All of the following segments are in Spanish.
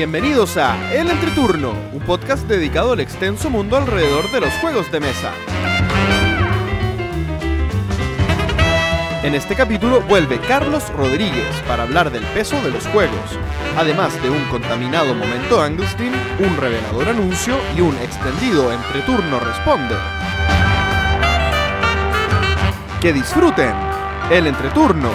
Bienvenidos a El Entreturno, un podcast dedicado al extenso mundo alrededor de los juegos de mesa. En este capítulo vuelve Carlos Rodríguez para hablar del peso de los juegos, además de un contaminado momento Anglestein, un revelador anuncio y un extendido Entreturno Responde. Que disfruten el Entreturno.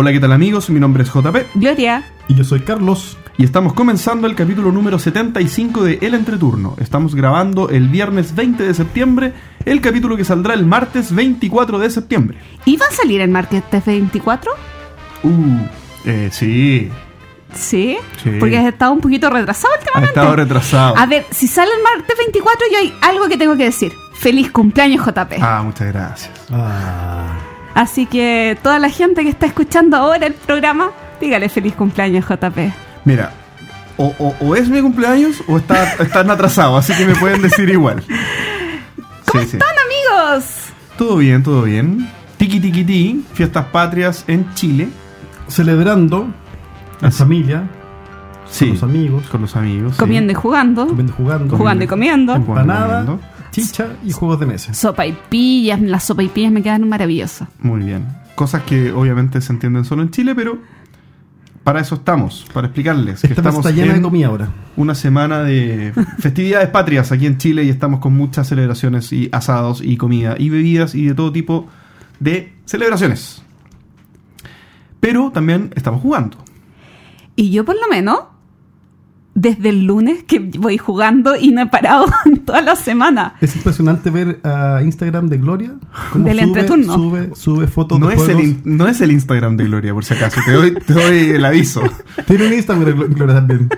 Hola, ¿qué tal amigos? Mi nombre es JP Gloria. Y yo soy Carlos. y estamos comenzando el capítulo número 75 de El Entreturno. Estamos grabando el viernes 20 de septiembre, el capítulo que saldrá el martes 24 de septiembre. ¿Iba a salir el martes 24? Uh, eh, sí, Sí. Sí. Porque has estado un poquito retrasado ha últimamente. estado retrasado. A ver, si sale el martes 24, yo hay algo que tengo que decir. Feliz cumpleaños, JP. Ah, muchas gracias. Ah, Así que toda la gente que está escuchando ahora el programa, dígale feliz cumpleaños, JP. Mira, o, o- o es mi cumpleaños o está, están atrasados, así que me pueden decir igual. ¿Cómo Sí, sí. están, amigos? Todo bien, todo bien. Tiki tiki ti, fiestas patrias en Chile. celebrando en familia, Sí, con los amigos, con los amigos. sí. Comiendo y jugando. comiendo, jugando, Jugando y comiendo. Jugando y comiendo. Chicha y juegos de mesa. Sopa y pillas. Las sopa y pillas me quedan maravillosas. Muy bien. Cosas que obviamente se entienden solo en Chile, pero para eso estamos, para explicarles que Esta estamos está llena de en comida ahora. una semana de festividades patrias aquí en Chile y estamos con muchas celebraciones y asados y comida y bebidas y de todo tipo de celebraciones. Pero también estamos jugando. Y yo por lo menos, desde el lunes que voy jugando y no he parado toda la semana. Es impresionante ver a Instagram de Gloria. cómo Del sube, entreturno. Sube, sube fotos No de es, el, juegos. no es el Instagram de Gloria, por si acaso. Te doy, te doy el aviso. Tiene un Instagram Glo- Gloria también.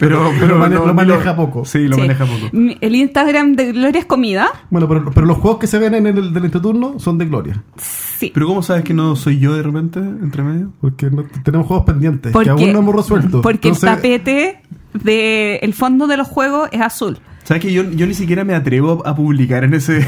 Pero, pero Lo mane- no- lo maneja poco. Sí, lo Sí. maneja poco. El Instagram de Gloria es comida. Bueno, pero, pero los juegos que se ven en el del entreturno son de Gloria. Sí. Pero ¿cómo sabes que no soy yo de repente entre medio? Porque no- tenemos juegos pendientes Porque, que aún no hemos resuelto. Porque Entonces, el tapete del el fondo de los juegos es azul. ¿Sabes que yo, yo ni siquiera me atrevo a publicar en ese...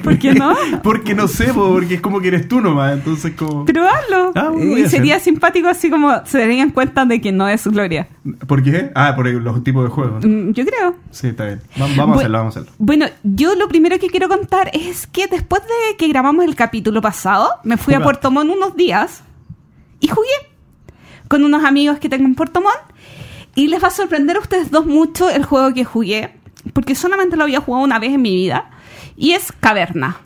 ¿Por qué no? porque no sé, po, porque es como que eres tú nomás, entonces como... Pero hazlo. Ah, y sería hacer. simpático así como se darían cuenta de que no es Gloria. ¿Por qué? Ah, por los tipos de juegos. Mm, Yo creo. Sí, está bien. Va- Vamos a hacerlo, vamos a hacerlo. Bueno, yo lo primero que quiero contar es que después de que grabamos el capítulo pasado, me fui a. Puerto Montt unos días y jugué con unos amigos que tengo en Puerto Montt. Y les va a sorprender a ustedes dos mucho el juego que jugué, porque solamente lo había jugado una vez en mi vida, y es Caverna.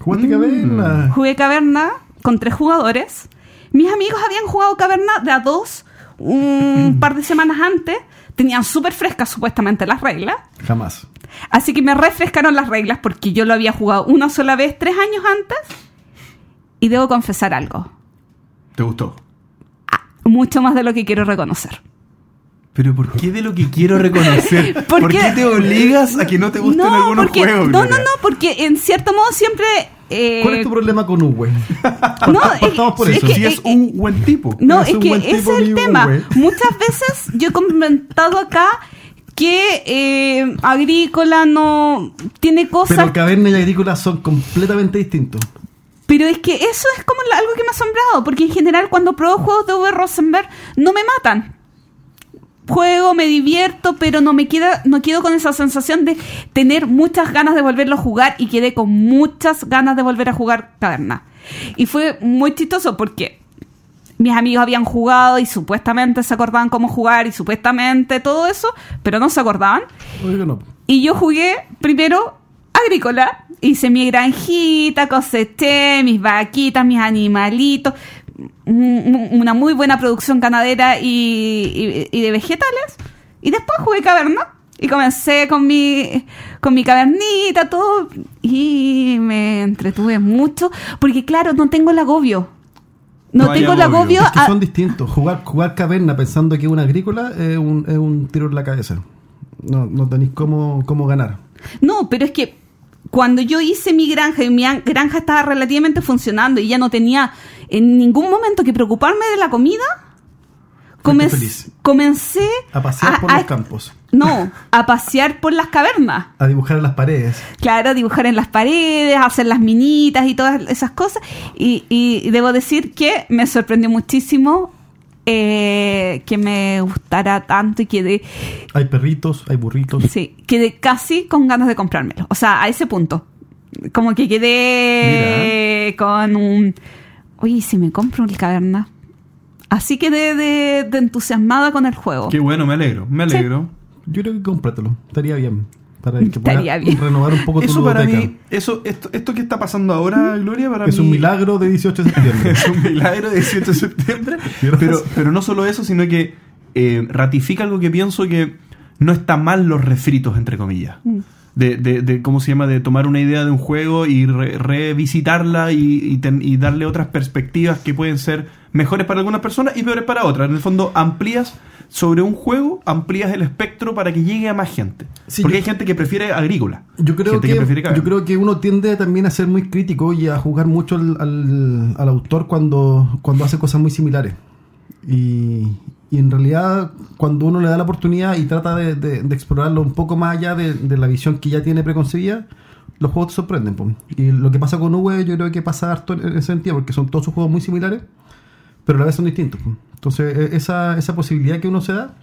¿Jugaste Mm. caverna? Jugué Caverna con tres jugadores. Mis amigos habían jugado Caverna de a dos un par de semanas antes. Tenían súper frescas supuestamente las reglas. Jamás. Así que me refrescaron las reglas porque yo lo había jugado una sola vez tres años antes. Y debo confesar algo. ¿Te gustó? Mucho más de lo que quiero reconocer. Pero ¿por qué de lo que quiero reconocer? ¿Por ¿Por, qué? qué te obligas a que no te gusten no, algunos porque, juegos? no, no, Gloria? no, porque en cierto modo siempre... eh, ¿Cuál es tu problema con Uwe? no, Partamos por es eso. que- Si es un buen tipo. No, Eres es que ese es el tema. Muchas veces yo he comentado acá que eh, Agrícola no tiene cosas... Pero caverna y agrícola son completamente distintos. Pero es que eso es como algo que me ha asombrado, porque en general cuando pruebo juegos de V. Rosenberg no me matan. Juego, me divierto, pero no me queda, no quedo con esa sensación de tener muchas ganas de volverlo a jugar y quedé con muchas ganas de volver a jugar Caverna. Y fue muy chistoso porque mis amigos habían jugado y supuestamente se acordaban cómo jugar y supuestamente todo eso, pero no se acordaban. Oiga, no. Y yo jugué primero agrícola. Hice mi granjita, coseché mis vaquitas, mis animalitos. Una muy buena producción ganadera y, y- y de vegetales. Y después jugué caverna. Y comencé con mi, con mi cavernita, todo. Y me entretuve mucho. Porque, claro, no tengo el agobio. No, tengo el agobio. agobio. Es que a- son distintos. Jugar, jugar caverna pensando que es una agrícola es un, es un tiro en la cabeza. No, no tenéis cómo, cómo ganar. No, pero es que cuando yo hice mi granja y mi an- granja estaba relativamente funcionando y ya no tenía en ningún momento que preocuparme de la comida, Comen- comencé A pasear por a- los campos. No, a pasear por las cavernas. A dibujar en las paredes. Claro, dibujar en las paredes, hacer las minitas y todas esas cosas. Y, y debo decir que me sorprendió muchísimo eh, que me gustara tanto y quedé, Hay perritos, hay burritos. sí, quedé casi con ganas de comprármelo. O sea, a ese punto. Como que quedé con un... Oye, ¿y si me compro el caverna. Así quedé de, de entusiasmada con el juego. Qué bueno, me alegro, me Sí. alegro. Yo creo que cómpratelo. Estaría bien. Para que Estaría bien. renovar un poco tu Eso para ludoteca. mí, eso, esto, esto que está pasando ahora, Gloria, para Es mí un milagro de 18 de septiembre. es un milagro de 18 de septiembre. Pero, pero no solo eso, sino que eh, ratifica algo que pienso que no está mal los refritos, entre comillas. De, de, de, ¿cómo se llama? De tomar una idea de un juego y re- revisitarla y, y ten- y darle otras perspectivas que pueden ser mejores para algunas personas y peores para otras. En el fondo, amplías sobre un juego, amplías el espectro para que llegue a más gente. Sí, Porque yo- hay gente que prefiere agrícola. Yo creo, que, prefiere yo creo que uno tiende también a ser muy crítico y a juzgar mucho al, al- al autor cuando, cuando hace cosas muy similares. Y, y en realidad, cuando uno le da la oportunidad y trata de, de- de explorarlo un poco más allá de, de la visión que ya tiene preconcebida, los juegos te sorprenden. po. Y lo que pasa con Uwe, yo creo que pasa harto en ese sentido, porque son todos sus juegos muy similares, pero a la vez son distintos. po. Entonces, e- esa, esa posibilidad que uno se da,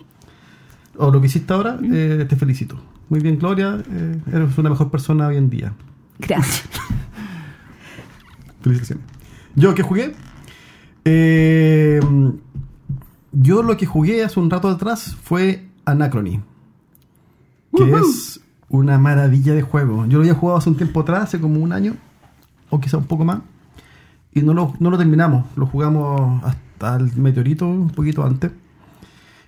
o lo que hiciste ahora, eh, te felicito. Muy bien, Gloria, eh, eres una mejor persona hoy en día. Gracias. Felicitaciones. ¿Yo qué jugué? Eh, yo lo que jugué hace un rato atrás fue Anachrony. Que es una maravilla de juego. Yo lo había jugado hace un tiempo atrás, hace como un año, o quizá un poco más. Y no lo, no lo terminamos. Lo jugamos hasta el meteorito, un poquito antes.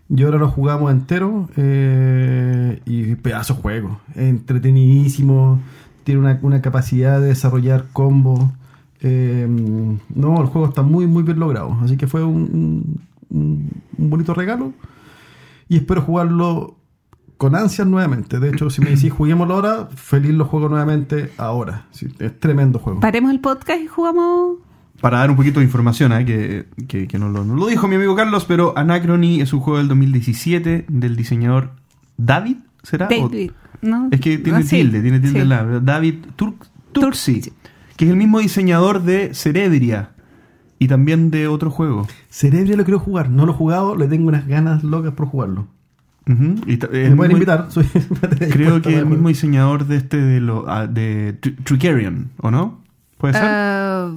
Y ahora lo jugamos entero. eh, y pedazo de juego. Entretenidísimo. Tiene una, una capacidad de desarrollar combos. eh, no, el juego está muy, muy bien logrado. Así que fue un, un- un bonito regalo. Y espero jugarlo con ansias nuevamente. De hecho, si me decís juguémoslo ahora, feliz lo juego nuevamente ahora. Sí, es tremendo juego. Paremos el podcast y jugamos. Para dar un poquito de información, ¿eh? que, que, que no, lo, no lo dijo mi amigo Carlos, pero Anachrony es un juego del 2017 del diseñador David, ¿será? O- David, ¿no? es que tiene Ah, sí, tilde, tiene tilde sí. en la David Tur Turksi, Turksi. que es el mismo diseñador de Cerebria y también de otro juego. Cerebria lo quiero jugar. No lo he jugado, le tengo unas ganas locas por jugarlo. Y ta- el Me pueden mismo- invitar. Soy Creo que el mismo diseñador de este de lo ah, de Tricarion, ¿o no? ¿Puede ser? Ah,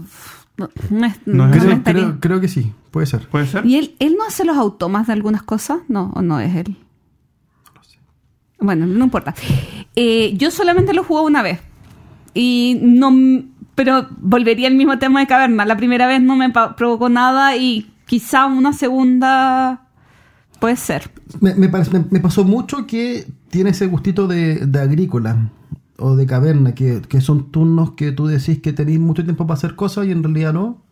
no, no es- No no es creo, estaría- creo, creo que sí, puede ser. ¿Puede ser? ¿Y él, él no hace los automas de algunas cosas? No, ¿o no es él? Bueno, no importa. Eh, yo solamente lo jugué una vez. Y no. Pero volvería al mismo tema de caverna. La primera vez no me provocó nada y quizá una segunda. Puede ser. Me, me me- pasó mucho que tiene ese gustito de, de agrícola o de caverna, que, que son turnos que tú decís que tenéis mucho tiempo para hacer cosas y en realidad no.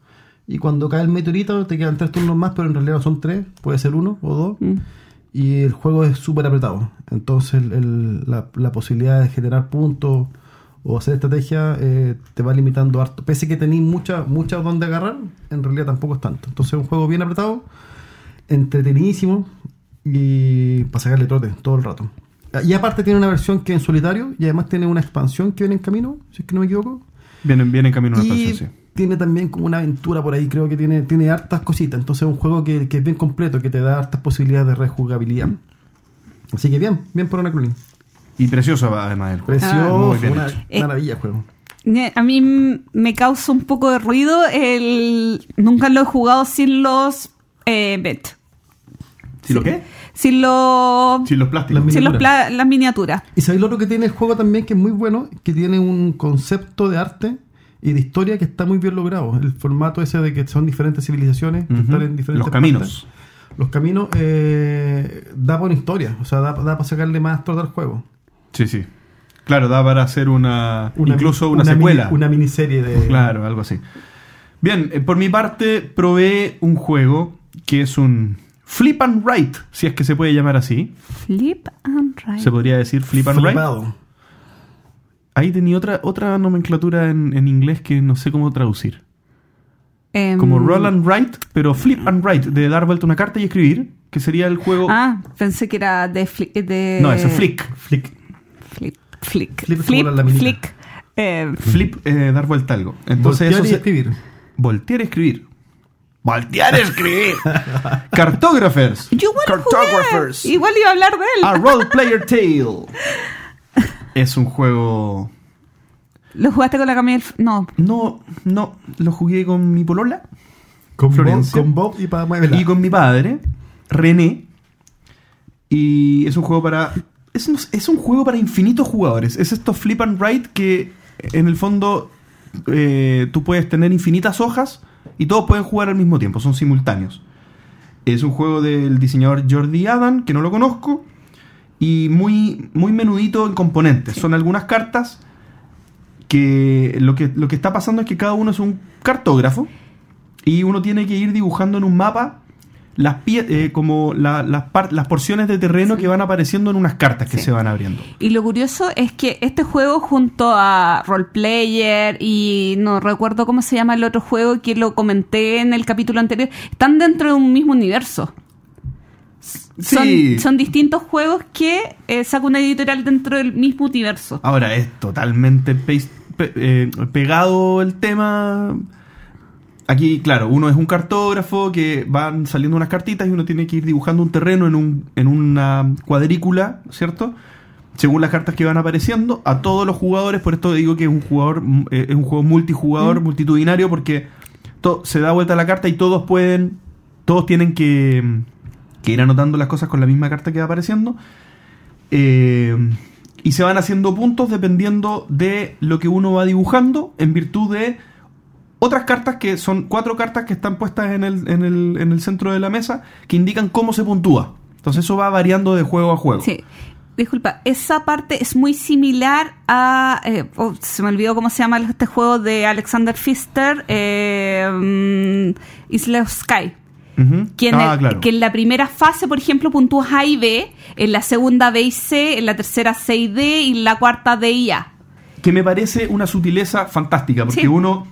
Y cuando cae el meteorito te quedan tres turnos más, pero en realidad no son tres, puede ser uno o dos. Mm. Y el juego es súper apretado. Entonces el- la, la posibilidad de generar puntos o hacer estrategia eh, te va limitando harto. Pese que tenéis muchas muchas donde agarrar, en realidad tampoco es tanto. Entonces es un juego bien apretado, entretenidísimo y para sacarle trote todo el rato. Y aparte tiene una versión que es en solitario y además tiene una expansión que viene en camino, si es que no me equivoco. Viene, viene en camino una Y expansión, sí. tiene también como una aventura por ahí, creo que tiene, tiene hartas cositas. Entonces es un juego que, que es bien completo, que te da hartas posibilidades de rejugabilidad. Así que bien, bien por Anacronin. Y precioso además el juego. Precioso, muy bien una hecho. Eh, maravilla el juego. A mí me causa un poco de ruido el... Nunca lo he jugado sin los... Eh, bet. ¿Sí lo qué? Sin los... Sí, los plásticos. Las sin los pla- las miniaturas. Y sabéis lo otro que tiene el juego también, que es muy bueno, que tiene un concepto de arte y de historia que está muy bien logrado. El formato ese de que son diferentes civilizaciones, que Ujú. están en diferentes Los caminos. partes. Los caminos eh, da para una historia, o sea, da, da para sacarle más trote al juego. Sí, sí. Claro, da para hacer una, Una- incluso una, secuela. una miniserie de... Claro, algo así. Bien, eh, por mi parte probé un juego que es un flip and write, si es que se puede llamar así. Flip and right. Se podría decir flip and write. Ahí tenía otra, otra nomenclatura en, en inglés que no sé cómo traducir. Em, Como roll and write, pero flip and write, de dar vuelta una carta y escribir, que sería el juego... Ah, pensé que era de... fli- de no, eso es Flick. Flick. Flip. Flick. Flip Flip. la. Flick. eh, Flip, eh, dar vuelta a algo. Entonces Voltear eso y se- escribir. Voltear y escribir. Voltear y escribir. Cartographers. yo Cartographers. jugué. Igual iba a hablar de él. A Role Player Tale. Es un juego. ¿Lo jugaste con la Camille? No. No, no. Lo jugué con mi polola Con Florencia. Bob, con Bob y para y con mi padre, René. Y es un juego para. Es es un juego para infinitos jugadores. Es esto flip and write que en el fondo eh, tú puedes tener infinitas hojas y todos pueden jugar al mismo tiempo, son simultáneos. Es un juego del diseñador Jordi Adam, que no lo conozco, y muy, muy menudito en componentes. Son algunas cartas que lo, que lo que está pasando es que cada uno es un cartógrafo y uno tiene que ir dibujando en un mapa las pie- eh, como la- las, par- las porciones de terreno que van apareciendo en unas cartas que Sí. se van abriendo. Y lo curioso es que este juego junto a Roleplayer y no recuerdo cómo se llama el otro juego que lo comenté en el capítulo anterior, están dentro de un mismo universo. Son, Sí. son distintos juegos que eh, saca una editorial dentro del mismo universo. Ahora es totalmente pe- pe- eh, pegado el tema. Aquí, claro, uno es un cartógrafo que van saliendo unas cartitas y uno tiene que ir dibujando un terreno en, un, en una cuadrícula, ¿cierto? Según las cartas que van apareciendo, a todos los jugadores, por esto digo que es un jugador, mm, eh, es un juego multijugador, multitudinario, porque se da vuelta la carta y todos pueden, todos tienen que, que ir anotando las cosas con la misma carta que va apareciendo. Eh, y se van haciendo puntos dependiendo de lo que uno va dibujando en virtud de otras cartas que son cuatro cartas que están puestas en el, en el, en el centro de la mesa que indican cómo se puntúa. Entonces eso va variando de juego a juego. Sí. Disculpa, esa parte es muy similar a. eh, oh, se me olvidó cómo se llama este juego de Alexander Pfister, eh, mm, Isla of Sky. Ujú. Que en, ah, el- claro. que en la primera fase, por ejemplo, puntúas A y B, en la segunda B y C, en la tercera C y D y en la cuarta D y A. que me parece una sutileza fantástica, porque Sí. uno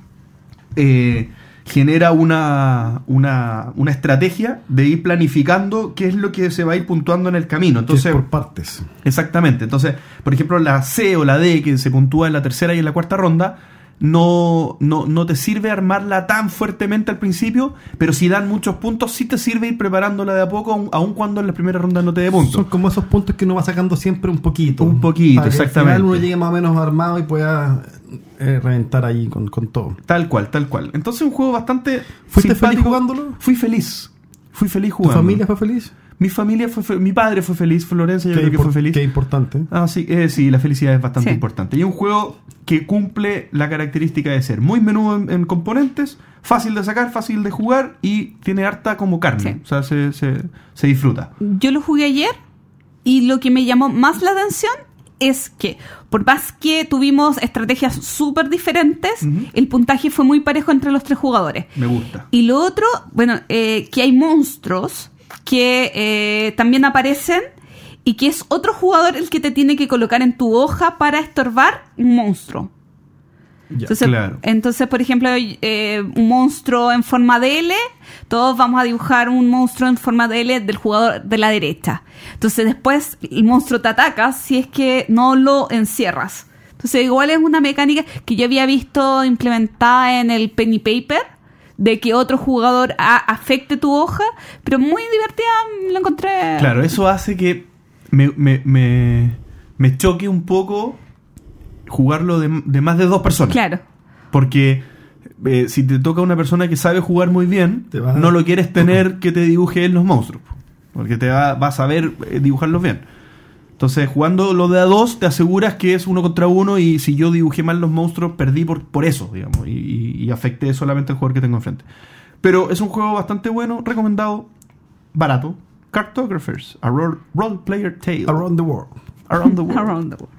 eh, genera una, una, una estrategia de ir planificando qué es lo que se va a ir puntuando en el camino. Es Entonces, por partes. Exactamente. Entonces, por ejemplo, la C o la D que se puntúa en la tercera y en la cuarta ronda, no, no, no te sirve armarla tan fuertemente al principio, pero si dan muchos puntos, sí te sirve ir preparándola de a poco, aun, aun cuando en la primera ronda no te dé Son puntos. como esos puntos que uno va sacando siempre un poquito. Un poquito, Para que al exactamente. final uno llegue más o menos armado y pueda eh, reventar ahí con, con todo. Tal cual, tal cual. Entonces, un juego bastante. ¿Fuiste simpático. feliz jugándolo? Fui feliz. Fui feliz ¿Tu jugando. familia fue feliz? Mi familia fue fe- Mi padre fue feliz, Florencia yo creo que fue feliz. Qué importante. Ah, sí, eh, sí, la felicidad es bastante Sí. importante. Y es un juego que cumple la característica de ser muy menudo en, en componentes, fácil de sacar, fácil de jugar y tiene harta como carne. Sí. O sea, se, se- se disfruta. Yo lo jugué ayer y lo que me llamó más la atención es que, por más que tuvimos estrategias súper diferentes, el puntaje fue muy parejo entre los tres jugadores. Me gusta. Y lo otro, bueno, eh, que hay monstruos que eh, también aparecen y que es otro jugador el que te tiene que colocar en tu hoja para estorbar un monstruo. Ya. Entonces, claro. entonces, por ejemplo, eh, un monstruo en forma de L, todos vamos a dibujar un monstruo en forma de L del jugador de la derecha. Entonces después el monstruo te ataca si es que no lo encierras. Entonces igual es una mecánica que yo había visto implementada en el Penny Paper, de que otro jugador a- afecte tu hoja, pero muy divertida, lo encontré. Claro, eso hace que me, me, me, me choque un poco jugarlo de, de más de dos personas. Claro. Porque eh, si te toca una persona que sabe jugar muy bien, Te no lo quieres tener que te dibuje él los monstruos. Porque te va, va a saber eh, dibujarlos bien. Entonces, jugando lo de a dos, te aseguras que es uno contra uno y si yo dibujé mal los monstruos, perdí por, por eso, digamos, y, y- y afecté solamente al jugador que tengo enfrente. Pero es un juego bastante bueno, recomendado, barato. Cartographers, a role, role player tale. Around the world. Around the world. Around the world.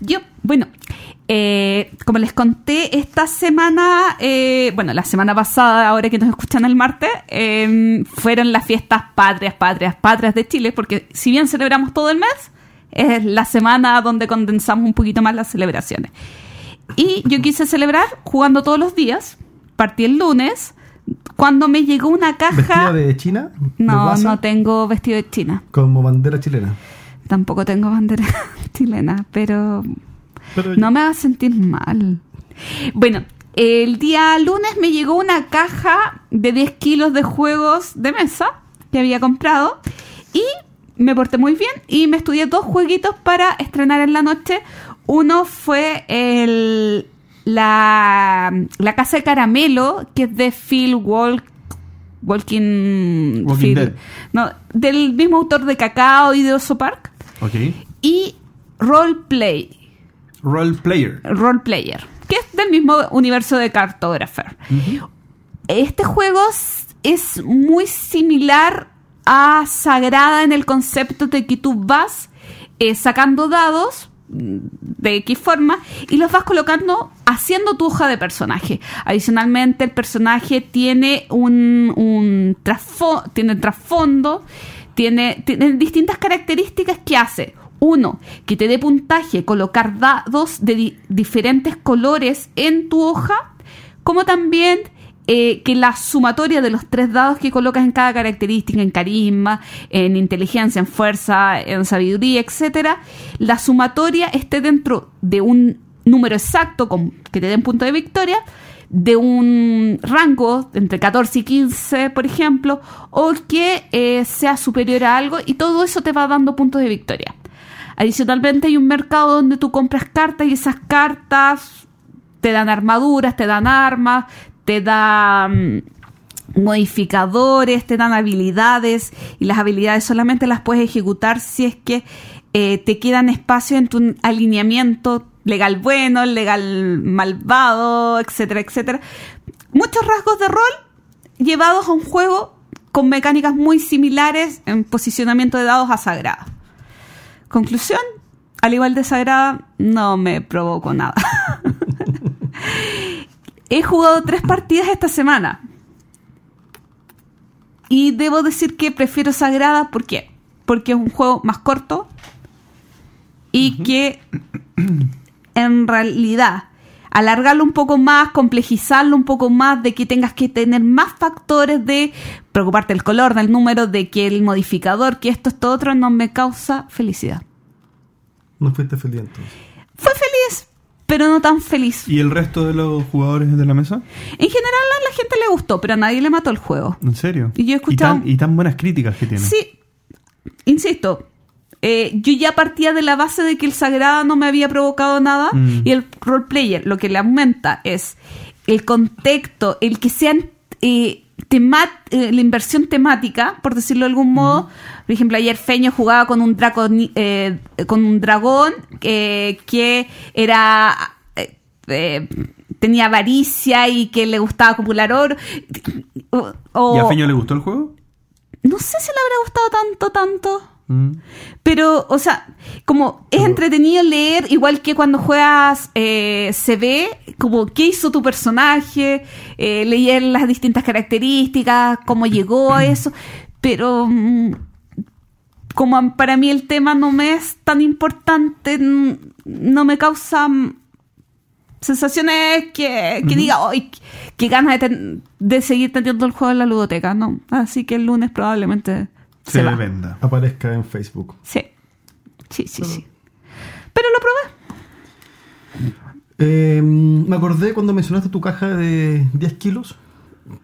Yo, bueno, eh, como les conté, esta semana, eh, bueno, la semana pasada, ahora que nos escuchan el martes, eh, fueron las fiestas patrias, patrias, patrias de Chile, porque si bien celebramos todo el mes, es la semana donde condensamos un poquito más las celebraciones. Y yo quise celebrar jugando todos los días, partí el lunes, Cuando me llegó una ¿Vestida caja... de China? ¿De No, no tengo vestido de China. Como bandera chilena. Tampoco tengo bandera chilena, pero Pero no me hagas sentir mal. Bueno, el día lunes me llegó una caja de 10 kilos de juegos de mesa que había comprado y me porté muy bien y me estudié dos jueguitos para estrenar en la noche. Uno fue el, la, la Casa de Caramelo, que es de Phil Walk, Walking, Walking Phil- Dead. no, del mismo autor de Cacao y de Oso Park. Ok. Y Roleplay, Role player. Role Player, que es del mismo universo de Cartographer. Este juego es muy similar a Sagrada en el concepto de que tú vas eh, sacando dados mm, de X forma y los vas colocando haciendo tu hoja de personaje. Adicionalmente, el personaje tiene un, trasfondo, tiene, distintas características que hace. Uno, que te dé puntaje, colocar dados de di- diferentes colores en tu hoja, como también eh, que la sumatoria de los tres dados que colocas en cada característica, en carisma, en inteligencia, en fuerza, en sabiduría, etcétera, la sumatoria esté dentro de un número exacto con, que te den punto de victoria, de un rango entre 14 y 15, por ejemplo, o que eh, sea superior a algo, y todo eso te va dando puntos de victoria. Adicionalmente hay un mercado donde tú compras cartas y esas cartas te dan armaduras, te dan armas, te dan mm, modificadores, te dan habilidades y las habilidades solamente las puedes ejecutar si es que eh, te quedan espacio en tu alineamiento legal bueno, legal malvado, etcétera, etcétera. Muchos rasgos de rol llevados a un juego con mecánicas muy similares en posicionamiento de dados a sagrada. Conclusión, al igual de Sagrada, no me provocó nada. He jugado tres partidas esta semana. Y debo decir que prefiero Sagrada, ¿por qué? Porque es un juego más corto y que en realidad alargarlo un poco más, complejizarlo un poco más, de que tengas que tener más factores de preocuparte del color, del número, de que el modificador, que esto, esto, otro, no me causa felicidad. No fuiste feliz entonces. Fue feliz, pero no tan feliz. ¿Y el resto de los jugadores de la mesa? En general a la gente le gustó, pero a nadie le mató el juego. ¿En serio? Y yo he escuchado- Y tan, y tan buenas críticas que tiene. Sí, insisto, eh, yo ya partía de la base de que el Sagrada no me había provocado nada Mm. y el roleplayer lo que le aumenta es el contexto, el que sean eh, tema- eh, la inversión temática, por decirlo de algún modo. Por ejemplo, ayer Feño jugaba con un, draconi- eh, con un dragón eh, que era... eh, eh, tenía avaricia y que le gustaba acumular oro. O- o- ¿Y a Feño le gustó el juego? no sé si le habrá gustado tanto, tanto. Mm. Pero, o sea, como es entretenido leer, igual que cuando juegas eh, se ve, como qué hizo tu personaje, eh, leer las distintas características, cómo llegó a eso, pero mm, como para mí el tema no me es tan importante, no me causa mm, sensaciones que, que diga, ¡ay! qué ganas de, de seguir teniendo el juego en la ludoteca, ¿no? Así que el lunes probablemente Se, se, va. venda. Aparezca en Facebook. Sí, sí, sí, sí. Pero lo probé. Eh, me acordé cuando mencionaste tu caja de 10 kilos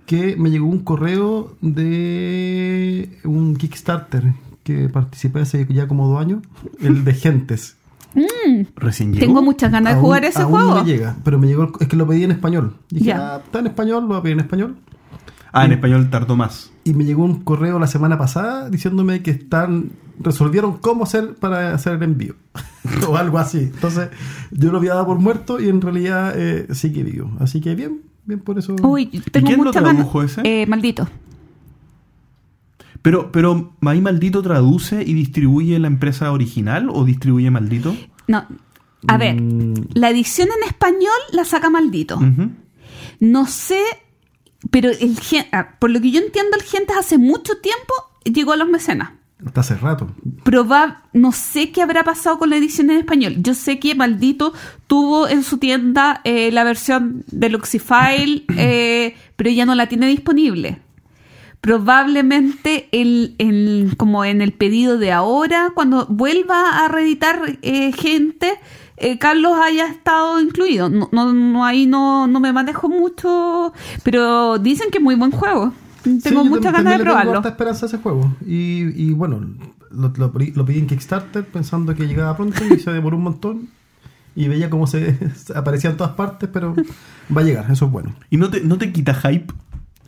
que me llegó un correo de un Kickstarter que participé hace ya como dos años, el de Gentes. Recién llegó. Tengo muchas ganas de jugar ese aún juego. No me llega, pero me llegó, el- es que lo pedí en español. Dije, ah, está en español, lo voy a pedir en español. Ah, en español tardó más. Y me llegó un correo la semana pasada diciéndome que están resolvieron cómo hacer para hacer el envío o algo así. Entonces yo lo había dado por muerto y en realidad eh, sí que vivo. Así que bien, bien por eso. Uy, tengo quién lo muchas ganas. tradujo ese? Eh, maldito. Pero, pero ahí Maldito traduce y distribuye la empresa original o distribuye Maldito. No. A ver, Mm. la edición en español la saca maldito. No sé, pero el gen- ah, por lo que yo entiendo, el gente hace mucho tiempo llegó a los mecenas. Hasta hace rato. Probab- no sé qué habrá pasado con la edición en español. Yo sé que Maldito tuvo en su tienda eh, la versión de Luxifile eh, pero ella no la tiene disponible. Probablemente el, el- como en el pedido de ahora, cuando vuelva a reeditar eh, gente, eh, Carlos haya estado incluido. No, no, no, ahí no, no me manejo mucho, pero dicen que es muy buen juego. Tengo Sí, muchas ganas de tengo probarlo. harta esperanza a ese juego. Y, y bueno, lo, lo pedí- lo pedí en Kickstarter pensando que llegaba pronto y se demoró un montón. Y veía cómo se aparecía en todas partes, pero va a llegar, eso es bueno. ¿Y no te, no te quita hype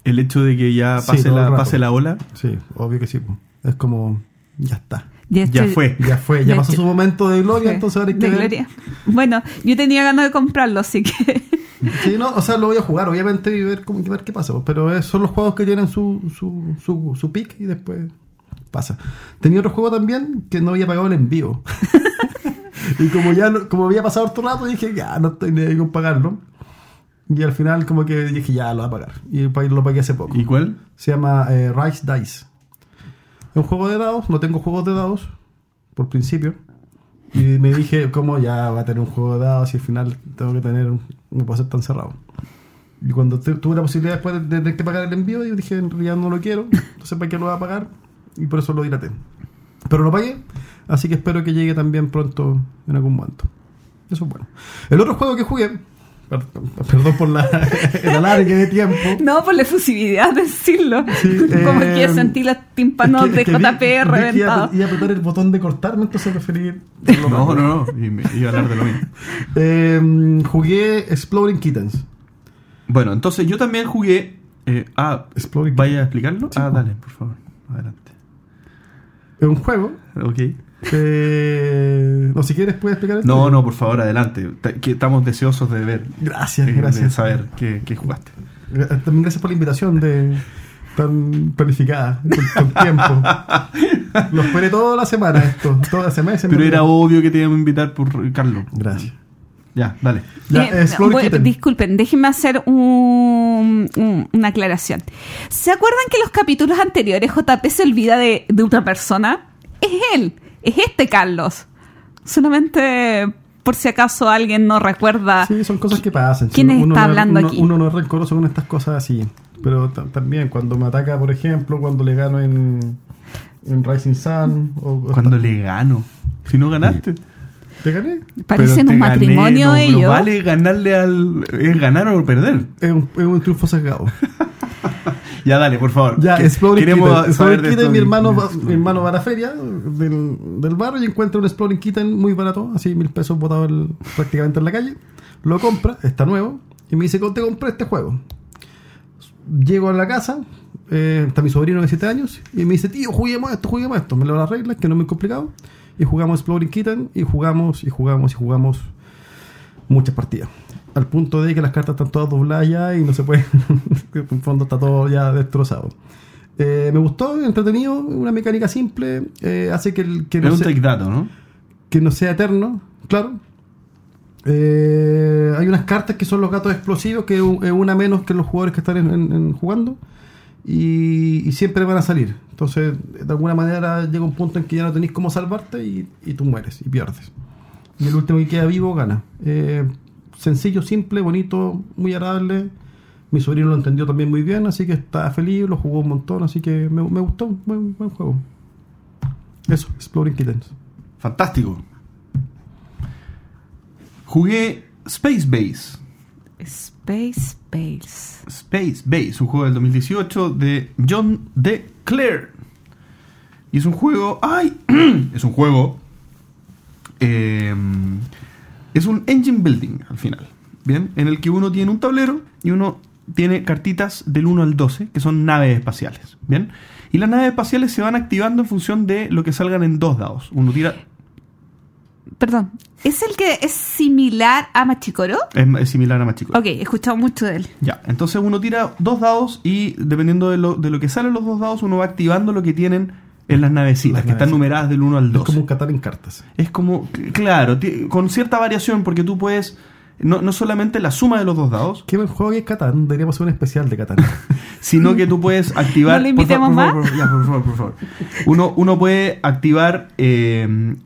el hecho de que ya pase, la, pase la ola? Sí, obvio que sí. Es como, ya está. Ya Ya estoy- fue. Ya fue, ya De pasó su momento de gloria, entonces ahora hay que de ver. gloria. Bueno, yo tenía ganas de comprarlo, así que... Sí, no, o sea, lo voy a jugar, obviamente, y ver, cómo, ver qué pasa. Pero es- son los juegos que tienen su, su, su, su pick y después pasa. Tenía otro juego también que no había pagado el envío. y como ya no- como había pasado harto rato, dije, ya, no estoy ni ahí con pagarlo. Y al final como que dije, ya, lo voy a pagar. Y lo pagué hace poco. ¿Y cuál? Se llama eh, Rise Dice. Un juego de dados, no tengo juegos de dados, por principio. Y me dije, ¿cómo ya va a tener un juego de dados y al final tengo que tener, no puedo ser tan cerrado? Y cuando te- tuve la posibilidad después de, de que pagar el envío, yo dije, en realidad no lo quiero, entonces ¿para qué lo voy a pagar? Y por eso lo dilaté. Pero lo pagué, así que espero que llegue también pronto en algún momento. Eso es bueno. El otro juego que jugué, perdón por la, el alargue de tiempo, No, por la efusividad de decirlo. Sí, Como eh, que sentí los tímpanos Es que- de es que JP reventados. a- iba a apretar el botón de cortarme, entonces preferí. No, no, no. Y me iba a hablar de lo mismo. Eh, jugué Exploring Kittens. Bueno, entonces yo también jugué. eh, ah, Exploring ¿vaya a explicarlo? Sí, ah, dale, por favor. Adelante. Es un juego Ok. Que. No, si quieres, puedes explicar esto. No, no, por favor, adelante. Que estamos deseosos de ver. Gracias, de- De gracias. saber qué, qué jugaste. También gracias por la invitación de tan planificada, con, con tiempo. Lo esperé toda la semana esto, toda la semana. Pero era olvidó. obvio que te íbamos a invitar por Carlos. Gracias. Ya, dale. Ya, Eh, Kitten. disculpen, déjenme hacer un- un- una aclaración. ¿Se acuerdan que los capítulos anteriores JP se olvida de, de una persona? Es él, es este Carlos. Solamente por si acaso alguien no recuerda. Sí, son cosas que pasan. ¿Quién uno, está no es- hablando uno- aquí? Uno no es rencoroso con estas cosas así. Pero ta- también cuando me ataca, por ejemplo, cuando le gano en, en Rising Sun. O, o- Cuando le gano. Si no ganaste. ¿Te gané? Parecen un gané, matrimonio no, no ellos. vale ganarle al. Es ganar o perder. Es un, es un triunfo sesgado. Ya, dale, por favor. Ya, Que- Exploring Queremos Kitten. saber mi hermano, va, mi hermano va a la feria del, del barrio y encuentra un Exploring Kitten muy barato, así mil pesos botado el- prácticamente en la calle. Lo compra, está nuevo, y me dice, te compré este juego. Llego a la casa, eh, está mi sobrino de 7 años, y me dice, tío, juguemos esto, juguemos esto. Me leo las reglas, que no es muy complicado. Y jugamos Exploring Kitten, y jugamos, y jugamos, y jugamos muchas partidas. Al punto de que las cartas están todas dobladas ya y no se puede. en fondo está todo ya destrozado. Eh, me gustó, entretenido, una mecánica simple, eh, hace que, el, que, Es no un sea, take dato, ¿no? que no sea eterno, claro. Eh, hay unas cartas que son los gatos explosivos, que es un- es una menos que los jugadores que están en- en- en jugando, y, y siempre van a salir. Entonces, de alguna manera llega un punto en que ya no tenéis cómo salvarte y, y tú mueres y pierdes. Y el último que queda vivo gana. Eh, sencillo, simple, bonito, muy agradable. Mi sobrino lo entendió también muy bien, así que está feliz, lo jugó un montón, así que me, me gustó, buen, buen juego. Eso, Exploring Kittens. Fantástico. Jugué Space Base. Space Base. Space Base, un juego del 2018 de John D. Clare. Y es un juego. ¡Ay! es un juego. eh, es un engine building al final. Bien, en el que uno tiene un tablero y uno tiene cartitas del 1 al 12, que son naves espaciales. Bien, y las naves espaciales se van activando en función de lo que salgan en dos dados. Uno tira. Perdón, ¿es el que es similar a Machicoro? Es, es similar a Machico. Ok, he escuchado mucho de él. Ya, entonces uno tira dos dados y dependiendo de lo, de lo que salen los dos dados, uno va activando lo que tienen en las navecitas, Las que están numeradas del 1 al Es 12. como un Qatar en cartas. Es como, claro, con cierta variación, porque tú puedes, no, no solamente la suma de los dos dados, Qué buen juego que es Catán. Deberíamos hacer un especial de Catán. sino que tú puedes activar... ¿No le invitemos por más? favor, por- ya, por favor, por favor. Uno, uno puede activar eh,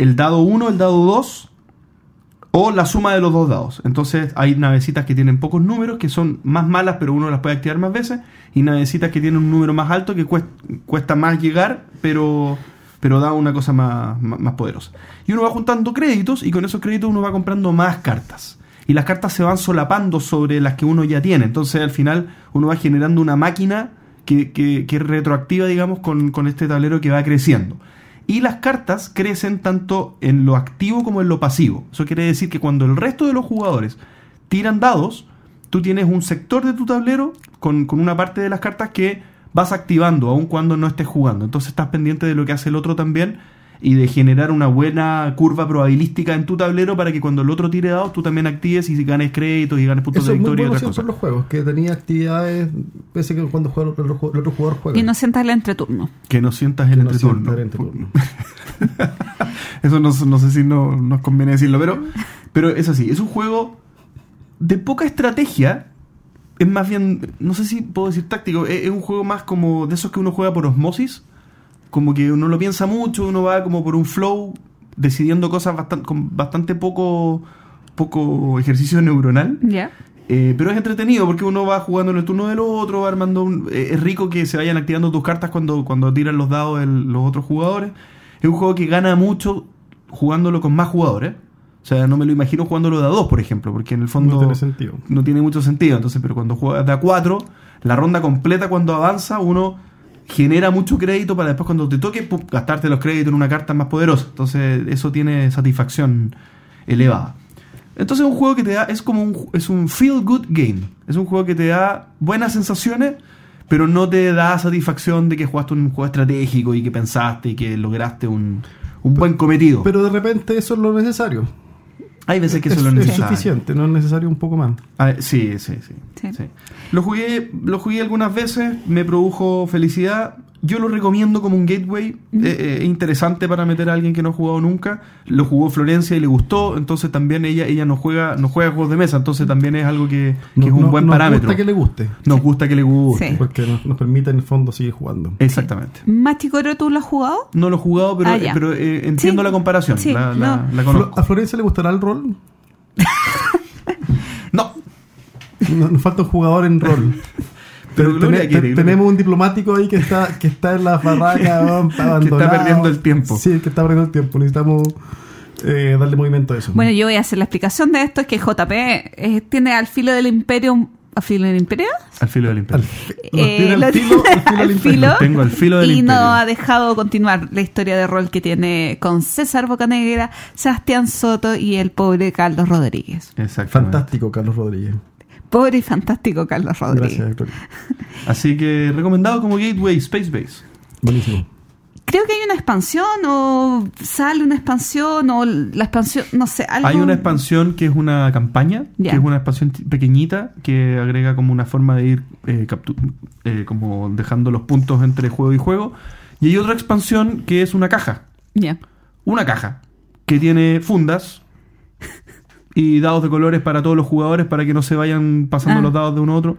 el dado 1, el dado 2 o la suma de los dos dados. Entonces hay navecitas que tienen pocos números, que son más malas, pero uno las puede activar más veces, y navecitas que tienen un número más alto, que cuesta, cuesta más llegar, pero, pero da una cosa más, más, más poderosa. Y uno va juntando créditos, y con esos créditos uno va comprando más cartas. Y las cartas se van solapando sobre las que uno ya tiene. Entonces al final uno va generando una máquina que, que- que es retroactiva, digamos, con, con este tablero que va creciendo. Y las cartas crecen tanto en lo activo como en lo pasivo. Eso quiere decir que cuando el resto de los jugadores tiran dados, tú tienes un sector de tu tablero con, con una parte de las cartas que vas activando aun cuando no estés jugando. Entonces estás pendiente de lo que hace el otro también y de generar una buena curva probabilística en tu tablero para que cuando el otro tire dados tú también actives y ganes créditos y ganes puntos Eso de es muy victoria y bueno otras cosas. los juegos, que tenía actividades, pese a que cuando juega el otro, el otro jugador juega. Y no sientas el entreturno. Que no sientas el Que no entreturno. sienta el entreturno. Eso no, no sé si no, nos conviene decirlo, pero, pero es así. Es un juego de poca estrategia. Es más bien, no sé si puedo decir táctico. Es, es un juego más como de esos que uno juega por osmosis. Como que uno lo piensa mucho, uno va como por un flow, decidiendo cosas bastan- con bastante poco, poco ejercicio neuronal. ¿Ya? Eh, pero es entretenido porque uno va jugando en el turno del otro, va armando un- eh, es rico que se vayan activando tus cartas cuando, cuando tiran los dados el- los otros jugadores. Es un juego que gana mucho jugándolo con más jugadores. O sea, no me lo imagino jugándolo de a dos, por ejemplo, porque en el fondo No tiene sentido. no tiene mucho sentido. Entonces, pero cuando juegas de a cuatro, la ronda completa cuando avanza, uno genera mucho crédito para después cuando te toque pum, gastarte los créditos en una carta más poderosa. Entonces, eso tiene satisfacción elevada. Entonces es un juego que te da, es como un, es un feel good game. Es un juego que te da buenas sensaciones, pero no te da satisfacción de que jugaste un juego estratégico y que pensaste y que lograste un, un buen cometido. Pero de repente eso es lo necesario. Hay veces que eso es, es lo es necesario. suficiente, no es necesario un poco más. Ah, sí, sí, sí, Sí. sí. Lo jugué, lo jugué algunas veces, me produjo felicidad. Yo lo recomiendo como un gateway. Eh, eh, es interesante para meter a alguien que no ha jugado nunca. Lo jugó Florencia y le gustó. Entonces también ella, ella no juega, no juega juegos de mesa. Entonces también es algo que, que No- es un no- buen nos parámetro. gusta que le guste, Nos gusta que le guste. Sí. porque nos, nos permite en el fondo seguir jugando. Exactamente. ¿Machicoro tú lo has jugado? No lo he jugado, pero, Ah, ya. pero eh, entiendo Sí. la comparación. Sí, la, la- no. la Flo- conozco. ¿A Florencia le gustará el rol? No, No- Nos falta un jugador en rol. Pero Gloria Tene- quiere, tenemos un diplomático ahí que está, que está en la barraca, abandonado. perdiendo el tiempo. Sí, que está perdiendo el tiempo. Necesitamos eh, darle movimiento a eso. Bueno, yo voy a hacer la explicación de esto, es que JP eh, tiene al filo del imperio... ¿Al filo del imperio? al filo del imperio. Al, Eh, filo. Tengo al filo del y imperio. no ha dejado continuar la historia de rol que tiene con César Bocanegra, Sebastián Soto y el pobre Carlos Rodríguez. Exactamente. Fantástico, Carlos Rodríguez. Pobre y fantástico Carlos Rodríguez. Gracias, Gloria. Así que recomendado como gateway Space Base. Buenísimo. Creo que hay una expansión o sale una expansión o la expansión, no sé, algo... Hay una expansión que es una campaña, que es una expansión pequeñita que agrega como una forma de ir eh, captu- eh, como dejando los puntos entre juego y juego. Y hay otra expansión que es una caja. Ya. Una caja que tiene fundas y dados de colores para todos los jugadores para que no se vayan pasando Ah. los dados de uno a otro.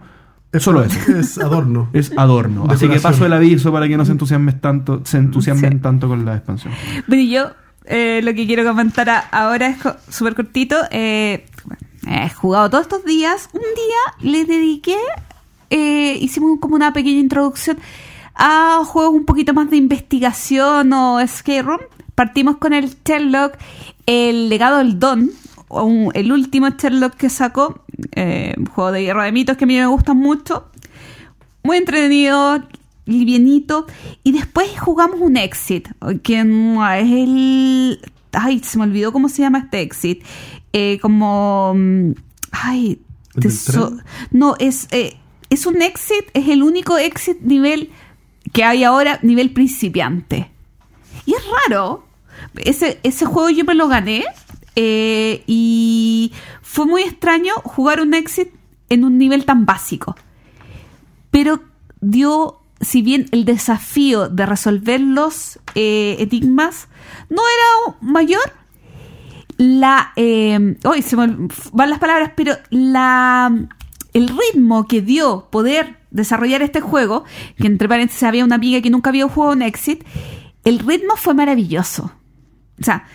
Solo eso. Es adorno. Es adorno. Así que paso el aviso para que no se entusiasmen tanto, se entusiasmen Sí. tanto con la expansión. Bueno, y yo eh, lo que quiero comentar a- ahora es súper cortito. Eh, he jugado todos estos días. Un día le dediqué, eh, hicimos como una pequeña introducción a juegos un poquito más de investigación o escape room. Partimos con el Sherlock, el legado del Don, un- el último Sherlock que sacó, eh, un juego de guerra de mitos que a mí me gustan mucho muy entretenido, livianito. Y después jugamos un exit, que es el... Ay, se me olvidó cómo se llama este exit. Eh, como... mm, Ay, no, es, eh, es un exit, es el único exit nivel que hay ahora, nivel principiante. Y es raro. Ese, ese juego yo me lo gané. Eh, y fue muy extraño jugar un exit en un nivel tan básico. Pero dio, si bien el desafío de resolver los eh, enigmas no era mayor, la eh, hoy se van las palabras, pero la el ritmo que dio poder desarrollar este juego, que entre paréntesis había una amiga que nunca había jugado un exit, el ritmo fue maravilloso. O sea,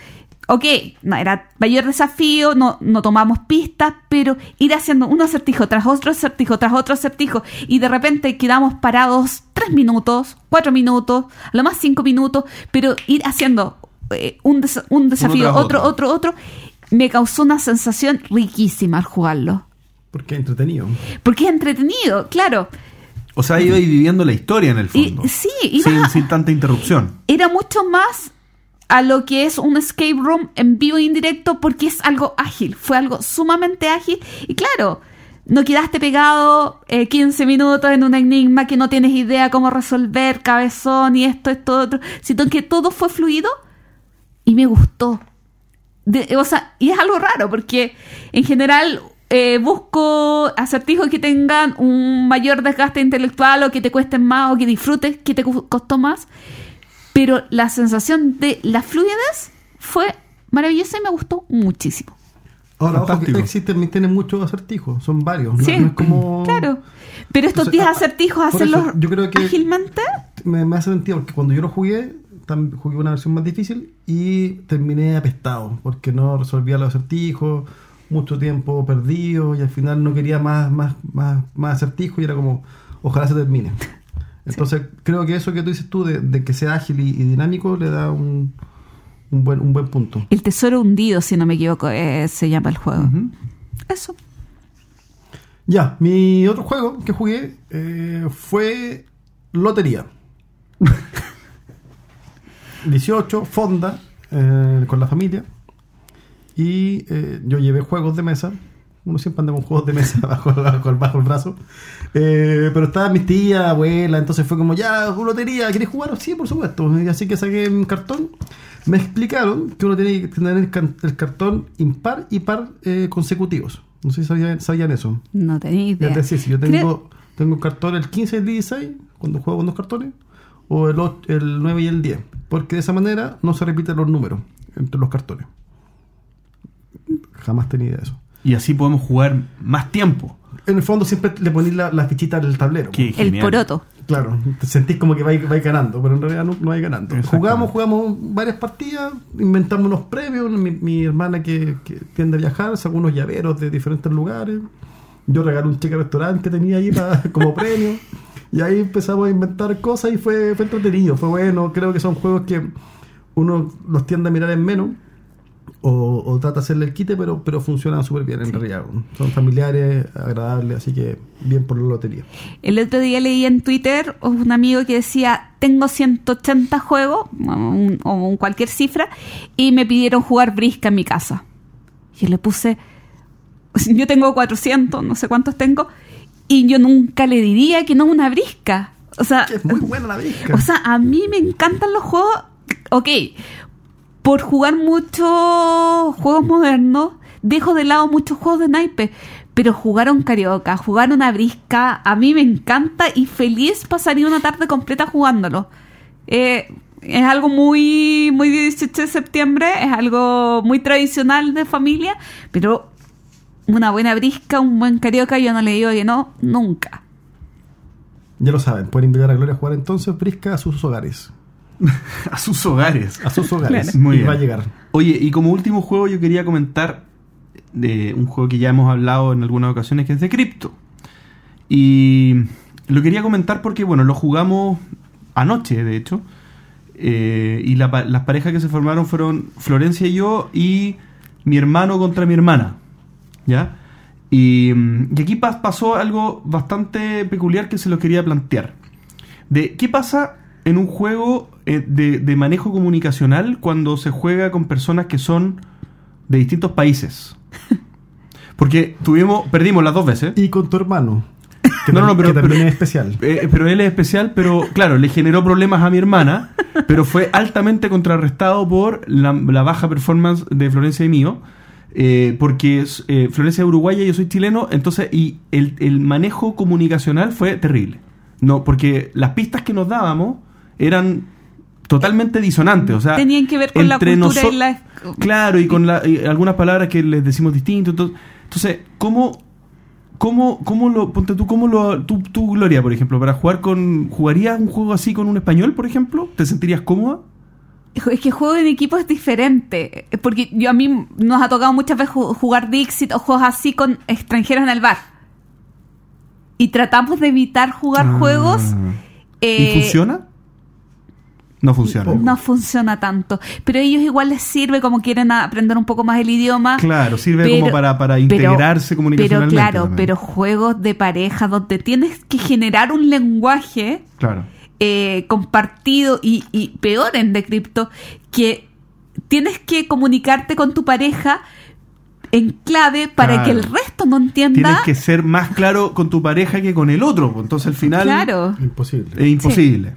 ok, no era mayor desafío, no, no tomamos pistas, pero ir haciendo un acertijo tras otro acertijo, tras otro acertijo, y de repente quedamos parados tres minutos, cuatro minutos, a lo más cinco minutos, pero ir haciendo eh, un, des- un desafío, otro, otro. otro, otro, me causó una sensación riquísima al jugarlo. Porque es entretenido. Porque es entretenido, claro. O sea, iba viviendo la historia en el Y, fondo. sí, iba sin tanta interrupción. era mucho más a lo que es un escape room en vivo e indirecto porque es algo ágil, fue algo sumamente ágil y claro, no quedaste pegado eh, 15 minutos en un enigma que no tienes idea cómo resolver, cabezón y esto, esto, otro, sino que todo fue fluido y me gustó. De- o sea, y es algo raro porque en general eh, busco acertijos que tengan un mayor desgaste intelectual o que te cuesten más o que disfrutes, que te costó más. Pero la sensación de la fluidez fue maravillosa y me gustó muchísimo. Ahora, ojo que Fantástico. existen, tienen muchos acertijos, son varios. no- Sí, no es como. claro. Pero estos Entonces, 10 ah, acertijos, por eso, hacerlos yo creo que- ágilmente, Me, me hace sentido porque cuando yo lo jugué, jugué una versión más difícil y terminé apestado porque no resolvía los acertijos, mucho tiempo perdido y al final no quería más, más, más, más acertijos y era como, ojalá se termine. Entonces creo que eso que tú dices tú de, de que sea ágil y, y dinámico le da un, un, buen, un buen punto. el tesoro hundido, si no me equivoco, eh, se llama el juego. Eso. Ya, mi otro juego que jugué eh, fue Lotería. 18, Fonda, eh, con la familia. Y yo llevé juegos de mesa. Uno siempre anda con juegos de mesa bajo, bajo, el- bajo el brazo. Eh, pero estaban mis tías, abuela, entonces fue como, ya, lotería, ¿querés jugar? Sí, por supuesto. Así que saqué un cartón. Me explicaron que uno tenía que tener el, cartón impar y par eh, consecutivos. No sé si sabían, sabían eso. No tenía idea. Es decir, si yo Creo- tengo, un cartón el 15 y el 16, cuando juego con dos cartones, o el, och- el 9 y el 10. Porque de esa manera no se repiten los números entre los cartones. Jamás tenía idea de eso. Y así podemos jugar más tiempo. En el fondo siempre le ponís la, la fichita del tablero. Qué el poroto. Claro, te sentís como que vais, vais ganando, pero en realidad no, no vais ganando. Jugamos, jugamos varias partidas, inventamos unos premios. Mi, mi hermana que, que tiende a viajar sacó unos llaveros de diferentes lugares. Yo regalé un cheque al restaurante que tenía ahí para- como premio. Y ahí empezamos a inventar cosas y fue, fue entretenido, fue bueno. Creo que son juegos que uno los tiende a mirar en menos o, o trata de hacerle el quite, pero, pero funcionan súper bien en realidad. Son familiares, agradables, así que bien por la lotería. El otro día leí en Twitter un amigo que decía, tengo 180 juegos, o un- un cualquier cifra, y me pidieron jugar brisca en mi casa. Y yo le puse, yo tengo 400, no sé cuántos tengo, y yo nunca le diría que no una brisca. O sea, es muy buena la brisca. o sea, a mí me encantan los juegos, ok, por jugar muchos juegos modernos, dejo de lado muchos juegos de naipe, pero jugar a un carioca, jugar a brisca, a mí me encanta y feliz pasaría una tarde completa jugándolo. Eh, es algo muy, muy 18 de septiembre, es algo muy tradicional de familia, pero una buena brisca, un buen carioca, yo no le digo que no, nunca. Ya lo saben, pueden invitar a Gloria a jugar entonces Brisca a sus hogares. A sus hogares. A sus hogares. Claro. Muy y bien. va a llegar. Oye, y como último juego yo quería comentar de un juego que ya hemos hablado en algunas ocasiones, que es de Crypto. Y lo quería comentar porque, bueno, lo jugamos anoche, de hecho. Eh, y la las parejas que se formaron fueron Florencia y yo y mi hermano contra mi hermana. ¿Ya? Y, mm, y aquí pa- pasó algo bastante peculiar que se lo quería plantear. De qué pasa en un juego eh, de, de manejo comunicacional cuando se juega con personas que son de distintos países. Porque tuvimos, perdimos las dos veces. Y con tu hermano. Que, No, no, pero- que también pero- es especial. Eh, pero él es especial, pero claro, le generó problemas a mi hermana, pero fue altamente contrarrestado por la, la baja performance de Florencia y mío, eh, porque es, eh, Florencia es uruguaya y yo soy chileno, entonces, y el, el manejo comunicacional fue terrible. No, porque las pistas que nos dábamos eran totalmente disonantes, o sea, Tenían que ver con la entre cultura y la... Claro, y con la- y algunas palabras que les decimos distinto. Entonces, ¿cómo, cómo, cómo lo, ponte tú, cómo lo, tú, tú, Gloria, por ejemplo, para jugar con, ¿jugarías un juego así con un español, por ejemplo? ¿Te sentirías cómoda? Es que juego en equipo es diferente. Porque yo a mí nos ha tocado muchas veces ju- jugar Dixit o juegos así con extranjeros en el bar. Y tratamos de evitar jugar Ah. juegos. eh, ¿Y funciona? No funciona. No funciona tanto. Pero a ellos igual les sirve como quieren aprender un poco más el idioma. Claro, sirve Pero- como para, para pero- integrarse comunicacionalmente. Pero claro, también. pero juegos de pareja donde tienes que generar un lenguaje Claro. eh, compartido y, y peor en Decrypto, que tienes que comunicarte con tu pareja en clave para Claro. que el resto no entienda. Tienes que ser más claro con tu pareja que con el otro. pues, Entonces al final Claro. Imposible. es imposible. Sí,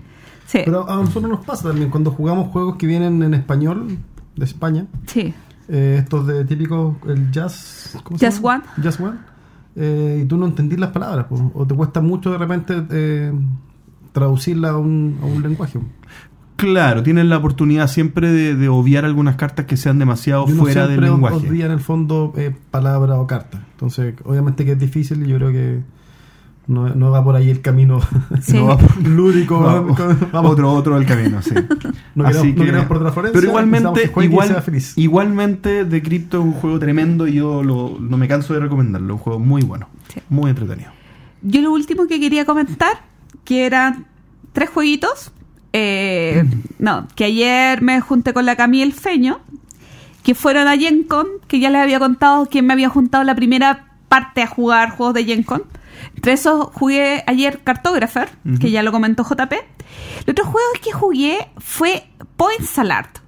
Pero a nosotros nos pasa también cuando jugamos juegos que vienen en español de España. sí. eh, estos de típicos, el jazz. ¿cómo se Just llama? Just One. eh, y tú no entendís las palabras, o te cuesta mucho de repente eh, traducirla a un, a un lenguaje. Claro, tienen la oportunidad siempre de, de obviar algunas cartas que sean demasiado Y uno fuera del siempre lenguaje. obvia en el fondo eh, palabra o carta. Entonces, obviamente que es difícil y yo creo que no, no va por ahí el camino Sí. No va por- lúdico. Vamos, Vamos. otro otro del camino, sí. No queremos- no queremos perder la Florencia, pero igualmente, que igual, igualmente The Crypto es un juego tremendo y yo lo- no me canso de recomendarlo. Un juego muy bueno, Sí. muy entretenido. Yo lo último que quería comentar, que eran tres jueguitos. eh, no, que ayer me junté con la Cami y el Feño, que fueron a Gen Con, que ya les había contado que me había juntado la primera parte a jugar juegos de Gen Con. Entre esos jugué ayer Cartographer, que ya lo comentó JP. El otro juego que jugué fue Point Alert,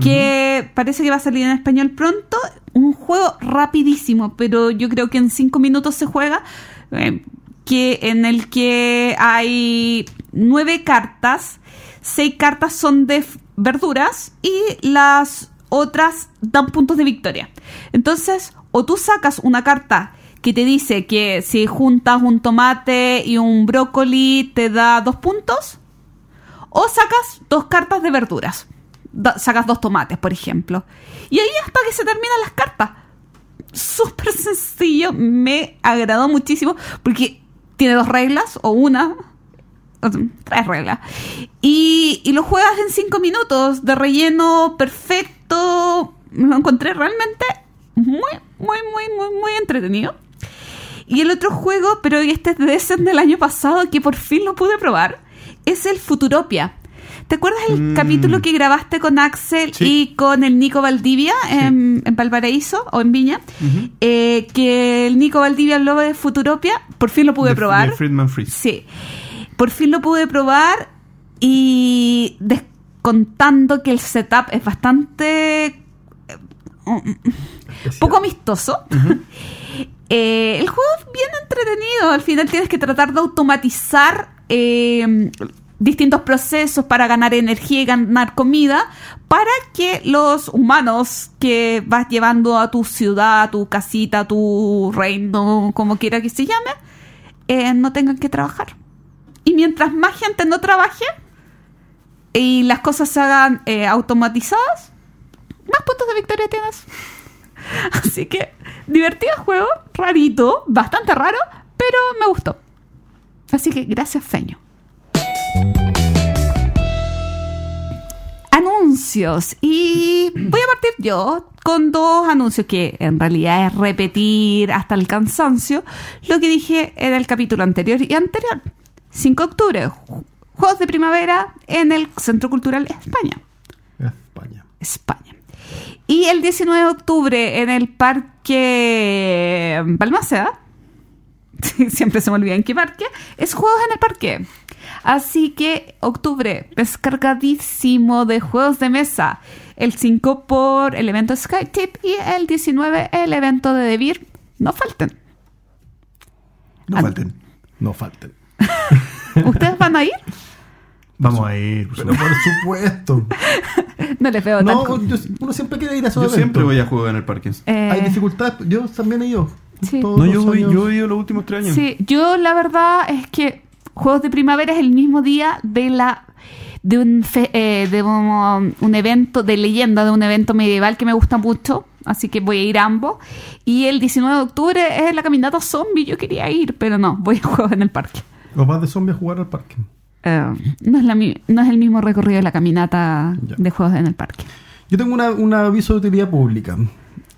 que parece que va a salir en español pronto. Un juego rapidísimo, pero yo creo que en cinco minutos se juega. eh, que en el que hay nueve cartas, seis cartas son de verduras y las otras dan puntos de victoria. Entonces, o tú sacas una carta que te dice que si juntas un tomate y un brócoli te da dos puntos, o sacas dos cartas de verduras. Sacas dos tomates, por ejemplo. Y ahí hasta que se terminan las cartas. Súper sencillo. Me agradó muchísimo. Porque tiene dos reglas, o una. Tres reglas. Y, y lo juegas en cinco minutos. De relleno perfecto. Lo encontré realmente muy, muy, muy, muy, muy entretenido. Y el otro juego, pero este es de ese del año pasado, que por fin lo pude probar, es el Futuropia. ¿Te acuerdas el Mm. capítulo que grabaste con Axel Sí. y con el Nico Valdivia en, en Valparaíso o en Viña? Eh, que el Nico Valdivia habló de Futuropia. Por fin lo pude De- probar. de Friedman Freeze. Sí. Por fin lo pude probar y descontando que el setup es bastante eh, poco amistoso. Eh, el juego es bien entretenido. Al final tienes que tratar de automatizar eh, distintos procesos para ganar energía y ganar comida para que los humanos que vas llevando a tu ciudad, a tu casita, tu reino, como quiera que se llame, eh, no tengan que trabajar. Y mientras más gente no trabaje y las cosas se hagan automatizadas, más puntos de victoria tienes. Así que divertido juego, rarito, bastante raro, pero me gustó. Así que gracias, Feño. Anuncios. Y voy a partir yo con dos anuncios que en realidad es repetir hasta el cansancio lo que dije en el capítulo anterior y anterior. 5 de octubre, ju- Juegos de Primavera en el Centro Cultural España. España. España. Y el 19 de octubre en el Parque Balmaceda, siempre se me olvida en qué parque, es Juegos en el Parque. Así que octubre, descargadísimo de juegos de mesa. El 5 por el evento SkyTip y el 19 el evento de Devir. No falten. No Ah. falten. No falten. ¿Ustedes van a ir? Vamos a ir. por supuesto. por supuesto. No les veo. No, yo- uno siempre quiere ir a esos Yo siempre voy a jugar en el parque. Eh, Hay dificultades. Yo también he ido. Sí. No, yo, los voy- yo he ido los últimos tres años. Sí, yo la verdad es que Juegos de Primavera es el mismo día de la de un fe- eh, de un, un evento de leyenda, de un evento medieval que me gusta mucho, así que voy a ir a ambos. Y el 19 de octubre es la caminata zombie, yo quería ir, pero no, voy a jugar en el parque. ¿O vas de zombie a jugar al parque? Eh, no, es la mi- no es el mismo recorrido de la caminata Ya. de juegos en el parque. Yo tengo una, un aviso de utilidad pública.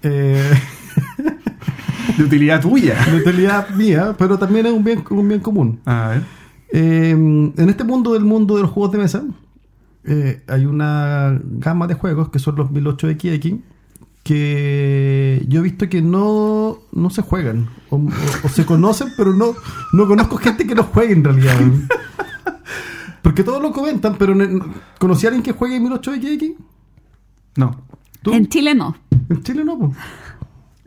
Eh, De utilidad tuya. de utilidad mía, pero también es un bien, un bien común. A ver. Eh, en este mundo del mundo de los juegos de mesa, eh, hay una gama de juegos que son los 1008XX que yo he visto que no, no se juegan o, o- o se conocen, pero no, no conozco gente que los juegue en realidad. Porque todos lo comentan, pero ¿conocí a alguien que juegue 1008XX? No. ¿Tú? En Chile no. En Chile no, po.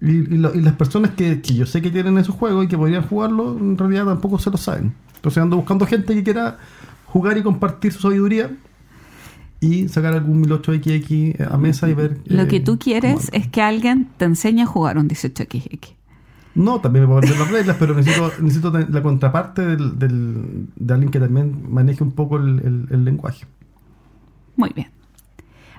Y, y lo- y las personas que, que yo sé que tienen esos juegos y que podrían jugarlo, en realidad tampoco se lo saben. Entonces ando buscando gente que quiera jugar y compartir su sabiduría y sacar algún 1008XX a mesa y ver. Lo eh, que tú quieres es que alguien te enseñe a jugar un 18XX. No, también me puedo aprender las reglas, pero necesito, necesito la contraparte del, del- de alguien que también maneje un poco el, el- el lenguaje. Muy bien.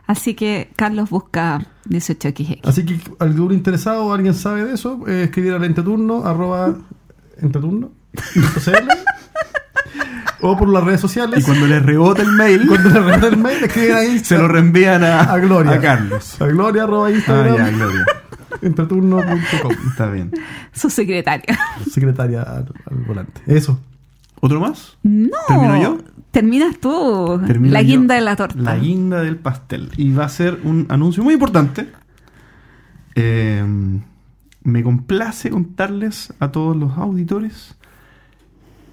Así que Carlos busca 18XX. Así que algún interesado o alguien sabe de eso, eh, escribir al entreturno, arroba entreturno, o por las redes sociales. Y cuando le rebota el mail, Cuando le reenvían el mail, escriben ahí se lo reenvían a, a Gloria. a Carlos. A Gloria, arroba Ah, Instagram, ya, Gloria. entreturno.com. Está bien. Su secretaria. Secretaria al, al volante. Eso. ¿Otro más? No. ¿Termino yo? Terminas tú. Termino la yo. guinda de la torta. La guinda del pastel. Y va a ser un anuncio muy importante. Eh, me complace contarles a todos los auditores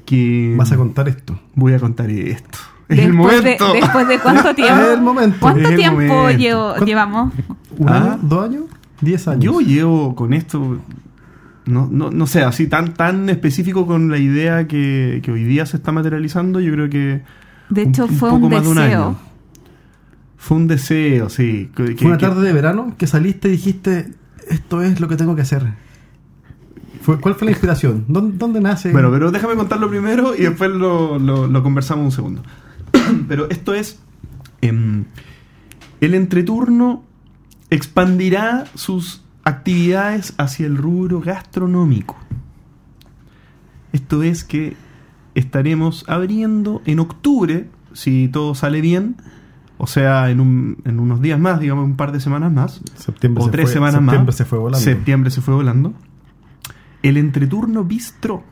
que Vas a contar esto. voy a contar esto. Es el Después de, momento. después de cuánto tiempo. Es el momento. ¿Cuánto Es el tiempo momento. llevo- ¿Cuánto- llevamos? ¿Un Ah. año? ¿Dos años? ¿Diez años? Yo llevo con esto, no, no, no sé, así tan, tan específico con la idea que, que hoy día se está materializando, yo creo que... De hecho, un fue poco un más de un deseo. año. Fue un deseo, sí. que- que- Fue una que- tarde de verano que saliste y dijiste, esto es lo que tengo que hacer. Fue, ¿Cuál fue la inspiración? ¿Dónde, dónde nace? Bueno, pero déjame contarlo primero y después lo, lo- lo conversamos un segundo. pero esto es... em, el entreturno expandirá sus actividades hacia el rubro gastronómico. Esto es que estaremos abriendo en octubre, si todo sale bien, o sea, en, un- en unos días más, digamos un par de semanas más, septiembre o se tres fue- semanas septiembre más. se fue volando. Septiembre se fue volando. El entreturno bistro.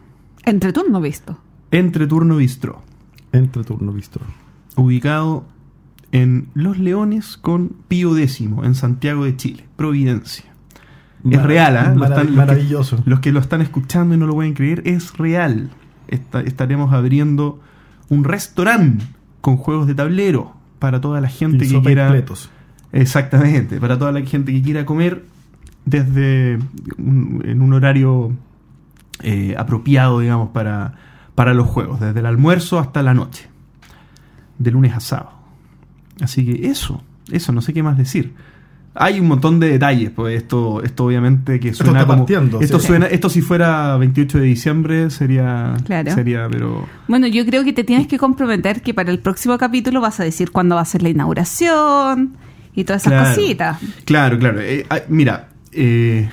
Entre turno visto. Entreturno bistro. Entre turno visto. Ubicado en Los Leones con Pío X, en Santiago de Chile, Providencia. Es real. Lo marav- están- los que- maravilloso. Los que lo están escuchando y no lo pueden creer, es real. Esta- estaremos abriendo un restaurante con juegos de tablero para toda la gente Y que quiera. pletos. Exactamente, para toda la gente que quiera comer desde un- en un horario eh, apropiado, digamos, para, para los juegos, desde el almuerzo hasta la noche, de lunes a sábado. Así que eso, eso, no sé qué más decir. Hay un montón de detalles, pues esto, esto obviamente que Esto suena está como partiendo, esto sí. suena, esto si fuera 28 de diciembre sería, Claro. sería, pero Bueno, yo creo que te tienes que comprometer que para el próximo capítulo vas a decir cuándo va a ser la inauguración y todas esas Claro. cositas. Claro, claro. Eh, ah, mira, eh,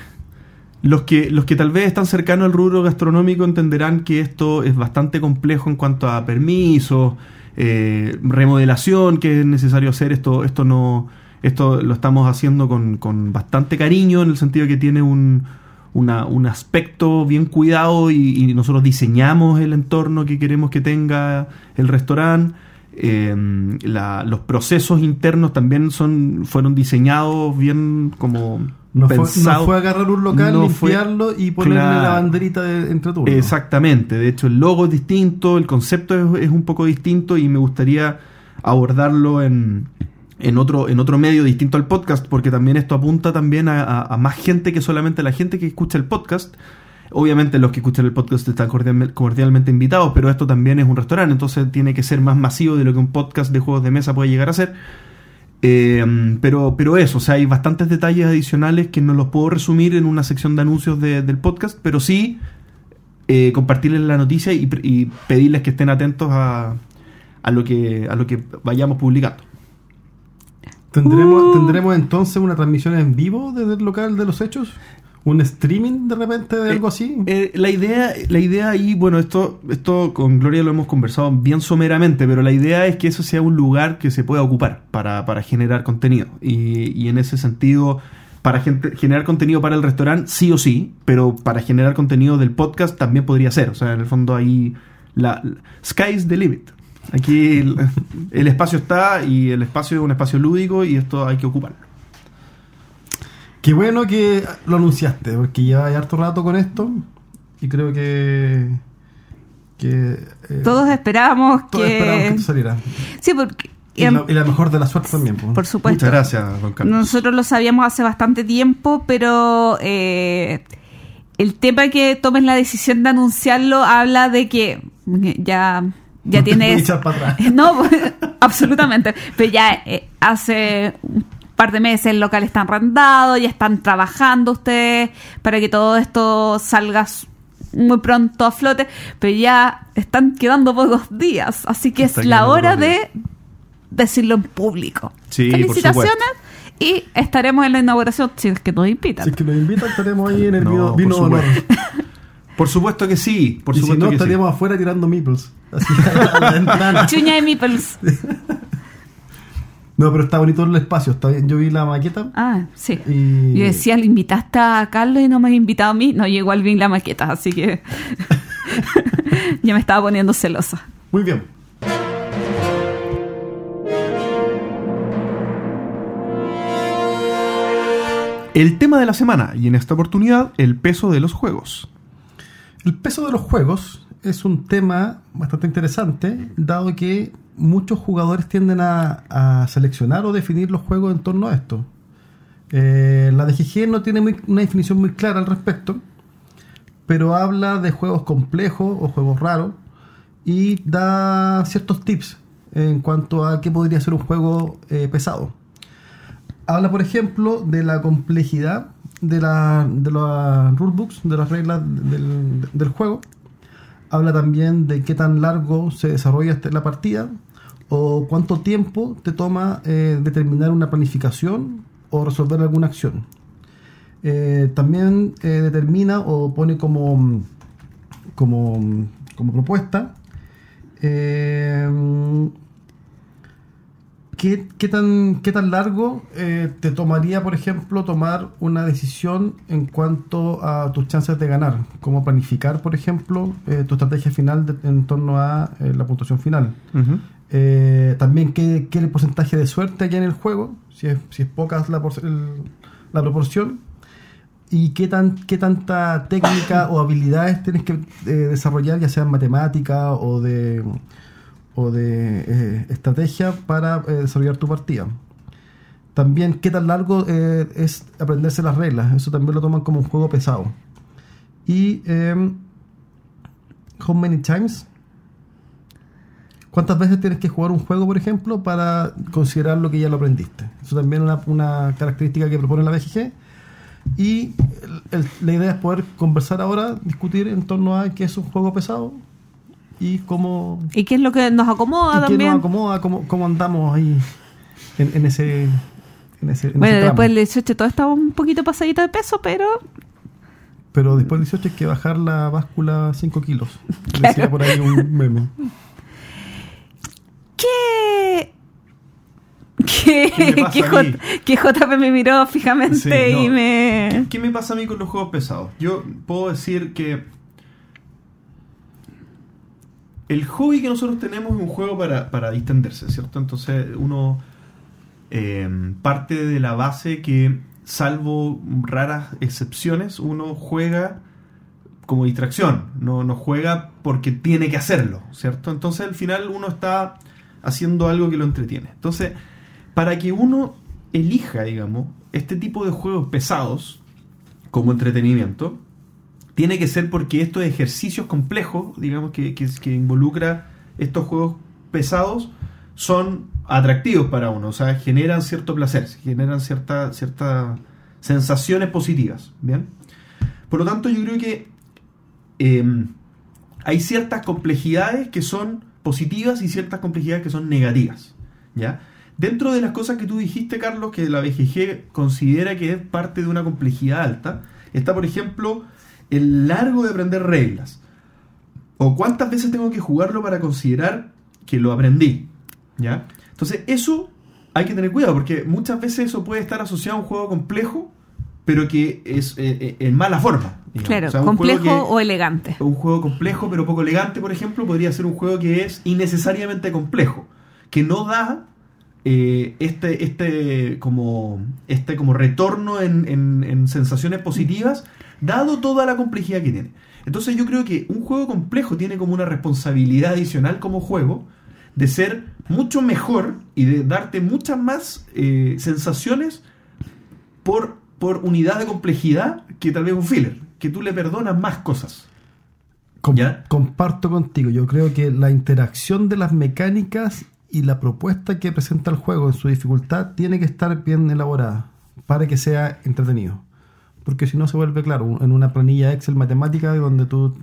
los, que, los que tal vez están cercanos al rubro gastronómico entenderán que esto es bastante complejo en cuanto a permisos, eh, remodelación que es necesario hacer. Esto, esto no, esto lo estamos haciendo con, con bastante cariño en el sentido que tiene un, una- un aspecto bien cuidado y, nosotros diseñamos el entorno que queremos que tenga el restaurante. La- los procesos internos también son fueron diseñados bien como No fue, no pensados. fue agarrar un local, No fue- limpiarlo y ponerle Claro. la banderita de entre turnos. Exactamente, de hecho el logo es distinto, el concepto es, es un poco distinto y me gustaría abordarlo en, en, otro, en otro medio distinto al podcast, porque también esto apunta también a, a- a más gente que solamente la gente que escucha el podcast. Obviamente los que escuchan el podcast están cordialme- cordialmente invitados, pero esto también es un restaurante, entonces tiene que ser más masivo de lo que un podcast de juegos de mesa puede llegar a ser. Eh, pero, pero eso, o sea, hay bastantes detalles adicionales que no los puedo resumir en una sección de anuncios de- del podcast, pero sí eh, compartirles la noticia y, y pedirles que estén atentos a, a lo que a lo que vayamos publicando. ¿Tendremos, Uh. ¿Tendremos entonces una transmisión en vivo desde el local de los hechos? Un streaming de repente de algo así. Eh, la idea, la idea ahí, bueno, esto, esto con Gloria lo hemos conversado bien someramente, pero la idea es que eso sea un lugar que se pueda ocupar para, para generar contenido. Y, y en ese sentido, para gente- generar contenido para el restaurante, sí o sí, pero para generar contenido del podcast también podría ser. O sea, en el fondo ahí, la, sky's the limit. Aquí el, el espacio está y el espacio es un espacio lúdico y esto hay que ocuparlo. Qué bueno que lo anunciaste, porque lleva ya harto rato con esto y creo que. que eh, Todos esperábamos todos que que... esto saliera. Sí, porque... Y, em, la, y la mejor de la suerte también. pues. por supuesto. Muchas gracias, don Carlos. Nosotros lo sabíamos hace bastante tiempo, pero eh, el tema que tomen la decisión de anunciarlo habla de que ya, ya No tienes... para atrás. No, absolutamente. Pero ya eh, hace un par de meses el local está arrendado, ya están trabajando ustedes para que todo esto salga muy pronto a flote, pero ya están quedando pocos días, así que es la hora de decirlo en público. Sí, Felicitaciones y estaremos en la inauguración si es que nos invitan. Si es que nos invitan, estaremos ahí en el No, vino, por honor. supuesto. Por supuesto que sí, por y si supuesto no, que sí. estaríamos afuera tirando meeples. Así a la ventana. Chuña de Meeples. No, pero está bonito el espacio. Está bien. Yo vi la maqueta. Ah, sí. Y- Yo decía, le invitaste a Carlos y no me has invitado a mí. No, yo igual vi la maqueta, así que ya me estaba poniendo celosa. Muy bien. El tema de la semana, y en esta oportunidad, el peso de los juegos. El peso de los juegos es un tema bastante interesante, dado que muchos jugadores tienden a, seleccionar o definir los juegos en torno a esto. Eh, la DGG no tiene una definición muy clara al respecto, pero habla de juegos complejos o juegos raros y da ciertos tips en cuanto a qué podría ser un juego eh, pesado. Habla, por ejemplo, de la complejidad de, la, de las rulebooks, de las reglas del, del juego. Habla también de qué tan largo se desarrolla este- la partida o cuánto tiempo te toma eh, determinar una planificación o resolver alguna acción. Eh, también eh, determina o pone como, como, como propuesta ¿Qué, qué tan, qué tan largo te tomaría, por ejemplo, tomar una decisión en cuanto a tus chances de ganar? ¿Cómo planificar, por ejemplo, tu estrategia final en torno a la puntuación final? Eh, también qué, qué porcentaje de suerte hay en el juego, si es, si es poca la, el- la proporción. Y qué, tan, qué tanta técnica o habilidades tienes que eh, desarrollar, ya sea en matemática o de, o de eh, estrategia para desarrollar tu partida. También qué tan largo es aprenderse las reglas, eso también lo toman como un juego pesado. Y eh, how many times, cuántas veces tienes que jugar un juego, por ejemplo, para considerar lo que ya lo aprendiste. Eso también es una, una característica que propone la BGG. Y el- el- la idea es poder conversar ahora, discutir en torno a qué es un juego pesado y cómo ¿Y qué es lo que nos acomoda y qué también? nos acomoda, cómo, cómo andamos ahí en, en ese en ese, en bueno, ese después del 18 todo estaba un poquito pasadito de peso, pero Pero después del 18 hay que bajar la báscula 5 kilos. Claro. Decía por ahí un meme. ¿Qué? Que, ¿Qué que, J- que JP me miró fijamente Sí, no. y me... ¿Qué me pasa a mí con los juegos pesados? Yo puedo decir que el hobby que nosotros tenemos es un juego para, para distenderse, ¿cierto? Entonces uno eh, parte de la base que, salvo raras excepciones, uno juega como distracción, no, no juega porque tiene que hacerlo, ¿cierto? Entonces al final uno está haciendo algo que lo entretiene. Entonces, para que uno elija, digamos, este tipo de juegos pesados como entretenimiento, tiene que ser porque estos ejercicios complejos, digamos, que, que, involucra estos juegos pesados, son atractivos para uno, o sea, generan cierto placer, generan cierta, ciertas sensaciones positivas, ¿bien? Por lo tanto, yo creo que eh, hay ciertas complejidades que son positivas y ciertas complejidades que son negativas, ¿ya? Dentro de las cosas que tú dijiste, Carlos, que la BGG considera que es parte de una complejidad alta, está, por ejemplo, el largo de aprender reglas. O cuántas veces tengo que jugarlo para considerar que lo aprendí. ¿Ya? Entonces, eso hay que tener cuidado, porque muchas veces eso puede estar asociado a un juego complejo, pero que es eh, eh, en mala forma. digamos. Claro, O sea, un complejo que- o elegante. un juego complejo pero poco elegante, por ejemplo, podría ser un juego que es innecesariamente complejo, que no da eh, este, este, como, este como retorno en, en- en sensaciones positivas, dado toda la complejidad que tiene. Entonces yo creo que un juego complejo tiene como una responsabilidad adicional como juego de ser mucho mejor y de darte muchas más eh, sensaciones por, por unidad de complejidad que tal vez un filler, que tú le perdonas más cosas. Com- ¿Ya? Comparto contigo. Yo creo que la interacción de las mecánicas y la propuesta que presenta el juego en su dificultad tiene que estar bien elaborada para que sea entretenido. Porque si no se vuelve claro en una planilla Excel matemática donde tú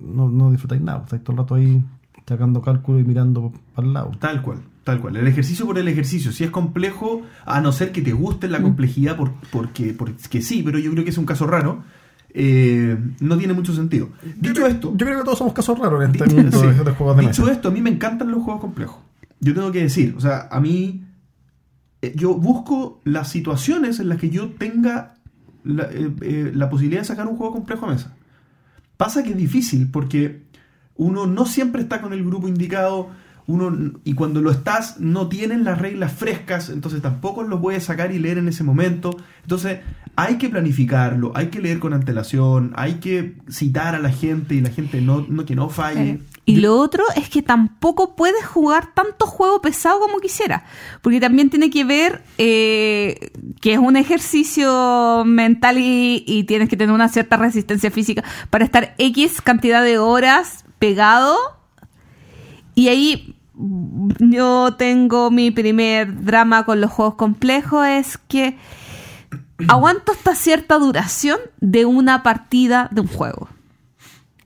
no, no disfrutáis nada. Estás todo el rato ahí sacando cálculo y mirando para el lado. Tal cual, tal cual. El ejercicio por el ejercicio. Si es complejo, a no ser que te guste la complejidad, por, porque, porque sí, pero yo creo que es un caso raro, eh, no tiene mucho sentido. Dicho esto, Yo creo que todos somos casos raros en este Dicho- mundo sí. de, juegos de Dicho mesa. esto, a mí me encantan los juegos complejos. Yo tengo que decir, o sea, a mí eh, yo busco las situaciones en las que yo tenga la, eh, la posibilidad de sacar un juego complejo a mesa. Pasa que es difícil porque uno no siempre está con el grupo indicado, uno y cuando lo estás no tienen las reglas frescas, entonces tampoco lo puedes sacar y leer en ese momento. Entonces hay que planificarlo, hay que leer con antelación, hay que citar a la gente y la gente no, no que no falle. Y lo otro es que tampoco puedes jugar tanto juego pesado como quisiera, porque también tiene que ver eh, que es un ejercicio mental y, y tienes que tener una cierta resistencia física para estar X cantidad de horas pegado. Y ahí yo tengo mi primer drama con los juegos complejos, es que aguanto hasta cierta duración de una partida de un juego.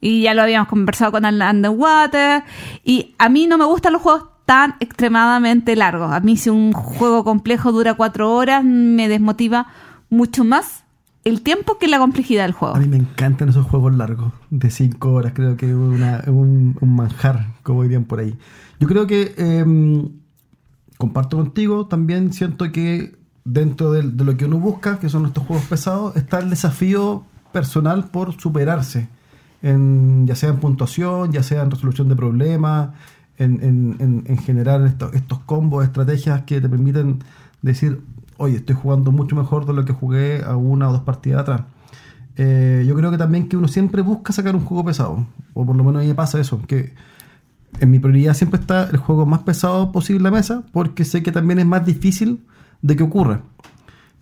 Y ya lo habíamos conversado con Underwater. Y a mí no me gustan los juegos tan extremadamente largos. A mí si un juego complejo dura cuatro horas, me desmotiva mucho más el tiempo que la complejidad del juego. A mí me encantan esos juegos largos, de 5 horas, creo que es un, un manjar, como dirían por ahí. Yo creo que eh, comparto contigo, también siento que dentro de, lo que uno busca, que son estos juegos pesados, está el desafío personal por superarse, en, ya sea en puntuación, ya sea en resolución de problemas, en, en- en- en generar estos, estos combos, estrategias que te permiten decir, oye, estoy jugando mucho mejor de lo que jugué a una o dos partidas atrás. Eh, yo creo que también que uno siempre busca sacar un juego pesado, o por lo menos a mí me pasa eso, que en mi prioridad siempre está el juego más pesado posible a la mesa, porque sé que también es más difícil de que ocurra.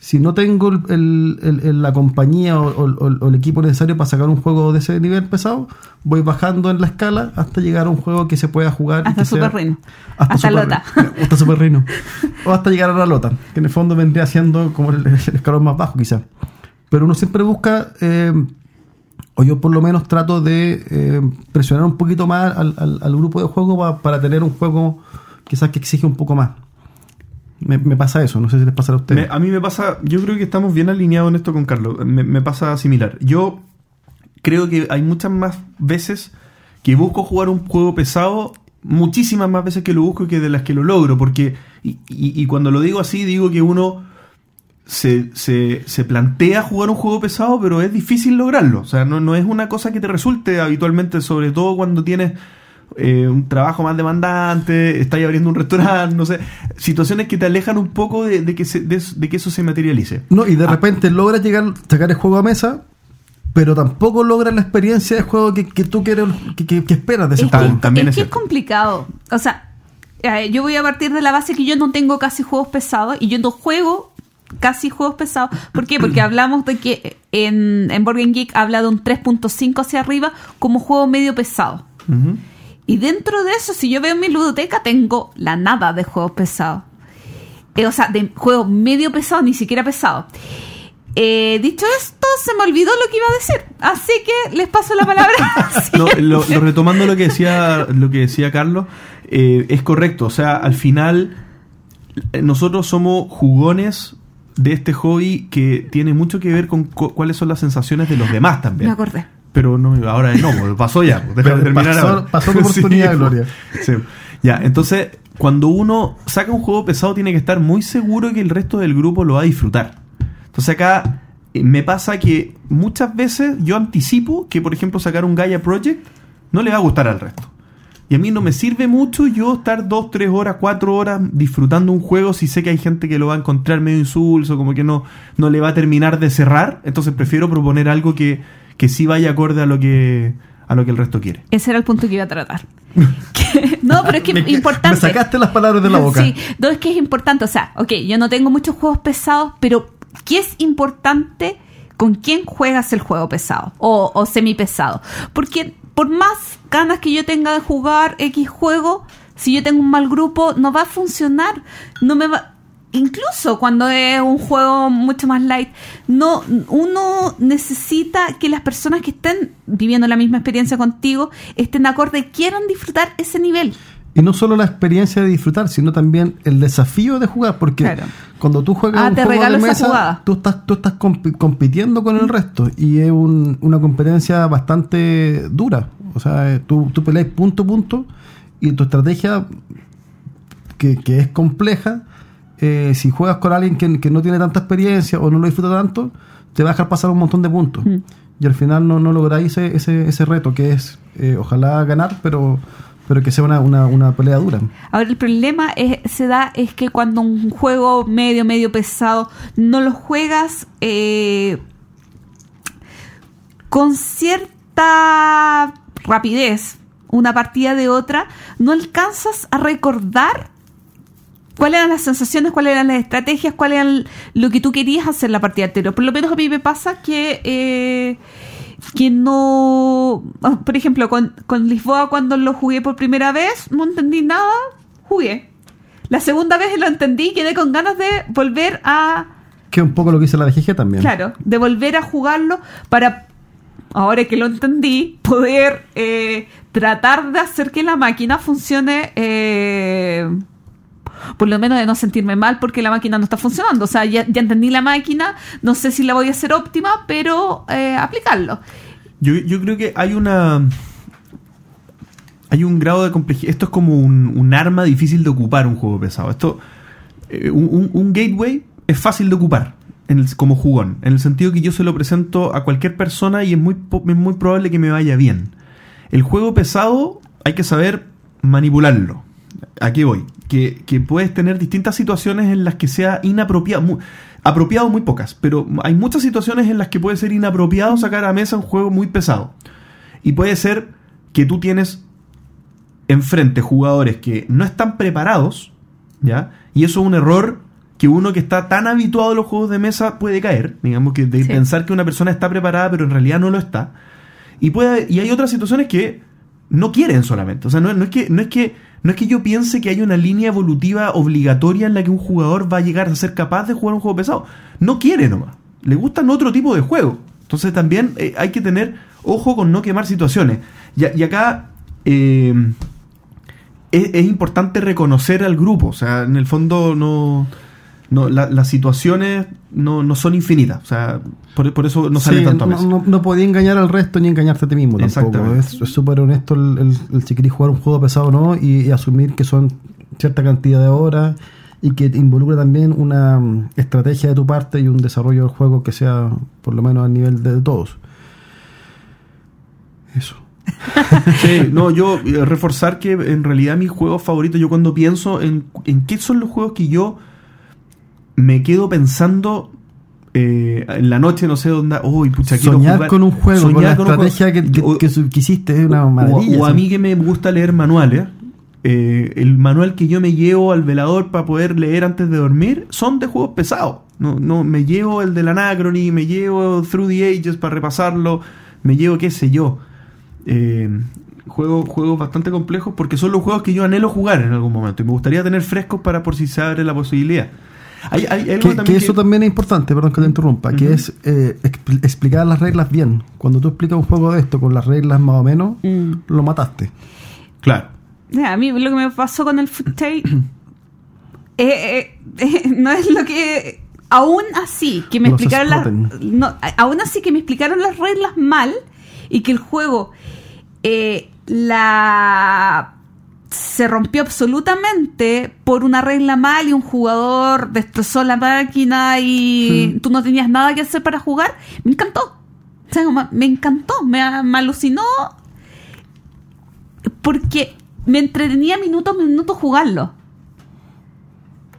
Si no tengo el- el- el- el- la compañía o, o- o el equipo necesario para sacar un juego de ese nivel pesado, voy bajando en la escala hasta llegar a un juego que se pueda jugar. Hasta sea- Super Reino. Hasta, Hasta Super- Lota. Hasta Super Reino. O hasta llegar a la Lota, que en el fondo vendría siendo como el, escalón más bajo quizás. Pero uno siempre busca, eh, o yo por lo menos trato de eh, presionar un poquito más al, grupo de juego pa- para tener un juego quizás que exige un poco más. Me, pasa eso, no sé si les pasa a ustedes. A mí me pasa, yo creo que estamos bien alineados en esto con Carlos. Me, pasa similar. Yo creo que hay muchas más veces que busco jugar un juego pesado, muchísimas más veces que lo busco que de las que lo logro. Porque, y, y- y cuando lo digo así, digo que uno se, se, se plantea jugar un juego pesado, pero es difícil lograrlo. O sea, no, no es una cosa que te resulte habitualmente, sobre todo cuando tienes eh, un trabajo más demandante, estás abriendo un restaurante, no sé, situaciones que te alejan un poco de, de que, se- de, de que eso se materialice. No, y de Ah. repente logras llegar, sacar el juego a mesa, pero tampoco logras la experiencia de juego que, que tú quieres, que, que- que esperas de ese Es juego. también es, es que es complicado. O sea, eh, yo voy a partir de la base que yo no tengo casi juegos pesados y yo no juego casi juegos pesados. ¿Por qué? Porque hablamos de que en, en Game Geek habla de un 3.5 hacia arriba como juego medio pesado. Y dentro de eso, si yo veo mi ludoteca, tengo la nada de juegos pesados. Eh, o sea, de juegos medio pesados, ni siquiera pesados. Eh, dicho esto, se me olvidó lo que iba a decir. Así que les paso la palabra. No, lo, lo retomando lo que decía, lo que decía Carlos, eh, es correcto. O sea, al final, nosotros somos jugones de este hobby que tiene mucho que ver con cu- cuáles son las sensaciones de los demás también. Me acordé. Pero no, ahora no, pues, pasó ya. pues, deja de terminar pasó- ahora. pasó tu oportunidad, pues. Gloria. Sí. Ya, entonces, cuando uno saca un juego pesado, tiene que estar muy seguro que el resto del grupo lo va a disfrutar. Entonces, acá eh, me pasa que muchas veces yo anticipo que, por ejemplo, sacar un Gaia Project no le va a gustar al resto. Y a mí no me sirve mucho yo estar dos, tres horas, cuatro horas disfrutando un juego si sé que hay gente que lo va a encontrar medio insulso, como que no, no le va a terminar de cerrar. Entonces prefiero proponer algo que, que sí vaya acorde a lo que, a lo que el resto quiere. Ese era el punto que iba a tratar. Que- no, pero es que es importante. Me sacaste las palabras de la boca. Sí, no, es que es importante. O sea, ok, yo no tengo muchos juegos pesados, pero ¿qué es importante con quién juegas el juego pesado o, o semi pesado? Porque por más ganas que yo tenga de jugar X juego, si yo tengo un mal grupo, no va a funcionar. No me va. Incluso cuando es un juego mucho más light, no, uno necesita que las personas que estén viviendo la misma experiencia contigo estén de acuerdo y quieran disfrutar ese nivel. Y no solo la experiencia de disfrutar, sino también el desafío de jugar, porque Claro. cuando tú juegas Ah, un te juego regalo de esa mesa, tú estás, tú estás compi- compitiendo con el resto y es un- una competencia bastante dura. O sea, eh, tú, tú peleas punto a punto y tu estrategia, que, que es compleja, eh, si juegas con alguien que, que no tiene tanta experiencia o no lo disfruta tanto, te va a dejar pasar un montón de puntos. Mm. Y al final no, no lográis ese, ese, ese reto que es, eh, ojalá ganar, pero, pero que sea una, una, una pelea dura. Ahora el problema es, se da es que cuando un juego medio, medio pesado, no lo juegas eh, con cierta rapidez, una partida de otra, no alcanzas a recordar cuáles eran las sensaciones, cuáles eran las estrategias, cuál eran lo que tú querías hacer en la partida anterior. Por lo menos a mí me pasa que... eh, que no... ah, Por ejemplo, con, con Lisboa cuando lo jugué por primera vez, no entendí nada, jugué. La segunda vez lo entendí y quedé con ganas de volver a... Que es un poco lo que dice la DGG también. Claro, de volver a jugarlo para, ahora que lo entendí, poder eh, tratar de hacer que la máquina funcione, eh, por lo menos de no sentirme mal porque la máquina no está funcionando. O sea, ya, entendí la máquina, no sé si la voy a hacer óptima, pero eh, aplicarlo. Yo, yo creo que hay una. Hay un grado de complejidad. Esto es como un, arma difícil de ocupar un juego pesado. Esto. eh, un, gateway es fácil de ocupar en el- como jugón. En el sentido que yo se lo presento a cualquier persona y es muy, es muy probable que me vaya bien. El juego pesado hay que saber manipularlo. Aquí voy. Que, que puedes tener distintas situaciones en las que sea inapropiado. mu- apropiado muy pocas, pero hay muchas situaciones en las que puede ser inapropiado sacar a mesa un juego muy pesado. Y puede ser que tú tienes enfrente jugadores que no están preparados, ¿ya? Y eso es un error que uno que está tan habituado a los juegos de mesa puede caer, digamos que de Sí. pensar que una persona está preparada pero en realidad no lo está. Y puede y hay otras situaciones que no quieren solamente, o sea, no, no es que no es que no es que yo piense que hay una línea evolutiva obligatoria en la que un jugador va a llegar a ser capaz de jugar un juego pesado. No quiere nomás. Le gustan otro tipo de juego. Entonces también eh, hay que tener ojo con no quemar situaciones. Y, acá eh, es, es importante reconocer al grupo. O sea, en el fondo no. No la- las situaciones no, no son infinitas. O sea, por, por eso no sale Sí, tanto a no, no, no podía engañar al resto ni engañarte a ti mismo tampoco. Es súper honesto el, el- el si querés jugar un juego pesado o no y, y asumir que son cierta cantidad de horas y que involucra también una mm, estrategia de tu parte y un desarrollo del juego que sea por lo menos al nivel de todos. Eso. Sí, no, yo eh, reforzar que en realidad mis juegos favoritos, yo cuando pienso en, en qué son los juegos que yo me quedo pensando eh, en la noche, no sé dónde, uy, pucha, Soñar jugar". con un juego, con la Soñar un juego. estrategia que, que- hiciste es una maravilla. O, a mí que me gusta leer manuales, eh, el manual que yo me llevo al velador para poder leer antes de dormir son de juegos pesados. No, no, me llevo el del Anacrony, me llevo Through the Ages para repasarlo, me llevo qué sé yo. Eh, juego, juegos bastante complejos porque son los juegos que yo anhelo jugar en algún momento y me gustaría tener frescos para por si se abre la posibilidad. Hay, hay- hay algo Que, eso que- también es importante, perdón que te interrumpa, que es eh, expl- explicar las reglas bien. Cuando tú explicas un juego de esto con las reglas más o menos, Mm. lo mataste. Claro. A mí lo que me pasó con el Footay eh, eh, eh, no es lo que aún así que me Los explicaron las no, aún así que me explicaron las reglas mal y que el juego eh, la se rompió absolutamente por una regla mal y un jugador destrozó la máquina y Sí. tú no tenías nada que hacer para jugar, me encantó. O sea, me encantó, me, me alucinó porque me entretenía minutos, minutos jugarlo.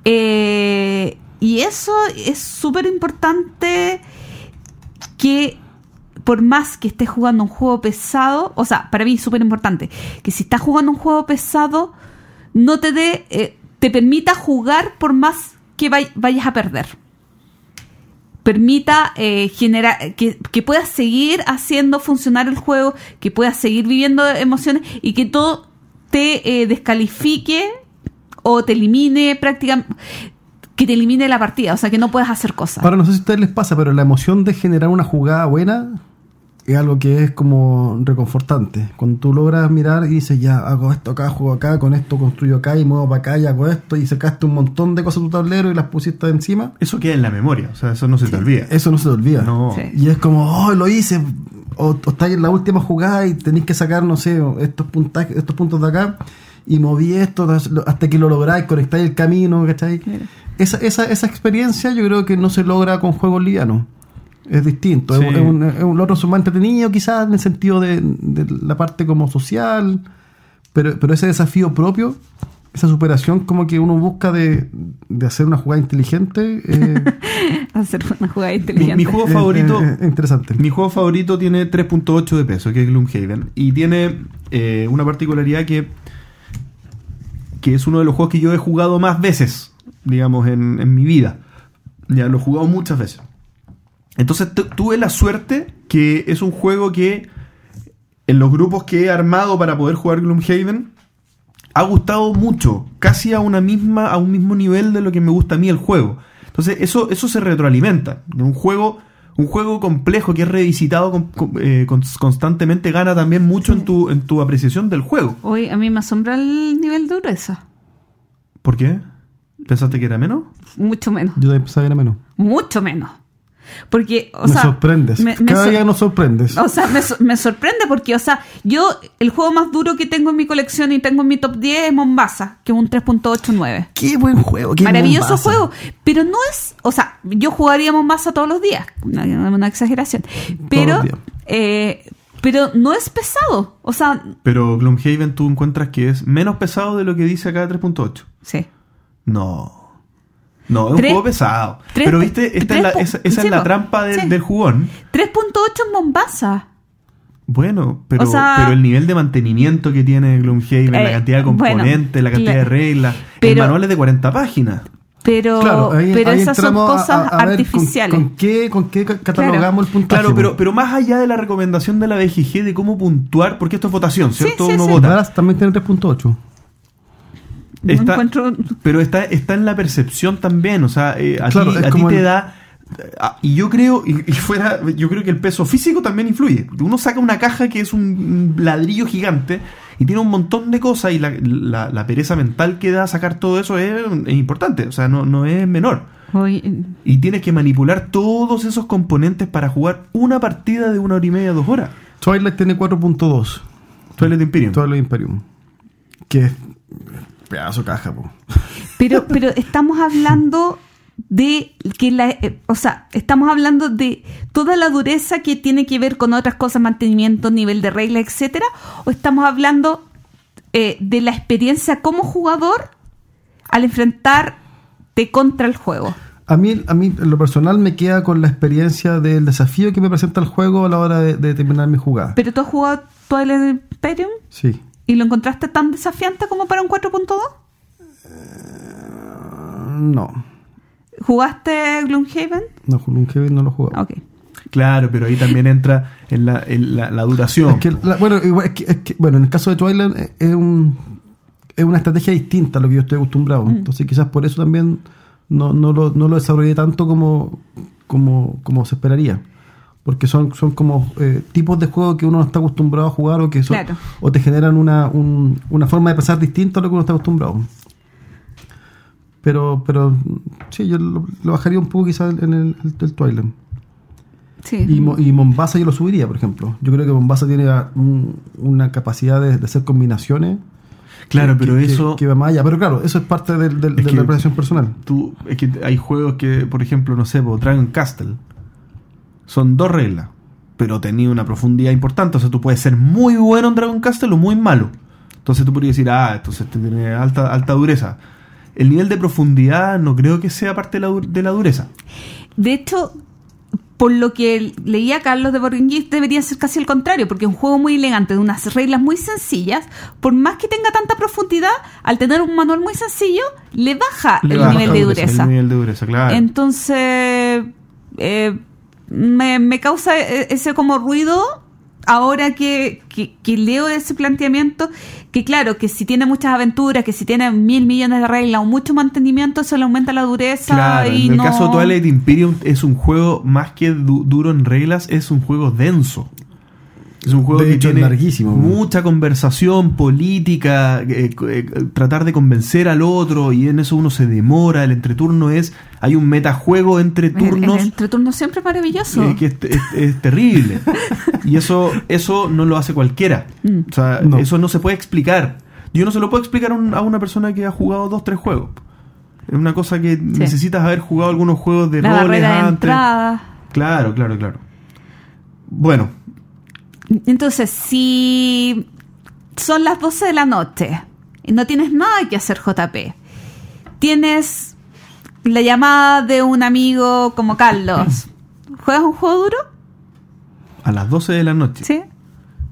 Eh, y eso es súper importante que por más que estés jugando un juego pesado, o sea, para mí es súper importante, que si estás jugando un juego pesado, no te dé, eh, te permita jugar por más que vay- vayas a perder. Permita eh, generar, que, que puedas seguir haciendo funcionar el juego, que puedas seguir viviendo emociones y que todo te eh, descalifique o te elimine prácticamente, que te elimine la partida, o sea, que no puedas hacer cosas. Ahora no sé si a ustedes les pasa, pero la emoción de generar una jugada buena es algo que es como reconfortante. Cuando tú logras mirar y dices, ya hago esto acá, juego acá, con esto construyo acá y muevo para acá y hago esto y sacaste un montón de cosas de tu tablero y las pusiste encima, Eso queda en la memoria, o sea, eso no se te olvida. eso no se te olvida. No. Sí. Y es como, oh, lo hice. O, o estáis en la última jugada y tenéis que sacar, no sé, estos, puntajes, estos puntos de acá. Y moví esto hasta que lo lográis, conectáis el camino, ¿cachai? Esa, esa, esa experiencia yo creo que no se logra con juegos livianos. Es distinto. Sí. Es, es un, es un otro son más entretenido quizás en el sentido de, de la parte como social. Pero, pero ese desafío propio, esa superación como que uno busca de, de hacer una jugada inteligente. eh, Hacer una jugada Mi, inteligente. mi juego es- favorito, es- es interesante. mi juego favorito tiene 3.8 de peso, que es Gloomhaven. Y tiene eh, una particularidad que, que es uno de los juegos que yo he jugado más veces, digamos, en, en mi vida. Ya lo he jugado muchas veces. Entonces tu- tuve la suerte que es un juego que en los grupos que he armado para poder jugar Gloomhaven ha gustado mucho, casi a una misma, a un mismo nivel de lo que me gusta a mí el juego. Entonces, eso, eso se retroalimenta. Un juego, un juego complejo que es revisitado con- con- eh, cons- constantemente gana también mucho en tu, en tu apreciación del juego. Hoy a mí me asombra el nivel de dureza. ¿Por qué? ¿Pensaste que era menos? Mucho menos. Yo pensaba que era menos. Mucho menos. Porque, o me sea. sorprendes. me- me Cada sor- día nos sorprendes. O sea, me, so- me sorprende porque, o sea, yo, el juego más duro que tengo en mi colección y tengo en mi top 10 es Mombasa, que es un 3.89. qué buen juego. Qué Maravilloso Mombasa. juego, pero no es, o sea, yo jugaría Mombasa todos los días, una, una exageración, pero, eh, pero no es pesado, o sea, Pero Gloomhaven tú encuentras que es menos pesado de lo que dice acá 3.8. sí. No. No, es un juego pesado. Pero viste, esta es la, esa, esa sí, es la trampa del, Sí. del jugón. 3.8 en Mombasa. Bueno, pero, O sea- pero el nivel de mantenimiento que tiene Gloomhaven, la Eh, cantidad de bueno, componentes, la cantidad de reglas, el pero- manual es de 40 páginas. Pero, Claro, ahí, pero ahí esas son cosas a- a ver con- artificiales. Con, qué, ¿Con qué ca- catalogamos el puntaje? Claro, pero, pero más allá de la recomendación de la BGG de cómo puntuar, porque esto es votación, Sí, ¿cierto? sí, Uno sí. vota. Dallas también tiene 3.8. No Está- encuentro- Pero está, está en la percepción también, o sea, eh, a Claro, ti, a te el- da... ah, Y yo creo, y, y fuera, yo creo que el peso físico también influye. Uno saca una caja que es un ladrillo gigante y tiene un montón de cosas y la, la- la pereza mental que da sacar todo eso es, es importante, o sea, no, no es menor. Hoy- Y tienes que manipular todos esos componentes para jugar una partida de una hora y media, dos horas. Twilight tiene 4.2. Twilight Imperium. Twilight Imperium. Que es pedazo de caja, po. Pero, pero estamos hablando de que la, eh, o sea, estamos hablando de toda la dureza que tiene que ver con otras cosas, mantenimiento, nivel de regla, etcétera, o estamos hablando eh, de la experiencia como jugador al enfrentarte contra el juego. A mí, a mí, en lo personal, me queda con la experiencia del desafío que me presenta el juego a la hora de, de terminar mi jugada. Pero tú has jugado Twilight Imperium Sí. Y lo encontraste tan desafiante como para un 4.2? No. ¿Jugaste Gloomhaven? No, Gloomhaven no lo he jugado. Ok. Claro, pero ahí también entra en la, en la, la duración. Es que, la- bueno, igual, es que- es que, bueno, en el caso de Twilight eh, es, un, es una estrategia distinta a lo que yo estoy acostumbrado. Entonces quizás por eso también no, no, lo, no lo desarrollé tanto como, como, como se esperaría. Porque son, son como eh, tipos de juegos que uno no está acostumbrado a jugar o que son, Claro. o te generan una, un- una forma de pensar distinta a lo que uno está acostumbrado. Pero, pero sí, yo lo, lo bajaría un poco quizás en el, el, el Twilight. Sí. Y, y Mombasa yo lo subiría, por ejemplo. Yo creo que Mombasa tiene un- una capacidad de, de hacer combinaciones. Claro, que- pero que- eso. Que, va más allá. Pero claro, eso es parte del- del- Es de la apreciación personal. tú, es que hay juegos que, por ejemplo, no sé, po, Dragon Castle. Son dos reglas, pero tenía una profundidad importante. O sea, tú puedes ser muy bueno en Dragon Castle o muy malo. Entonces tú podrías decir, ah, entonces tiene alta, alta dureza. El nivel de profundidad no creo que sea parte de la, de la dureza. De hecho, por lo que leía Carlos de Borges, debería ser casi el contrario, porque es un juego muy elegante, de unas reglas muy sencillas, por más que tenga tanta profundidad, al tener un manual muy sencillo, le baja Le el baja nivel de dureza. El nivel de dureza, claro. Entonces, eh, me, me causa e- ese como ruido ahora que, que- que leo ese planteamiento, que claro, que si tiene muchas aventuras, que si tiene mil millones de reglas o mucho mantenimiento, eso le aumenta la dureza. Claro, y en el caso de Twilight Imperium es un juego más que du- duro en reglas, es un juego denso. Es un juego De que hecho, tiene larguísimo. mucha conversación política, eh, eh, tratar de convencer al otro y en eso uno se demora. El entreturno es, hay un metajuego entre turnos El, entreturno siempre es maravilloso. eh, que es, es- es terrible. y eso, eso no lo hace cualquiera. Mm. O sea, No. eso no se puede explicar. Yo no se lo puedo explicar a, un- a una persona que ha jugado dos, tres juegos. Es una cosa que necesitas haber jugado algunos juegos de la roles barrera de antes. entrada. Claro, claro, claro. Bueno, Entonces, si son las 12 de la noche y no tienes nada que hacer, JP, tienes la llamada de un amigo como Carlos, ¿juegas un juego duro? a las 12 de la noche ¿Sí?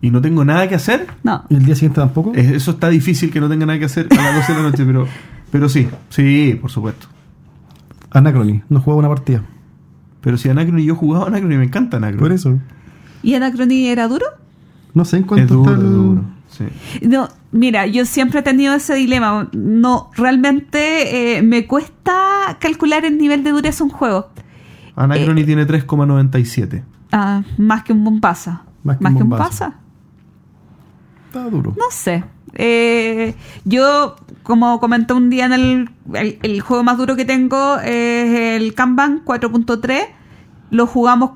y no tengo nada que hacer, No. ¿Y el día siguiente tampoco? eh, eso está difícil que no tenga nada que hacer a las 12 de la noche, pero, pero sí, sí, por supuesto. Anacrony, no juega una partida. Pero si Anacron y yo jugaba Anacron y me encanta Anacron. Por eso. ¿Y Anacrony era duro? No sé en Es cuánto duro, está es el- duro. Sí. No, mira, yo siempre he tenido ese dilema. No, realmente eh, me cuesta calcular el nivel de dureza de un juego. Anacrony tiene 3,97. Ah, más que un bombasa. Más que Más un que un bombazo. pasa. Está duro. No sé. Eh, yo, como comenté un día en el, el, el juego más duro que tengo, es el Kanban 4.3. Lo jugamos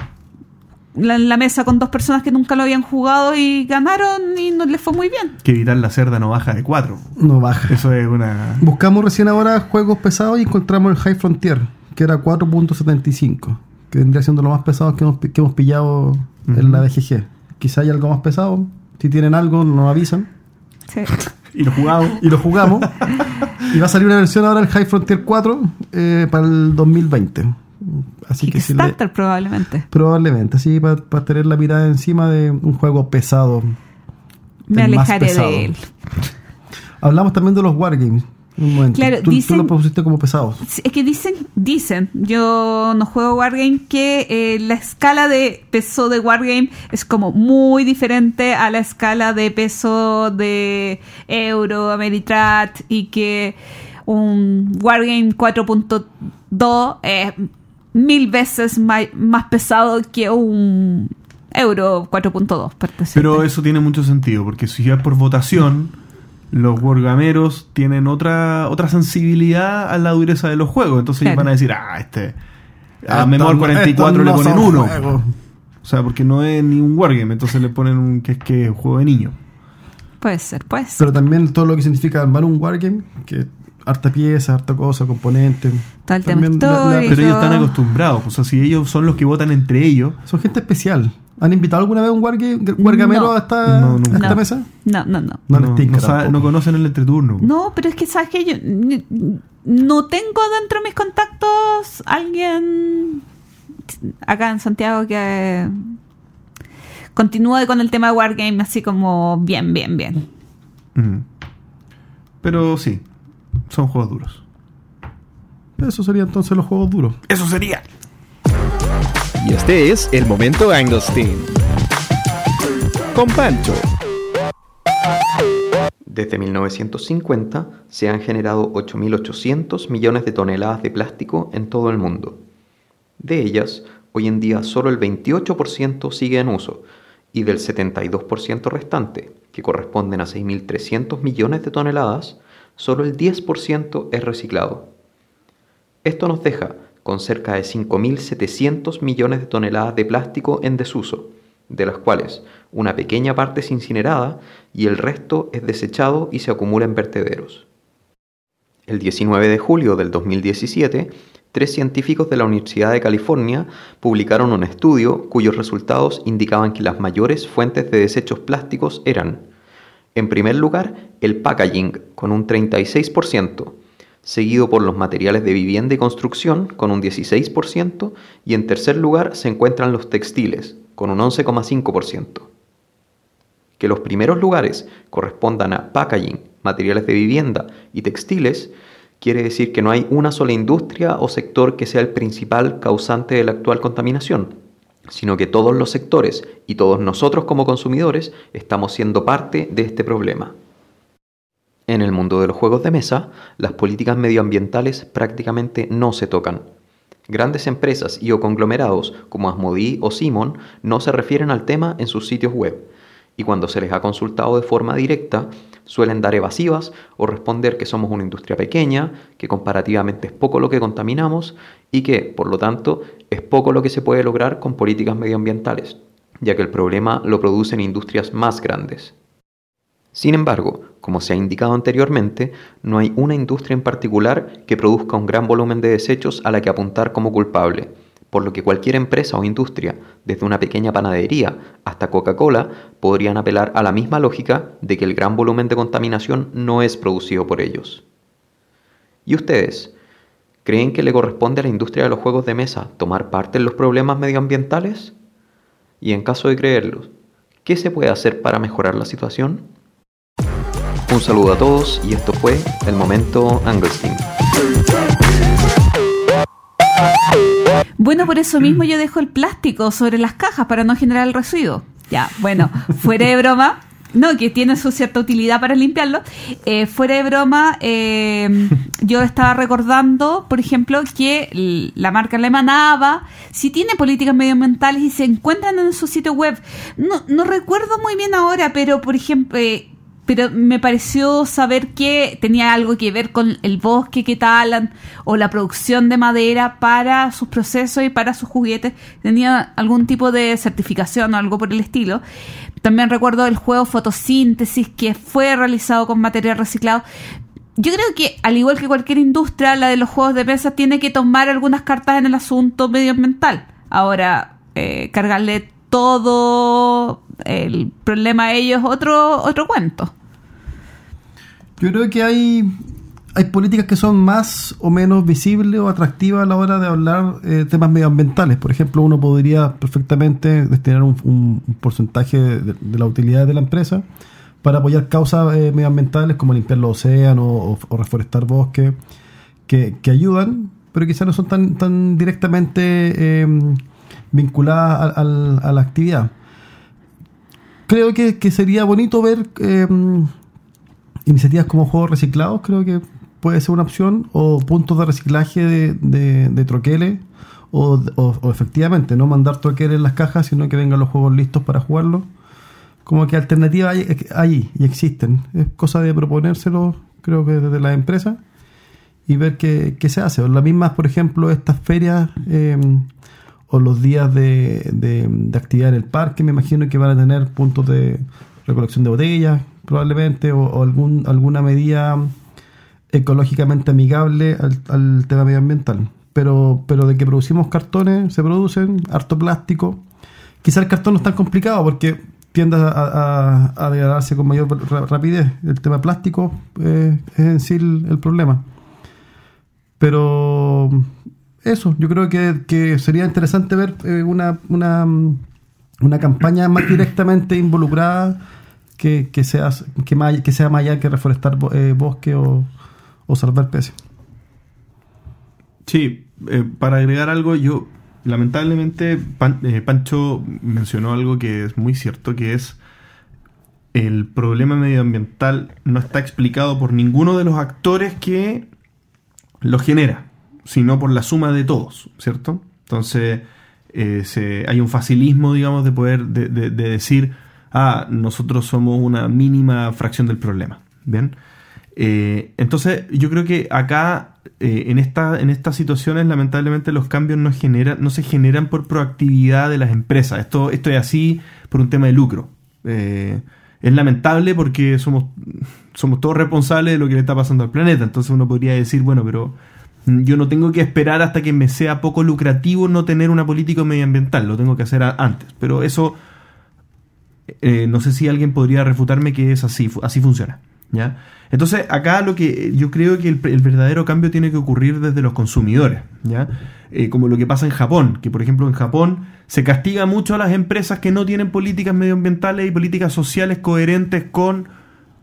la- en la mesa con dos personas que nunca lo habían jugado y ganaron y nos les fue muy bien. Que evitar la cerda no baja de 4. No baja. Eso es una. Buscamos recién ahora juegos pesados y encontramos el High Frontier, que era 4.75, que vendría siendo lo más pesado que hemos, que hemos pillado en la BGG. Quizá hay algo más pesado. Si tienen algo, nos avisan. Sí. Y lo jugamos. Y lo jugamos. y va a salir una versión ahora, el High Frontier 4, eh, para el 2020. Así que si le- Kickstarter probablemente. probablemente, sí, para tener la mirada encima de un juego pesado. Me alejaré pesado. de él. Hablamos también de los Wargames. Un momento. Claro, tú, tú dicen- los pusiste como pesados. Es que dicen, dicen, yo no juego Wargame, que eh, la escala de peso de Wargame es como muy diferente a la escala de peso de Euro, Ameritrash y que un Wargame 4.2 es mil veces más pesado que un Euro 4.2. por decirte. Pero eso tiene mucho sentido, porque si es por votación, los wargameros tienen otra otra sensibilidad a la dureza de los juegos. Entonces ellos Claro. van a decir, ah, este. A no- 44 le ponen uno. juegos. O sea, porque no es ni un wargame, entonces le ponen un que es que es un juego de niño. Puede ser, puede ser. Pero también todo lo que significa armar un wargame, que harta pieza, harta cosa, componente. Todo el tema También la- la-. Pero ellos están acostumbrados. O sea, si ellos son los que votan entre ellos, son gente especial. ¿Han invitado alguna vez a un wargame, wargamero No. a esta, No, nunca. a esta No. mesa? No, no, no. No no, tinca sabe- conocen el entreturno. No, pero es que, ¿sabes que Yo no tengo dentro de mis contactos alguien acá en Santiago que continúe con el tema de Wargame así como bien, bien, bien. Mm. Pero sí, son juegos duros. Eso sería entonces los juegos duros. Eso sería. Y este es el momento Anglestein. Con Pancho. Desde 1950 se han generado 8.800 millones de toneladas de plástico en todo el mundo. De ellas, hoy en día solo el 28% sigue en uso y del 72% restante, que corresponden a 6.300 millones de toneladas, solo el 10% es reciclado. Esto nos deja con cerca de 5.700 millones de toneladas de plástico en desuso, de las cuales una pequeña parte es incinerada y el resto es desechado y se acumula en vertederos. El 19 de julio del 2017, tres científicos de la Universidad de California publicaron un estudio cuyos resultados indicaban que las mayores fuentes de desechos plásticos eran, en primer lugar, el packaging, con un 36%, seguido por los materiales de vivienda y construcción, con un 16%, y en tercer lugar se encuentran los textiles, con un 11,5%. Que los primeros lugares correspondan a packaging, materiales de vivienda y textiles, quiere decir que no hay una sola industria o sector que sea el principal causante de la actual contaminación, sino que todos los sectores y todos nosotros como consumidores estamos siendo parte de este problema. En el mundo de los juegos de mesa, las políticas medioambientales prácticamente no se tocan. Grandes empresas y o conglomerados como Asmodee o Simon no se refieren al tema en sus sitios web, y cuando se les ha consultado de forma directa, suelen dar evasivas o responder que somos una industria pequeña, que comparativamente es poco lo que contaminamos y que, por lo tanto, es poco lo que se puede lograr con políticas medioambientales, ya que el problema lo producen industrias más grandes. Sin embargo, como se ha indicado anteriormente, no hay una industria en particular que produzca un gran volumen de desechos a la que apuntar como culpable, por lo que cualquier empresa o industria, desde una pequeña panadería hasta Coca-Cola, podrían apelar a la misma lógica de que el gran volumen de contaminación no es producido por ellos. ¿Y ustedes? ¿Creen que le corresponde a la industria de los juegos de mesa tomar parte en los problemas medioambientales? Y en caso de creerlo, ¿qué se puede hacer para mejorar la situación? Un saludo a todos y esto fue el momento Anglestein. Bueno, por eso mismo yo dejo el plástico sobre las cajas para no generar el residuo. Ya, bueno, fuera de broma, no, que tiene su cierta utilidad para limpiarlo. Eh, fuera de broma, eh, yo estaba recordando, por ejemplo, que la marca alemana si tiene políticas medioambientales y se encuentran en su sitio web. No, no recuerdo muy bien ahora, pero por ejemplo, eh, pero me pareció saber que tenía algo que ver con el bosque que talan o la producción de madera para sus procesos y para sus juguetes. Tenía algún tipo de certificación o algo por el estilo. También recuerdo el juego Fotosíntesis que fue realizado con material reciclado. Yo creo que, al igual que cualquier industria, la de los juegos de mesa tiene que tomar algunas cartas en el asunto medioambiental. Ahora, eh, cargarle todo el problema a ellos otro, otro cuento. Yo creo que hay, hay políticas que son más o menos visibles o atractivas a la hora de hablar eh, temas medioambientales. Por ejemplo, uno podría perfectamente destinar un, porcentaje de, la utilidad de la empresa para apoyar causas eh, medioambientales como limpiar los océanos o, reforestar bosques, que, ayudan, pero quizás no son tan, tan directamente eh, vinculadas a, la actividad. Creo que, sería bonito ver eh, iniciativas como juegos reciclados, creo que puede ser una opción, o puntos de reciclaje de, de, troqueles, o, efectivamente no mandar troqueles en las cajas, sino que vengan los juegos listos para jugarlos. Como que alternativas hay, y existen. Es cosa de proponérselo, creo que desde la empresa, y ver qué, qué se hace. O las mismas, por ejemplo, estas ferias eh, o los días de, de, actividad en el parque, me imagino que van a tener puntos de recolección de botellas, probablemente, o, algún, alguna medida ecológicamente amigable al, tema medioambiental. Pero, pero de que producimos cartones, se producen, harto plástico. Quizá el cartón no es tan complicado porque tiende a, a, degradarse con mayor rapidez. El tema plástico eh, es en sí el problema. Pero eso, yo creo que, sería interesante ver eh, una, una, una, campaña más directamente involucrada que, sea, que, que sea más allá que reforestar eh, bosque o, salvar peces. Sí, eh, para agregar algo, yo lamentablemente Pancho mencionó algo que es muy cierto, que es el problema medioambiental no está explicado por ninguno de los actores que lo genera sino por la suma de todos, ¿cierto? Entonces, eh, hay un facilismo, digamos, de poder de, decir, ah, nosotros somos una mínima fracción del problema, ¿bien? Eh, entonces, yo creo que acá eh, en, esta, en estas situaciones lamentablemente los cambios no, no se generan por proactividad de las empresas. Esto, esto es así por un tema de lucro. Es lamentable porque somos, somos todos responsables de lo que le está pasando al planeta. Entonces uno podría decir, bueno, pero yo no tengo que esperar hasta que me sea poco lucrativo no tener una política medioambiental, lo tengo que hacer antes. Pero eso, eh, no sé si alguien podría refutarme que es así, así funciona. ¿ya? Entonces, acá lo que yo creo que el, el verdadero cambio tiene que ocurrir desde los consumidores, ¿ya? Eh, como lo que pasa en Japón, que por ejemplo en Japón se castiga mucho a las empresas que no tienen políticas medioambientales y políticas sociales coherentes con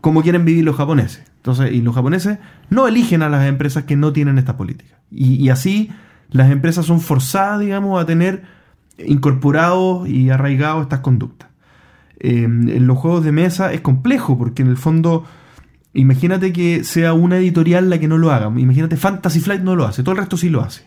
cómo quieren vivir los japoneses. Entonces, y los japoneses no eligen a las empresas que no tienen estas políticas. Y, y así las empresas son forzadas, digamos, a tener incorporados y arraigados estas conductas. Eh, en los juegos de mesa es complejo porque en el fondo imagínate que sea una editorial la que no lo haga imagínate Fantasy Flight no lo hace todo el resto sí lo hace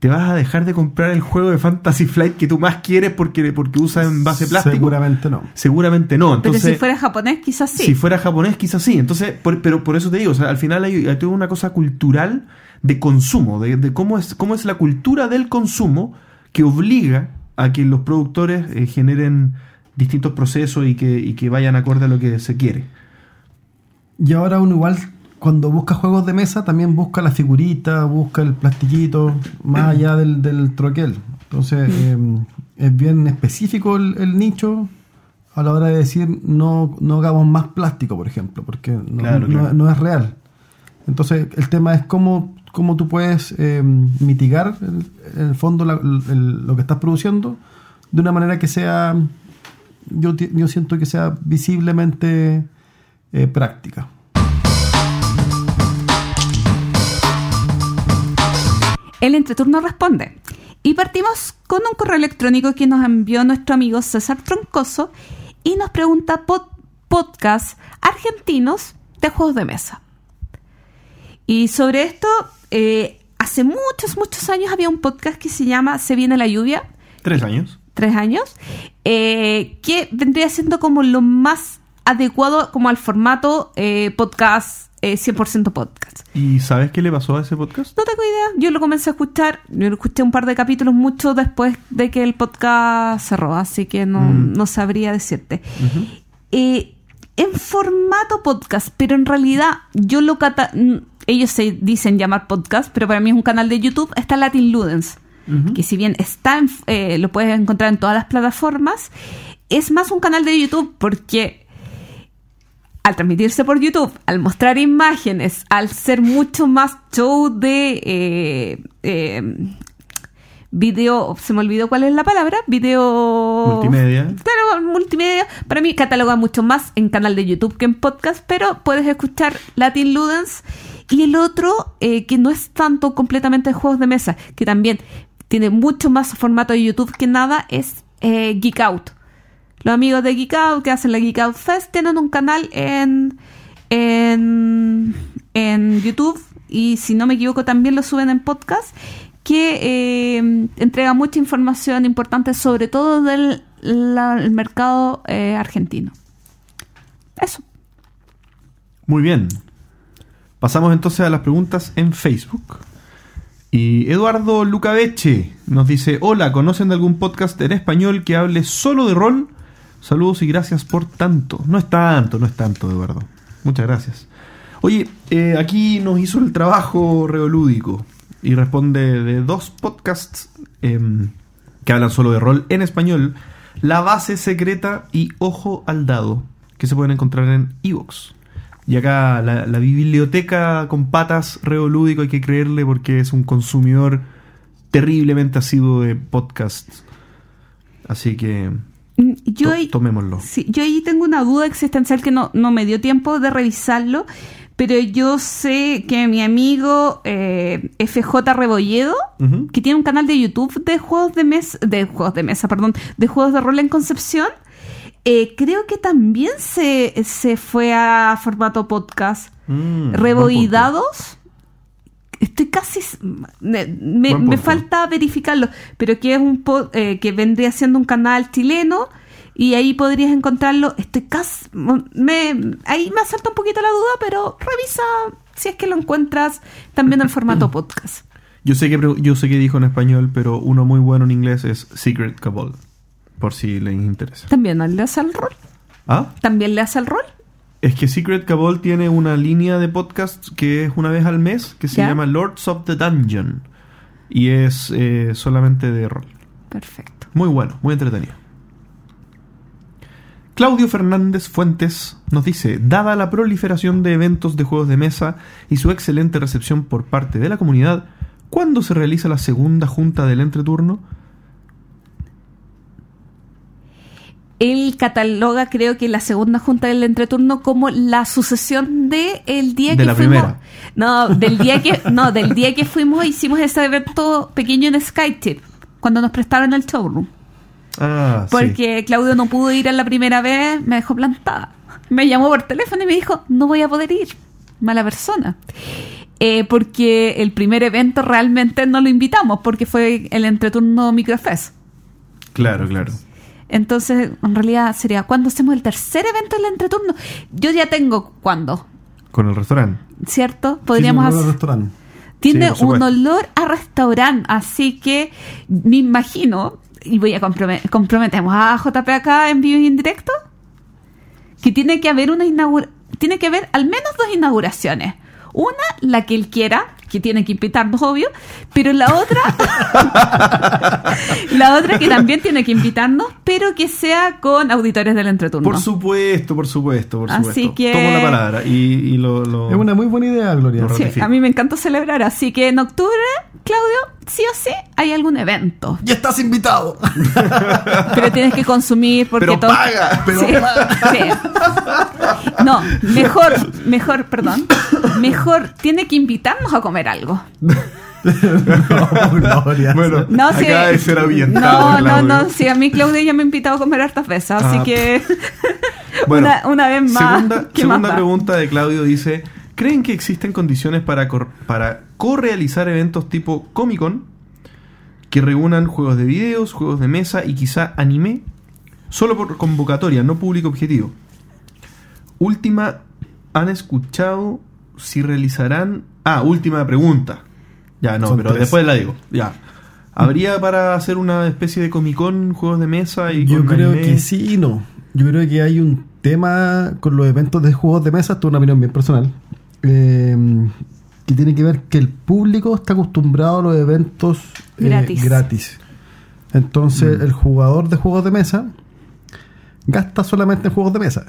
te vas a dejar de comprar el juego de Fantasy Flight que tú más quieres porque, porque usa envase plástico Seguramente no. seguramente no Pero entonces si fuera japonés, quizás sí. si fuera japonés, quizás sí. Entonces, por- pero por eso te digo, o sea, al final hay, hay toda una cosa cultural de consumo, de, de cómo, es, cómo es la cultura del consumo que obliga a que los productores eh, generen distintos procesos y que, y que vayan acorde a lo que se quiere. Y ahora uno igual cuando busca juegos de mesa también busca la figurita, busca el plastiquito, más allá del, del troquel. Entonces eh, es bien específico el, el nicho a la hora de decir no, no hagamos más plástico, por ejemplo, porque no, Claro, no- claro. no es real. Entonces el tema es cómo, cómo tú puedes eh, mitigar el- en el fondo la- el- lo que estás produciendo de una manera que sea, yo, yo siento que sea visiblemente eh, práctica. El entreturno responde. Y partimos con un correo electrónico que nos envió nuestro amigo César Troncoso y nos pregunta pod- podcast argentinos de juegos de mesa. Y sobre esto, eh, hace muchos, muchos años había un podcast que se llama Se viene la lluvia, Tres años. tres años, eh, que vendría siendo como lo más adecuado como al formato eh, podcast, eh, 100% podcast. ¿Y sabes qué le pasó a ese podcast? No tengo idea. Yo lo comencé a escuchar. Yo lo escuché un par de capítulos mucho después de que el podcast cerró, así que no, Mm. no sabría decirte. Eh, en formato podcast, pero en realidad yo lo cata mm, ellos se dicen llamar podcast, pero para mí es un canal de YouTube. Está Latin Ludens, que si bien está en- eh, lo puedes encontrar en todas las plataformas, es más un canal de YouTube porque al transmitirse por YouTube, al mostrar imágenes, al ser mucho más show de eh, eh, video, se me olvidó cuál es la palabra, video Multimedia. Claro, multimedia. Para mí cataloga mucho más en canal de YouTube que en podcast, pero puedes escuchar Latin Ludens y el otro eh, que no es tanto completamente de juegos de mesa, que también tiene mucho más formato de YouTube que nada, es eh, Geek Out. Los amigos de Geek Out que hacen la Geek Fest tienen un canal en, en, en YouTube y si no me equivoco también lo suben en podcast que eh, entrega mucha información importante sobre todo del el mercado eh, argentino. Eso. Muy bien. Pasamos entonces a las preguntas en Facebook. Y Eduardo Lucabeche nos dice, hola, ¿conocen de algún podcast en español que hable solo de rol? Saludos y gracias por tanto. No es tanto, no es tanto, Eduardo. Muchas gracias. Oye, eh, aquí nos hizo el trabajo reolúdico y responde de dos podcasts em, que hablan solo de rol en español, La Base Secreta y Ojo al Dado, que se pueden encontrar en Evox. Y acá la, la biblioteca con patas reolúdico hay que creerle porque es un consumidor terriblemente asiduo de podcasts. Así que Yo to- ahí, tomémoslo. sí, yo ahí tengo una duda existencial que no, no me dio tiempo de revisarlo, pero yo sé que mi amigo eh, FJ Rebolledo, que tiene un canal de YouTube de juegos de mesa, de juegos de mesa, perdón, de juegos de rol en Concepción, eh, creo que también se, se fue a formato podcast. Mm. Reboidados. Estoy casi. Me, falta verificarlo, pero que es un po- eh, que vendría siendo un canal chileno y ahí podrías encontrarlo. Estoy casi. Me, ahí me asalta un poquito la duda, pero revisa si es que lo encuentras también en formato podcast. Yo sé que yo sé que dijo en español, pero uno muy bueno en inglés es Secret Cabal, por si les interesa. ¿También le hace el rol? ¿Ah? ¿También le hace el rol? Es que Secret Cabal tiene una línea de podcast que es una vez al mes que se ¿Ya? llama Lords of the Dungeon y es eh, solamente de rol. Perfecto. Muy bueno, muy entretenido. Claudio Fernández Fuentes nos dice, dada la proliferación de eventos de juegos de mesa y su excelente recepción por parte de la comunidad, ¿cuándo se realiza la segunda junta del entreturno? Él cataloga, creo que la segunda junta del entreturno como la sucesión de el día De que la fuimos. primera. No, del día que, no, del día que fuimos hicimos ese evento pequeño en SkyTip, cuando nos prestaron el showroom. Ah, sí. Porque Claudio no pudo ir a la primera vez, me dejó plantada. Me llamó por teléfono y me dijo, no voy a poder ir. Mala persona. Eh, porque el primer evento realmente no lo invitamos, porque fue el entreturno Microfest. Claro, claro. Entonces, en realidad sería, ¿cuándo hacemos el tercer evento del entreturno? Yo ya tengo cuándo, Con el restaurante. ¿cierto? Podríamos Sí, hacer... restaurante. Tiene Sí, un olor a restaurante, así que me imagino, y voy a comprome- comprometemos a JP acá en vivo y en directo, que tiene que haber una inaugura tiene que haber al menos dos inauguraciones. Una, la que él quiera, que tiene que invitarnos, obvio, pero la otra, la otra que también tiene que invitarnos, pero que sea con auditores del entreturno. Por supuesto, por supuesto, por Así supuesto. que- Tomo la palabra y, y lo, lo- Es una muy buena idea, Gloria. Lo Sí, a mí me encanta celebrar, así que en octubre, Claudio, sí o sí hay algún evento. ¡Ya estás invitado! Pero tienes que consumir porque Pero todo. paga, pero Sí, sí. No, mejor, mejor, perdón. Mejor tiene que invitarnos a comer algo. no, Gloria. Bueno, No, sí. acaba de ser No, no, no. Sí, a mí Claudia ya me ha invitado a comer hartas veces, así Ah, que. Bueno, una, una vez más. Segunda, ¿qué más segunda da? pregunta de Claudio dice: ¿Creen que existen condiciones para, cor- para co-realizar eventos tipo Comic Con que reúnan juegos de videos, juegos de mesa y quizá anime? Solo por convocatoria, no público objetivo. Última, ¿han escuchado si realizarán. Ah, última pregunta. Ya, no, Son pero tres. después la digo. Ya. ¿Habría para hacer una especie de Comic Con, juegos de mesa y Yo con creo anime? que sí y no. Yo creo que hay un tema con los eventos de juegos de mesa, esto es una opinión bien personal, eh, que tiene que ver que el público está acostumbrado a los eventos eh, Gratis. gratis. Entonces Mm. el jugador de juegos de mesa gasta solamente en juegos de mesa.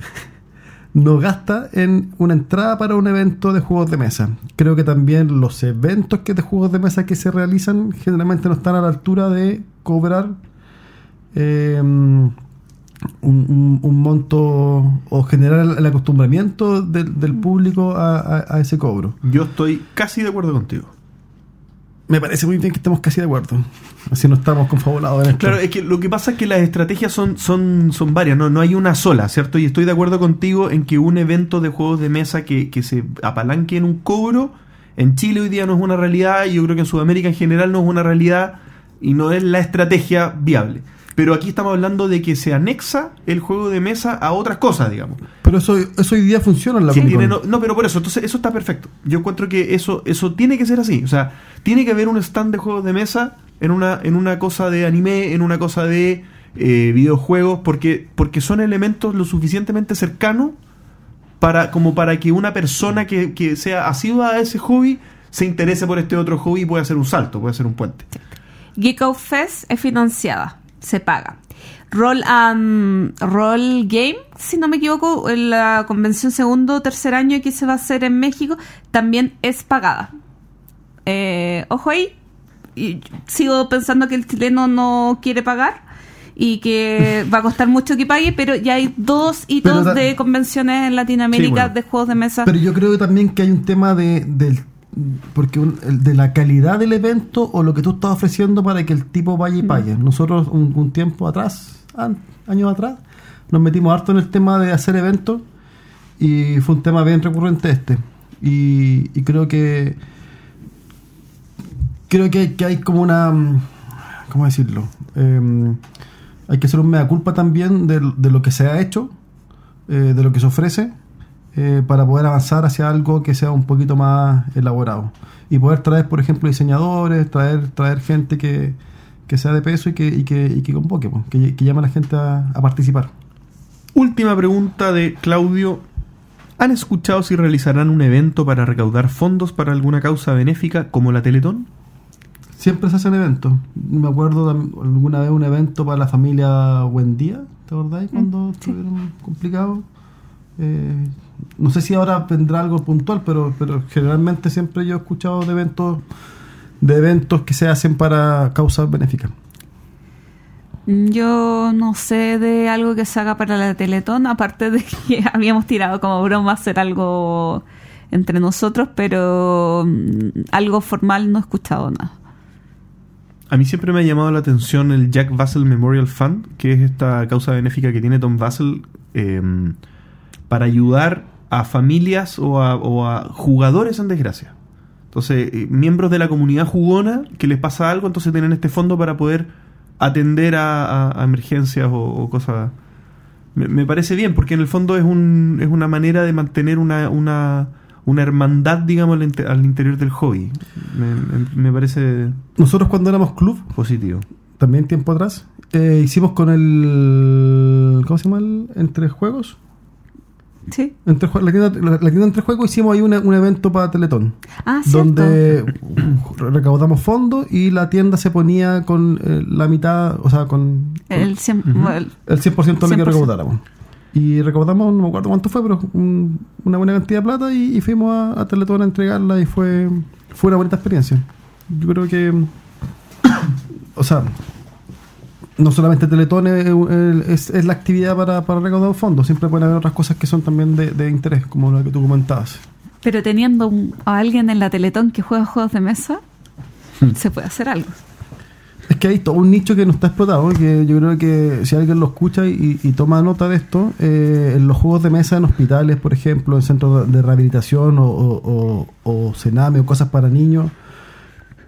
No gasta en una entrada para un evento de juegos de mesa. Creo que también los eventos que de juegos de mesa que se realizan generalmente no están a la altura de cobrar eh, un, un- un monto o generar el, acostumbramiento del, del público a, a- a ese cobro. Yo estoy casi de acuerdo contigo. Me parece muy bien que estemos casi de acuerdo. Así no estamos confabulados en esto. Claro, es que lo que pasa es que las estrategias son, son, son varias, no, no hay una sola, ¿cierto? Y estoy de acuerdo contigo en que un evento de juegos de mesa que, que se apalanque en un cobro, en Chile hoy día no es una realidad, y yo creo que en Sudamérica en general no es una realidad y no es la estrategia viable. Pero aquí estamos hablando de que se anexa el juego de mesa a otras cosas, digamos. Pero eso, eso hoy día funciona en la tiene- Con. no, no, pero por eso, entonces eso está perfecto. Yo encuentro que eso, eso tiene que ser así. O sea, tiene que haber un stand de juegos de mesa en una, en una cosa de anime, en una cosa de eh, videojuegos, porque, porque son elementos lo suficientemente cercanos para, como para que una persona que, que sea asidua a ese hobby se interese por este otro hobby y pueda hacer un salto, puede hacer un puente. Geek Fest es financiada, se paga. Roll and Roll Game, si no me equivoco, en la convención segundo o tercer año que se va a hacer en México, también es pagada. Eh, ojo ahí, y sigo pensando que el chileno no quiere pagar y que va a costar mucho que pague, pero ya hay dos hitos de convenciones en Latinoamérica Sí, bueno. de juegos de mesa. Pero yo creo también que hay un tema de, del porque un- el- de la calidad del evento o lo que tú estás ofreciendo para que el tipo vaya y pague. Nosotros un, un tiempo atrás, an- años atrás, nos metimos harto en el tema de hacer eventos y fue un tema bien recurrente este. Y, y creo que creo que, que hay como una mm, ¿cómo decirlo? Em, hay que hacer un mea culpa también de, de lo que se ha hecho, eh, de lo que se ofrece eh, para poder avanzar hacia algo que sea un poquito más elaborado. Y poder traer, por ejemplo, diseñadores, traer, traer gente que, que sea de peso y que, y que, y que convoque, pues, que, que llame a la gente a, a participar. Última pregunta de Claudio. ¿Han escuchado si realizarán un evento para recaudar fondos para alguna causa benéfica como la Teletón? Siempre se hacen eventos. Me acuerdo tam- alguna vez un evento para la familia Buendía, ¿te acordáis? Cuando estuvieron complicados. Eh, no sé si ahora vendrá algo puntual, pero, pero generalmente siempre yo he escuchado de eventos de eventos que se hacen para causas benéficas. Yo no sé de algo que se haga para la Teletón, aparte de que habíamos tirado como broma hacer algo entre nosotros, pero mm, algo formal no he escuchado nada. A mí siempre me ha llamado la atención el Jack Vassell Memorial Fund, que es esta causa benéfica que tiene Tom Vassell eh, para ayudar a familias o a, o a jugadores en desgracia. Entonces, eh, miembros de la comunidad jugona que les pasa algo, entonces tienen este fondo para poder atender a, a- a emergencias o, o cosas. Me, me parece bien, porque en el fondo es, un, es una manera de mantener una, una, una hermandad, digamos, al, inte- al interior del hobby. Me, me- me parece Nosotros cuando éramos club, positivo. también tiempo atrás, eh, hicimos con el... ¿Cómo se llama? El, entre juegos. ¿Sí? Entre, la, tienda, la- la tienda entre juegos hicimos ahí una- un evento para Teletón. Ah, donde recaudamos fondos y la tienda se ponía con eh, la mitad, o sea, con, El, cien- bueno, el 100% de lo que 100%. recaudáramos. Y recaudamos, no me acuerdo cuánto fue, pero un- una buena cantidad de plata y, y fuimos a, a Teletón a entregarla y fue, fue una bonita experiencia. Yo creo que, o sea, no solamente Teletón es, es- es la actividad para, para recaudar fondos, siempre pueden haber otras cosas que son también de, de interés, como lo que tú comentabas. Pero teniendo un- a alguien en la Teletón que juega juegos de mesa, se puede hacer algo. Es que hay todo un nicho que no está explotado, que yo creo que si alguien lo escucha y, y toma nota de esto, eh, en los juegos de mesa en hospitales, por ejemplo, en centros de rehabilitación o, o, o- o cename o cosas para niños,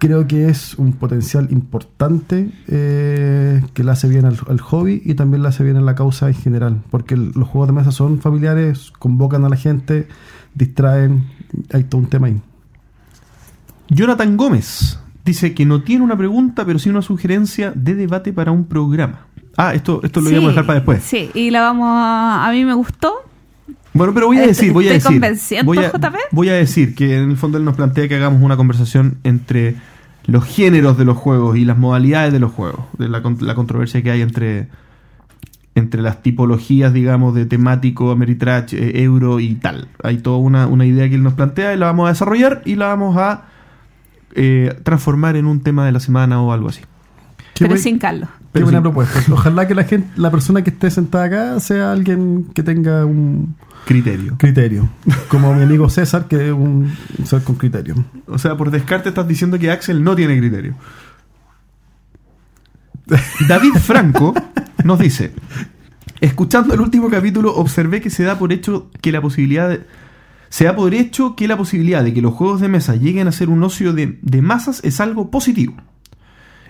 creo que es un potencial importante eh, que le hace bien al, al hobby y también le hace bien a la causa en general, porque el- los juegos de mesa son familiares, convocan a la gente, distraen, hay todo un tema ahí. Jonathan Gómez dice que no tiene una pregunta, pero sí una sugerencia de debate para un programa. Ah, esto, esto lo Sí, íbamos a dejar para después. Sí, y la vamos a... A mí me gustó. Bueno, pero voy a decir, voy a estoy decir. convenciendo, voy a, JP. voy a decir que en el fondo él nos plantea que hagamos una conversación entre los géneros de los juegos y las modalidades de los juegos, de la, con- la controversia que hay entre entre las tipologías, digamos, de temático, Ameritrash, eh, Euro y tal. Hay toda una, una idea que él nos plantea y la vamos a desarrollar y la vamos a eh, transformar en un tema de la semana o algo así. Pero sin Carlos. Pero buena sí. propuesta. Ojalá que la gente, la persona que esté sentada acá sea alguien que tenga un Criterio. criterio. Como mi amigo César, que es un, un ser con criterio. O sea, por descarte estás diciendo que Axel no tiene criterio. David Franco nos dice, escuchando el último capítulo observé que se da por hecho que la posibilidad de- se da por hecho que la posibilidad de que los juegos de mesa lleguen a ser un ocio de, de masas es algo positivo.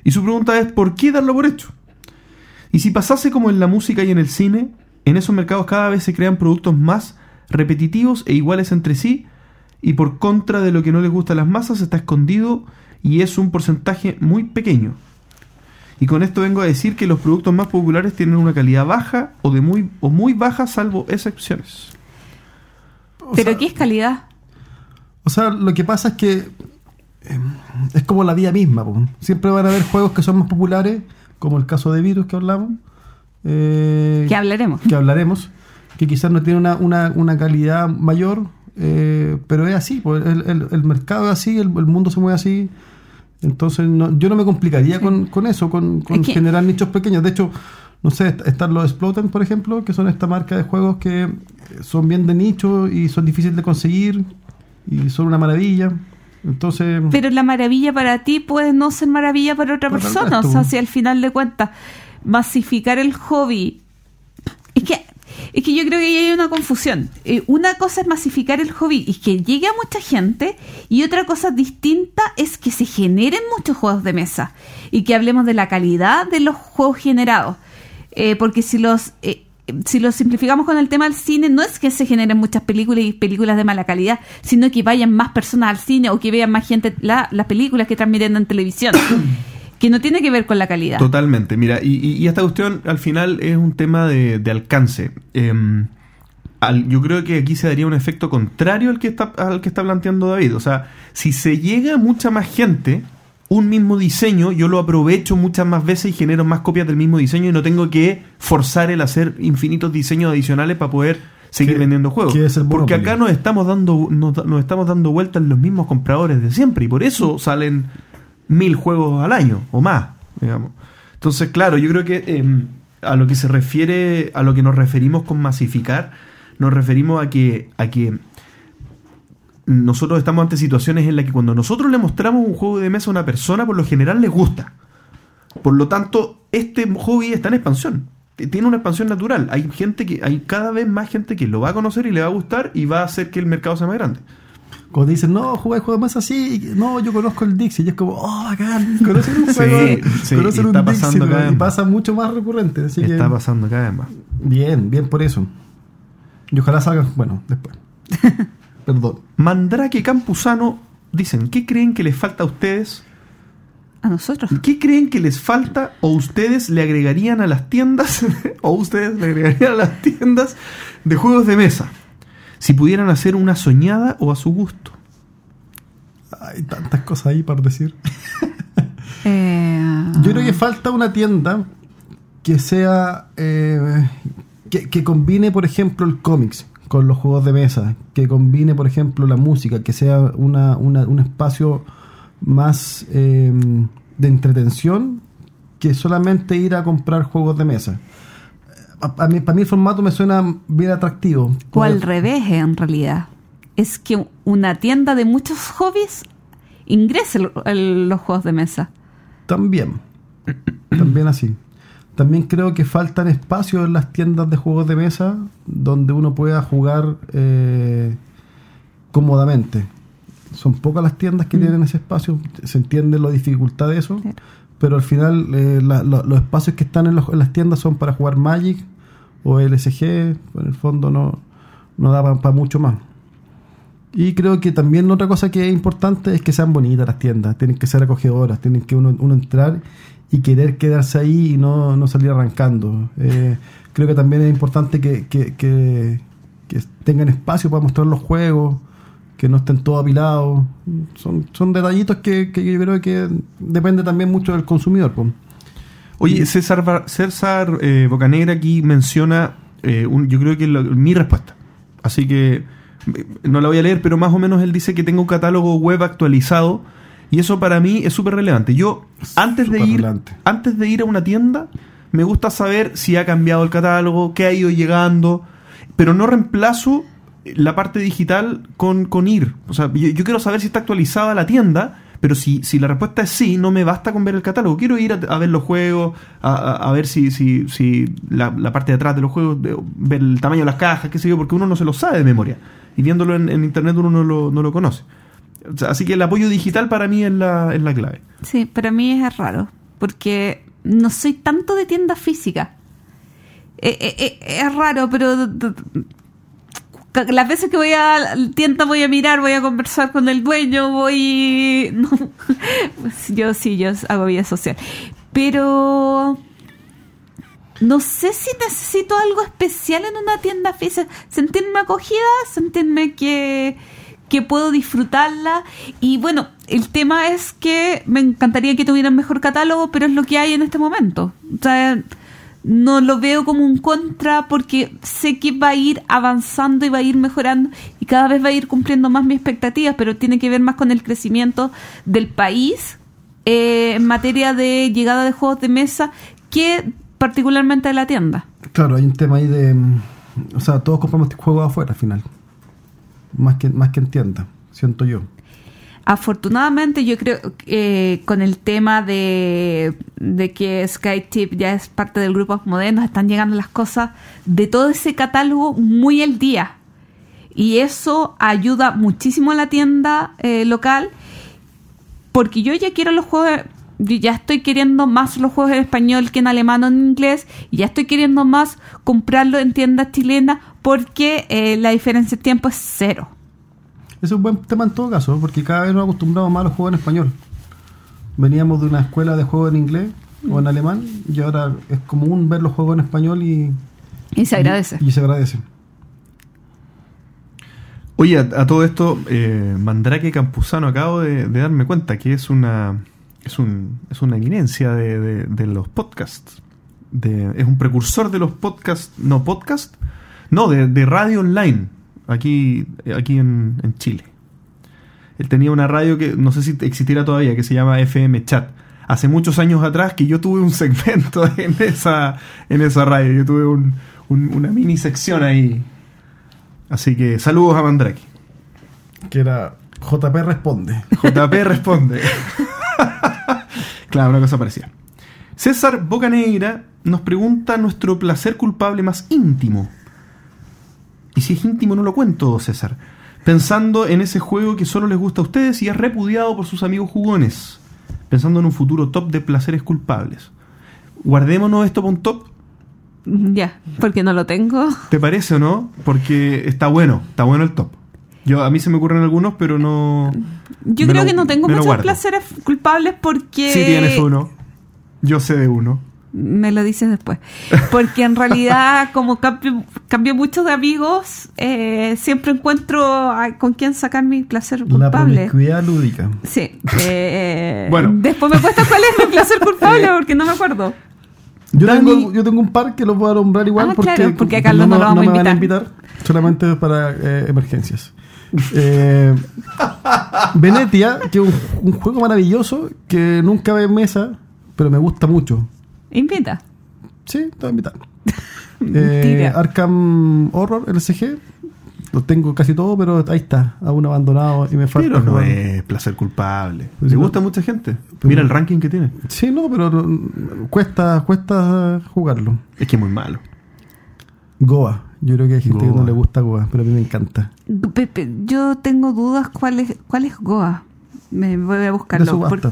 Y su pregunta es, ¿por qué darlo por hecho? Y si pasase como en la música y en el cine, en esos mercados cada vez se crean productos más repetitivos e iguales entre sí, y por contra de lo que no les gusta a las masas está escondido y es un porcentaje muy pequeño. Y con esto vengo a decir que los productos más populares tienen una calidad baja o de muy o muy baja salvo excepciones. O ¿Pero sea, qué es calidad? O sea, lo que pasa es que eh, es como la vida misma. po. Siempre van a haber juegos que son más populares, como el caso de Virus que hablamos. eh, Que hablaremos. que hablaremos, que quizás no tiene una, una, una calidad mayor, eh, pero es así, el, el- el mercado es así, el, el mundo se mueve así. Entonces no- yo no me complicaría con, con eso, con, con Es que- generar nichos pequeños. De hecho, no sé, est- están los Exploten, por ejemplo, que son esta marca de juegos que son bien de nicho y son difíciles de conseguir y son una maravilla. Entonces, Pero la maravilla para ti puede no ser maravilla para otra Para persona. O sea, si al final de cuentas masificar el hobby... Es que, es que yo creo que ahí hay una confusión. Eh, una cosa es masificar el hobby y que llegue a mucha gente y otra cosa distinta es que se generen muchos juegos de mesa y que hablemos de la calidad de los juegos generados. Eh, porque si los... eh, si lo simplificamos con el tema del cine, no es que se generen muchas películas y películas de mala calidad, sino que vayan más personas al cine o que vean más gente la- las películas que transmiten en televisión, que no tiene que ver con la calidad. Totalmente, mira, y, y- y esta cuestión al final es un tema de, de alcance. Eh, al- yo creo que aquí se daría un efecto contrario al que, está, al que está planteando David. O sea, si se llega a mucha más gente, un mismo diseño, yo lo aprovecho muchas más veces y genero más copias del mismo diseño y no tengo que forzar el hacer infinitos diseños adicionales para poder seguir vendiendo juegos. Porque acá nos estamos dando nos, nos estamos dando vueltas los mismos compradores de siempre y por eso salen mil juegos al año o más, digamos. Entonces, claro, yo creo que eh, a lo que se refiere, a lo que nos referimos con masificar, nos referimos a que, a que nosotros estamos ante situaciones en las que cuando nosotros le mostramos un juego de mesa a una persona, por lo general les gusta. Por lo tanto, este hobby está en expansión. Tiene una expansión natural. Hay gente que, hay cada vez más gente que lo va a conocer y le va a gustar y va a hacer que el mercado sea más grande. Cuando dicen, no, jugáis juegos más así, no, yo conozco el Dixie, y es como, oh, bacán, conocen un Sí, juego, sí, conocen y un está Dixie, pasando cada vez y pasa mucho más recurrente, así Está que, pasando cada vez más. bien, bien por eso. Y ojalá salgan, bueno, después. Perdón. Mandrake Campuzano dicen, ¿qué creen que les falta a ustedes? A nosotros. ¿Qué creen que les falta o ustedes le agregarían a las tiendas o ustedes le agregarían a las tiendas de juegos de mesa? Si pudieran hacer una soñada o a su gusto. Hay tantas cosas ahí para decir. Eh, Yo creo que falta una tienda que sea. eh, que, que combine, por ejemplo, el cómics con los juegos de mesa. Que combine, por ejemplo, la música. Que sea una, una- un espacio más eh, de entretención que solamente ir a comprar juegos de mesa. A- a mí- para mí el formato me suena bien atractivo. o al revés, en realidad. Es que una tienda de muchos hobbies ingrese el- el- los juegos de mesa. También. También así. También creo que faltan espacios en las tiendas de juegos de mesa donde uno pueda jugar eh, cómodamente. Son pocas las tiendas que Mm. tienen ese espacio. Se entiende la dificultad de eso. Claro. Pero al final eh, la- la- los espacios que están en, los- en las tiendas son para jugar Magic o LSG. En el fondo no, no da para mucho más. Y creo que también otra cosa que es importante es que sean bonitas las tiendas, tienen que ser acogedoras, tienen que uno, uno entrar y querer quedarse ahí y no, no salir arrancando. Eh, creo que también es importante que, que- que- que tengan espacio para mostrar los juegos, que no estén todos apilados. Son, son detallitos que, yo creo que depende también mucho del consumidor. pues. Oye, César, César eh, Bocanegra aquí menciona, eh, un- yo creo que lo- mi respuesta. Así que eh, no la voy a leer, pero más o menos él dice que tengo un catálogo web actualizado y eso para mí es súper relevante. Yo, antes de, ir, relevante. antes de ir a una tienda, me gusta saber si ha cambiado el catálogo, qué ha ido llegando, pero no reemplazo la parte digital con, con ir. O sea, yo, yo quiero saber si está actualizada la tienda, pero si, si la respuesta es sí, no me basta con ver el catálogo. Quiero ir a, a ver los juegos, a, a- a ver si, si, si la, la parte de atrás de los juegos, de- ver el tamaño de las cajas, qué sé yo, porque uno no se lo sabe de memoria. Y viéndolo en, en internet uno no lo, no lo conoce. Así que el apoyo digital para mí es la, es la clave. Sí, para mí es raro, porque no soy tanto de tienda física. Eh, eh, eh, es raro, pero las veces que voy a tienda voy a mirar, voy a conversar con el dueño, voy... yo sí, yo hago vida social. Pero no sé si necesito algo especial en una tienda física. Sentirme acogida, sentirme que, que puedo disfrutarla. Y bueno, el tema es que me encantaría que tuvieran mejor catálogo, pero es lo que hay en este momento. O sea, no lo veo como un contra porque sé que va a ir avanzando y va a ir mejorando y cada vez va a ir cumpliendo más mis expectativas, pero tiene que ver más con el crecimiento del país eh, en materia de llegada de juegos de mesa que particularmente de la tienda. Claro, hay un tema ahí de. mm, O sea, todos compramos juegos afuera al final. Más que, más que en tienda, siento yo. Afortunadamente yo creo que eh, con el tema de, de que SkyTip ya es parte del grupo modernos, están llegando las cosas de todo ese catálogo muy al día. Y eso ayuda muchísimo a la tienda eh, local porque yo ya quiero los juegos yo ya estoy queriendo más los juegos en español que en alemán o en inglés y ya estoy queriendo más comprarlo en tiendas chilenas porque eh, la diferencia de tiempo es cero. Es un buen tema en todo caso, porque cada vez nos acostumbramos más a los juegos en español. Veníamos de una escuela de juegos en inglés o en alemán y ahora es común ver los juegos en español y, Y se agradece. y, y se agradece. Oye, a, a todo esto, eh, Mandrake Campuzano, acabo de, de darme cuenta que es una es, un, es una eminencia de, de- de los podcasts. De, es un precursor de los podcasts, no podcast, no, de, de radio online, aquí, aquí en, en Chile. Él tenía una radio que no sé si existiera todavía, que se llama FM Chat. Hace muchos años atrás que yo tuve un segmento en esa, en esa radio, yo tuve un- un- una mini sección ahí. Así que saludos a Mandrake. Que era JP Responde. JP responde. claro, una cosa parecida. César Bocanegra nos pregunta nuestro placer culpable más íntimo. Y si es íntimo no lo cuento, César. Pensando en ese juego que solo les gusta a ustedes y es repudiado por sus amigos jugones. Pensando en un futuro top de placeres culpables. Guardémonos esto un top, Ya, porque no lo tengo. ¿te parece o no? Porque está bueno, está bueno el top. Yo, a mí se me ocurren algunos, pero no... Yo creo lo- que no tengo muchos placeres culpables porque... Sí tienes uno. Yo sé de uno. Me lo dices después. Porque en realidad, como cambio, cambio mucho de amigos, eh, siempre encuentro a- con quién sacar mi placer La culpable. promiscuidad lúdica. Sí. eh, Bueno. Después me cuesta cuál es mi placer culpable porque no me acuerdo. Yo, tengo, yo tengo un par que los voy a nombrar igual Ah, porque, claro, porque a Carlos no lo vamos a me van a invitar. invitar. Solamente para eh, emergencias. Eh, Venetia, que es un, un juego maravilloso que nunca ve en mesa, pero me gusta mucho. Invita. Sí, te voy a invitar. Eh. Arkham Horror, LCG. Lo tengo casi todo, pero ahí está, aún abandonado y me falta. Pero no jugar. es placer culpable. Le gusta a mucha gente. Mira el ranking que tiene. Sí, no, pero cuesta, cuesta jugarlo. Es que es muy malo. Goa. Yo creo que hay gente que no le gusta Goa, pero a mí me encanta. Pepe, yo tengo dudas cuál es, cuál es Goa. Me voy a buscarlo. Porque-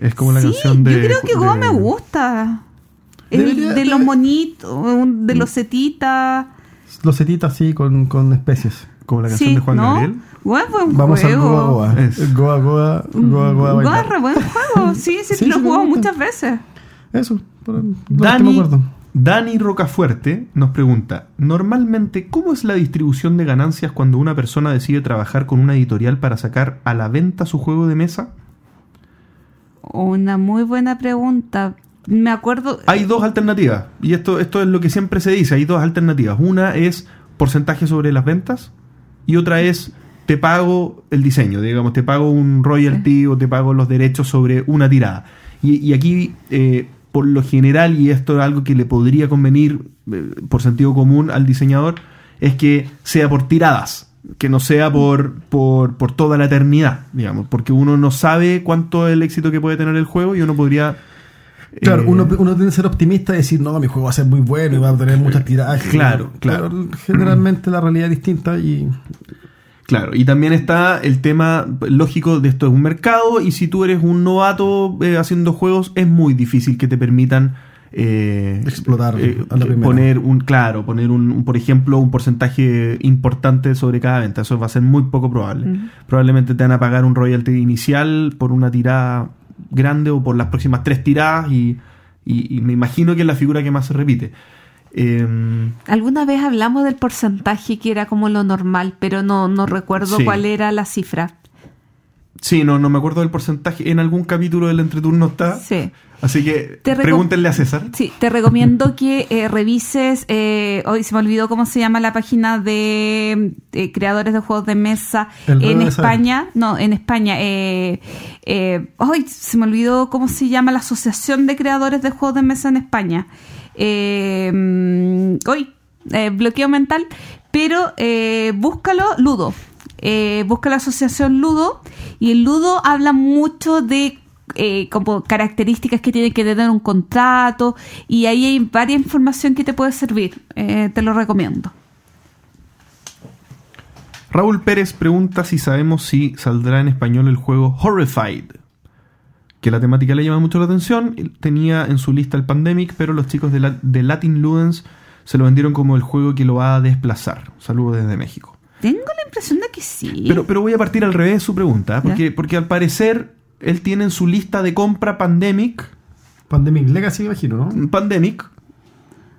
Es como la sí, canción de. yo creo que Goa de- me gusta. El de los monitos, de los setitas. Los setitas así con, con especies. Como la canción Sí, de Juan ¿no? Gabriel. Goa es buen Vamos al juego. Goa Goa. Es. Goa Goa, Goa Goa. Goa es re buen juego. Sí, sí, Sí, lo he sí, jugado muchas veces. Eso, me Dani, acuerdo. Dani Rocafuerte nos pregunta: Normalmente, ¿cómo es la distribución de ganancias cuando una persona decide trabajar con una editorial para sacar a la venta su juego de mesa? Una muy buena pregunta. Me acuerdo. Hay dos alternativas. Y esto, esto es lo que siempre se dice: hay dos alternativas. Una es porcentaje sobre las ventas y otra es te pago el diseño, digamos, te pago un royalty o te pago los derechos sobre una tirada. Y, y aquí, eh, por lo general, y esto es algo que le podría convenir eh, por sentido común al diseñador, es que sea por tiradas, que no sea por, por, por toda la eternidad, digamos, porque uno no sabe cuánto es el éxito que puede tener el juego y uno podría... Claro, eh, uno, uno tiene que ser optimista y decir, no, mi juego va a ser muy bueno y va a tener muchas tiradas. Claro, claro. Pero generalmente la realidad es distinta y Claro, y también está el tema lógico de esto es un mercado y si tú eres un novato eh, haciendo juegos es muy difícil que te permitan eh, Explotar eh, a la primera. poner un claro poner un, un, por ejemplo un porcentaje importante sobre cada venta eso va a ser muy poco probable probablemente te van a pagar un royalty inicial por una tirada grande o por las próximas tres tiradas y, y- y me imagino que es la figura que más se repite Em, Alguna vez hablamos del porcentaje que era como lo normal, pero no, no recuerdo Sí. cuál era la cifra. Sí, no, no me acuerdo del porcentaje. En algún capítulo del entreturno está. Sí. Así que Te pregúntenle a César. Sí, te recomiendo que eh, revises, eh, hoy se me olvidó cómo se llama la página de, eh, creadores de juegos de mesa en España. No, en España. Eh, eh, hoy se me olvidó cómo se llama la Asociación de Creadores de Juegos de Mesa en España. Hoy, bloqueo mental, pero eh, búscalo, Ludo. Eh, busca la asociación Ludo y el Ludo habla mucho de eh, como características que tiene que tener un contrato y ahí hay varias información que te puede servir. Eh, te lo recomiendo. Raúl Pérez pregunta si sabemos si saldrá en español el juego Horrified. que la temática le llama mucho la atención. Tenía en su lista el Pandemic, pero los chicos de, la- de Latin Ludens se lo vendieron como el juego que lo va a desplazar. Saludos desde México. Tengo la impresión de que sí. Pero, pero voy a partir al revés de su pregunta, ¿eh? porque, porque al parecer él tiene en su lista de compra Pandemic, Pandemic Legacy, imagino, ¿no? Pandemic,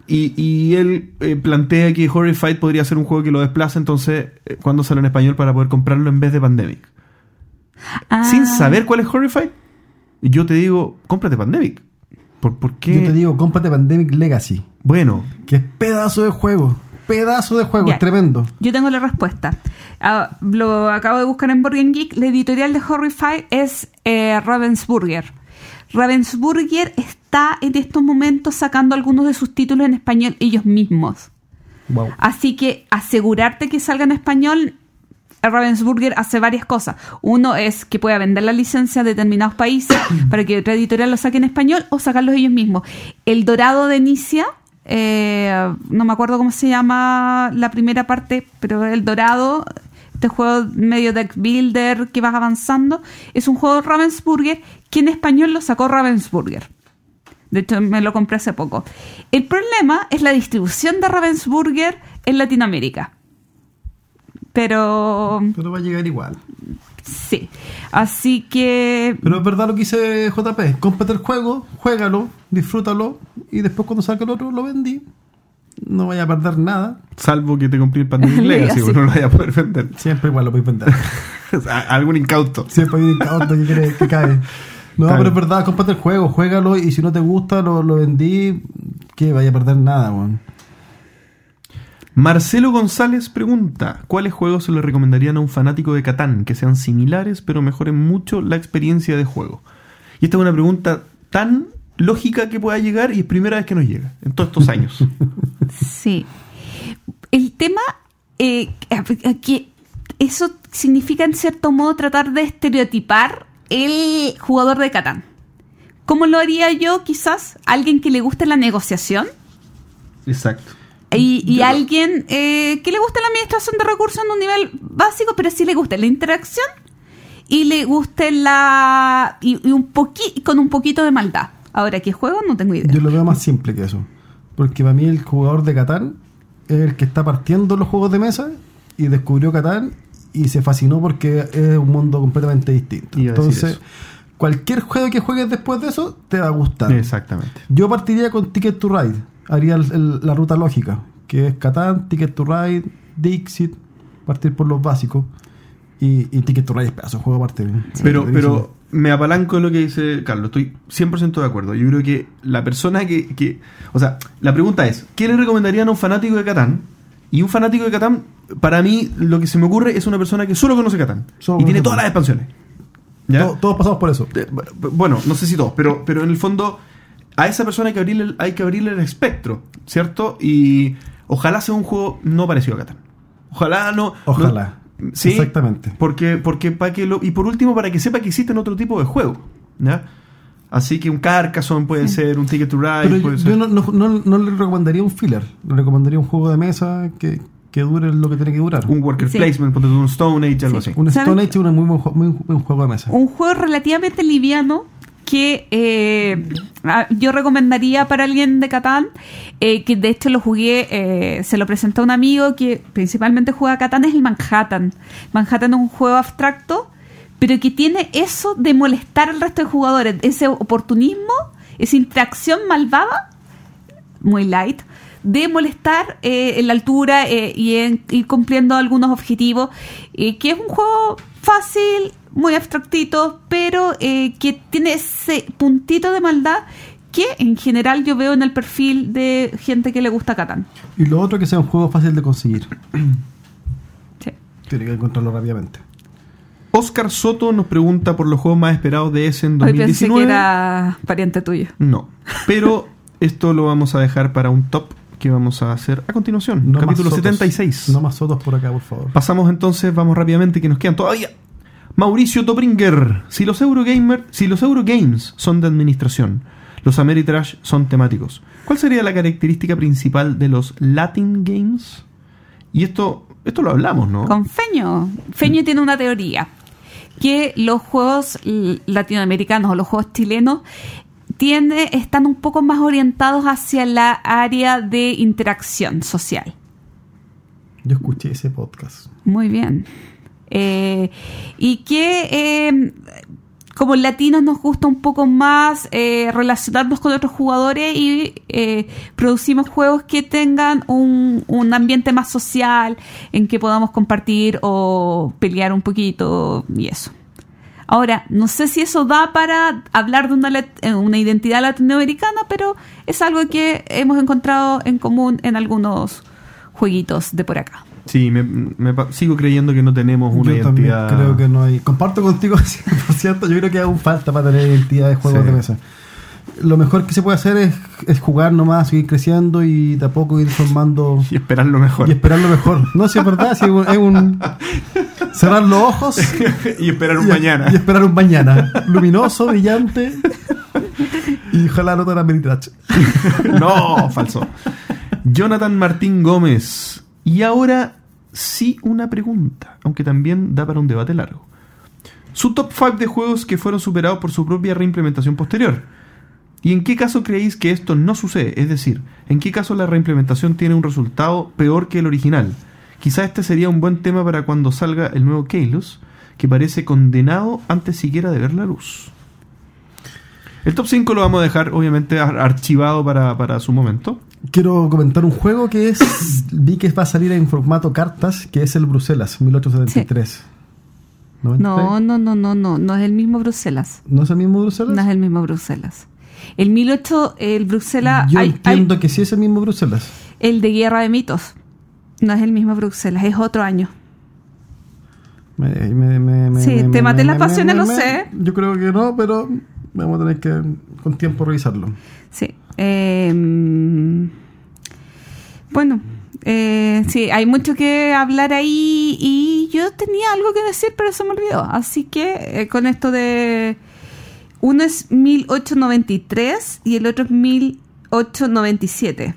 y, y él eh, plantea que Horrified podría ser un juego que lo desplaza, entonces, eh, cuando sale en español para poder comprarlo en vez de Pandemic. Ah, Sin saber cuál es Horrified, yo te digo, cómprate Pandemic. ¿Por, por qué? Yo te digo, cómprate Pandemic Legacy, Bueno, que es pedazo de juego. Pedazo de juego, es tremendo. Yo tengo la respuesta. Ah, lo acabo de buscar en Game Geek. La editorial de Horrify es eh, Ravensburger. Ravensburger está en estos momentos sacando algunos de sus títulos en español ellos mismos. Wow. Así que asegurarte que salga en español, Ravensburger hace varias cosas. Uno es que pueda vender la licencia a determinados países para que otra editorial lo saque en español o sacarlos ellos mismos. El Dorado de Inicia, eh, no me acuerdo cómo se llama la primera parte, pero el Dorado, este juego medio deck builder que vas avanzando, es un juego Ravensburger que en español lo sacó Ravensburger. De hecho, me lo compré hace poco. El problema es la distribución de Ravensburger en Latinoamérica. Pero Pero va a llegar igual. Sí. Así que Pero es verdad lo que dice JP. Cómprate el juego, juégalo, disfrútalo y después cuando salga el otro lo vendí. No vaya a perder nada. salvo que te compré el Pandemic Legacy, no lo vaya a poder vender. Siempre igual lo podéis vender. Algún incauto. Siempre hay un incauto que, cree que cae. No, pero es verdad, cómprate el juego, juégalo y si no te gusta, lo, lo vendí, que vaya a perder nada, weón. Marcelo González pregunta, ¿cuáles juegos se le recomendarían a un fanático de Catán que sean similares pero mejoren mucho la experiencia de juego? Y esta es una pregunta tan lógica que pueda llegar y es primera vez que nos llega en todos estos años. sí. El tema eh, que eso significa en cierto modo tratar de estereotipar el jugador de Catán. ¿Cómo lo haría yo quizás? Alguien que le guste la negociación. Exacto. Y, y alguien eh, que le guste la administración de recursos en un nivel básico, pero sí le guste la interacción y le guste la. y, y un poqui, con un poquito de maldad. Ahora, ¿qué juego? No tengo idea. Yo lo veo más simple que eso. Porque para mí el jugador de Catán es el que está partiendo los juegos de mesa y descubrió Catán y se fascinó porque es un mundo completamente distinto. Entonces, cualquier juego que juegues después de eso te va a gustar. Exactamente. Yo partiría con Ticket to Ride. Haría el- el- la ruta lógica, que es Catán, Ticket to Ride, Dixit, partir por los básicos. Y, y Ticket to Ride es pedazo juego aparte. Pero, pero me apalanco en lo que dice Carlos, estoy 100% de acuerdo. Yo creo que la persona que, que- O sea, la pregunta es, ¿qué le recomendarían a un fanático de Catán? Y un fanático de Catán, para mí, lo que se me ocurre es una persona que solo conoce Catán. Solo y tiene todas las expansiones. ¿Ya? To- todos pasamos por eso. Eh, Bueno, no sé si todos, pero, pero en el fondo a esa persona hay que abrirle, el- hay que abrirle el espectro, ¿cierto? Y ojalá sea un juego no parecido a Catán. Ojalá no... Ojalá. no- sí, Exactamente. Porque, porque para que lo, y por último, para que sepa que existen otro tipo de juegos. ¿ya? Así que un Carcassonne puede ser, un Ticket to Ride Pero puede yo ser. no, no- no- no le recomendaría un filler. Le recomendaría un juego de mesa que, que dure lo que tiene que durar. Un Worker Sí. Placement, un Stone Age, algo Sí. así. Un ¿Saben Stone? Age es un muy buen, muy buen juego de mesa. un juego relativamente liviano que eh, yo recomendaría para alguien de Catán, eh, que de hecho lo jugué, eh, se lo presentó a un amigo que principalmente juega Catán, es el Manhattan. Manhattan es un juego abstracto, pero que tiene eso de molestar al resto de jugadores, ese oportunismo, esa interacción malvada, muy light, de molestar eh, en la altura eh, y en ir cumpliendo algunos objetivos, eh, que es un juego fácil, muy abstractito, pero eh, que tiene ese puntito de maldad que en general yo veo en el perfil de gente que le gusta Catán. Y lo otro que sea un juego fácil de conseguir. Sí. Tiene que encontrarlo rápidamente. Oscar Soto nos pregunta por los juegos más esperados de ese en Hoy pensé 2019. que era pariente tuyo. No. Pero esto lo vamos a dejar para un top que vamos a hacer a continuación. No capítulo más sotos. 76. No más sotos por acá, por favor. Pasamos entonces, vamos rápidamente que nos quedan todavía. Mauricio Topringer, si los Eurogamer, si los Eurogames son de administración, los Ameritrash son temáticos, ¿cuál sería la característica principal de los Latin Games? Y esto, esto lo hablamos, ¿no? Con Feño. Feño tiene una teoría que los juegos latinoamericanos o los juegos chilenos tiende, están un poco más orientados hacia la área de interacción social. Yo escuché ese podcast. Muy bien. Eh, y que eh, como latinos nos gusta un poco más eh, relacionarnos con otros jugadores y eh, producimos juegos que tengan un, un ambiente más social, en que podamos compartir o pelear un poquito y eso. Ahora, no sé si eso da para hablar de una, una identidad latinoamericana, pero es algo que hemos encontrado en común en algunos jueguitos de por acá. Sí, me, me sigo creyendo que no tenemos una Yo también identidad. creo que no hay. Comparto contigo 100%. Yo creo que aún falta para tener identidad de juegos Sí. de mesa. Lo mejor que se puede hacer es, es jugar nomás, seguir creciendo y de a poco ir formando Y esperar lo mejor. y esperar lo mejor. No, si es verdad, si es un, es un- cerrar los ojos y esperar un y, mañana. y esperar un mañana luminoso, brillante y ojalá no tan no, falso. Jonathan Martín Gómez. Y ahora sí una pregunta, aunque también da para un debate largo. Su top 5 de juegos que fueron superados por su propia reimplementación posterior. ¿Y en qué caso creéis que esto no sucede? Es decir, ¿en qué caso la reimplementación tiene un resultado peor que el original? Quizá este sería un buen tema para cuando salga el nuevo Kalos, que parece condenado antes siquiera de ver la luz. El top 5 lo vamos a dejar, obviamente, ar- archivado para, para su momento. Quiero comentar un juego que es vi que va a salir en formato cartas, que es el Bruselas 1873. No, no, no, no, no, no es el mismo Bruselas. ¿No es el mismo Bruselas? No es el mismo Bruselas. El 1008, el Bruselas, Yo hay- entiendo hay- que sí es el mismo Bruselas. el de Guerra de Mitos. No es el mismo Bruselas, es otro año. Me- me- me- me- Sí, te maté las pasiones, lo sé. Yo creo que no, pero vamos a tener que con tiempo revisarlo. Sí. Eh, mm, bueno, eh, sí, hay mucho que hablar ahí y yo tenía algo que decir, pero se me olvidó. Así que eh, con esto de... Uno es 1893 y el otro es 1897.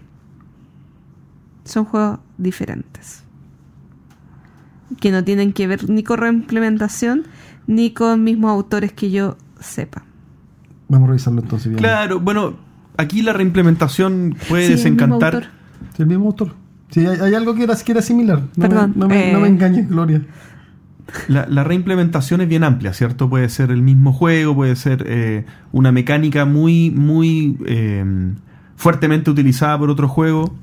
Son juegos diferentes. Que no tienen que ver ni con reimplementación ni con mismos autores que yo sepa. Vamos a revisarlo entonces bien. Claro, bueno, aquí la reimplementación puede Sí, el mismo desencantar. autor. Sí, el mismo autor. Sí, hay, hay algo que era, que era similar. No Perdón, me, no me- eh. no me engañes, Gloria. La, la reimplementación es bien amplia, ¿cierto? Puede ser el mismo juego, puede ser eh, una mecánica muy, muy eh, fuertemente utilizada por otro juego.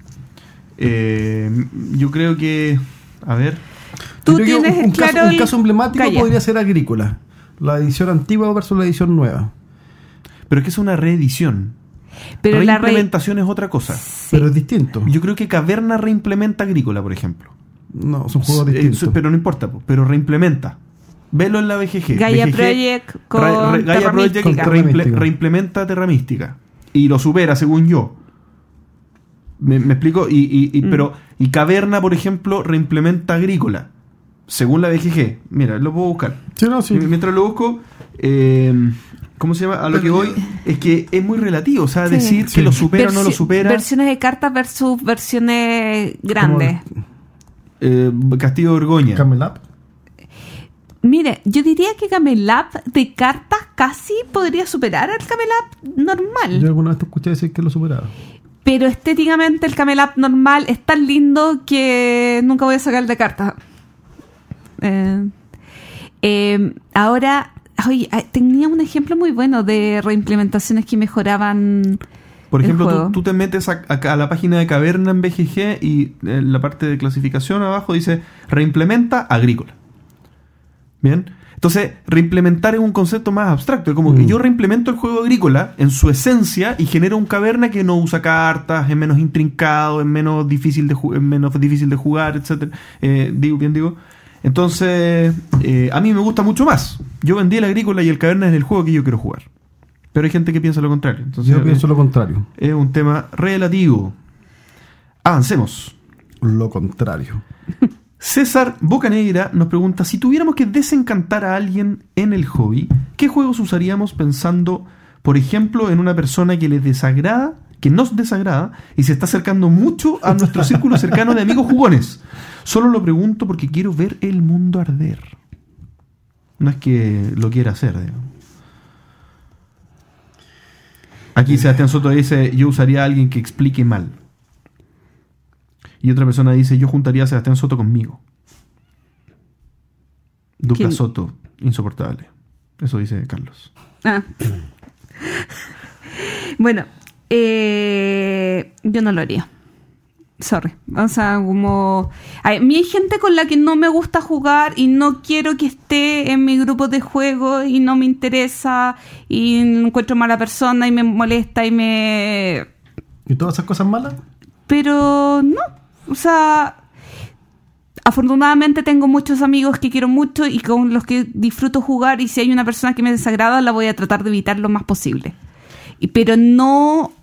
Eh, yo creo que, a ver, Tú creo que tienes un, un claro caso, un el- caso emblemático Calla. podría ser Agrícola. La edición antigua versus la edición nueva. pero es que es una reedición. Pero la re- reimplementación es otra cosa. Sí. Pero es distinto. Yo creo que Caverna reimplementa Agrícola, por ejemplo. No, son juegos Eh, distintos. pero no importa, po, pero reimplementa. Velo en la BGG. Gaia BGG Project con ra- Gaia Terra Project Mística. Con Terra reimple- Mística. reimplementa Terra Mística. Y lo supera, según yo. ¿Me, me explico? Y, y- y- Mm. pero, y Caverna, por ejemplo, reimplementa Agrícola. Según la BGG. Mira, lo puedo buscar. Sí, no, sí. M- Mientras lo busco, eh, ¿cómo se llama? A lo que voy es que es muy relativo. O sea, Sí. decir Sí. que lo supera o no lo supera. Versiones de cartas versus versiones grandes. eh, Castillo de Borgoña. Camelap. Mire, yo diría que Camelap de cartas casi podría superar al Camelap normal. Yo alguna vez te escuché decir que lo superaba. Pero estéticamente el Camelap normal es tan lindo que nunca voy a sacar el de cartas. Eh, eh, ahora, ah, tenía un ejemplo muy bueno de reimplementaciones que mejoraban. Por ejemplo, tú, tú te metes a, a- a la página de Caverna en BGG y en la parte de clasificación abajo dice reimplementa agrícola. Bien. Entonces, reimplementar es un concepto más abstracto. Es como que Mm. yo reimplemento el juego agrícola en su esencia y genero un caverna que no usa cartas, es menos intrincado, es menos difícil de, es menos difícil de jugar, etcétera. Eh, digo, bien digo. Entonces, eh, a mí me gusta mucho más. Yo vendí el agrícola y el caverna es el juego que yo quiero jugar. Pero hay gente que piensa lo contrario. Entonces, Yo eh, pienso lo contrario. es un tema relativo. Avancemos. Lo contrario. César Bocanegra nos pregunta, si tuviéramos que desencantar a alguien en el hobby, ¿qué juegos usaríamos pensando, por ejemplo, en una persona que les desagrada, que nos desagrada y se está acercando mucho a nuestro círculo cercano de amigos jugones? Solo lo pregunto porque quiero ver el mundo arder. No es que lo quiera hacer. digamos. Aquí Sebastián Soto dice, yo usaría a alguien que explique mal. Y otra persona dice, yo juntaría a Sebastián Soto conmigo. ¿Quién? Soto, insoportable. Eso dice Carlos. Ah. bueno, eh, yo no lo haría. Sorry. O sea, como. A mí hay gente con la que no me gusta jugar y no quiero que esté en mi grupo de juego y no me interesa y encuentro mala persona y me molesta y me. ¿Y todas esas cosas malas? Pero no. O sea. Afortunadamente tengo muchos amigos que quiero mucho y con los que disfruto jugar y si hay una persona que me desagrada la voy a tratar de evitar lo más posible. Y, pero no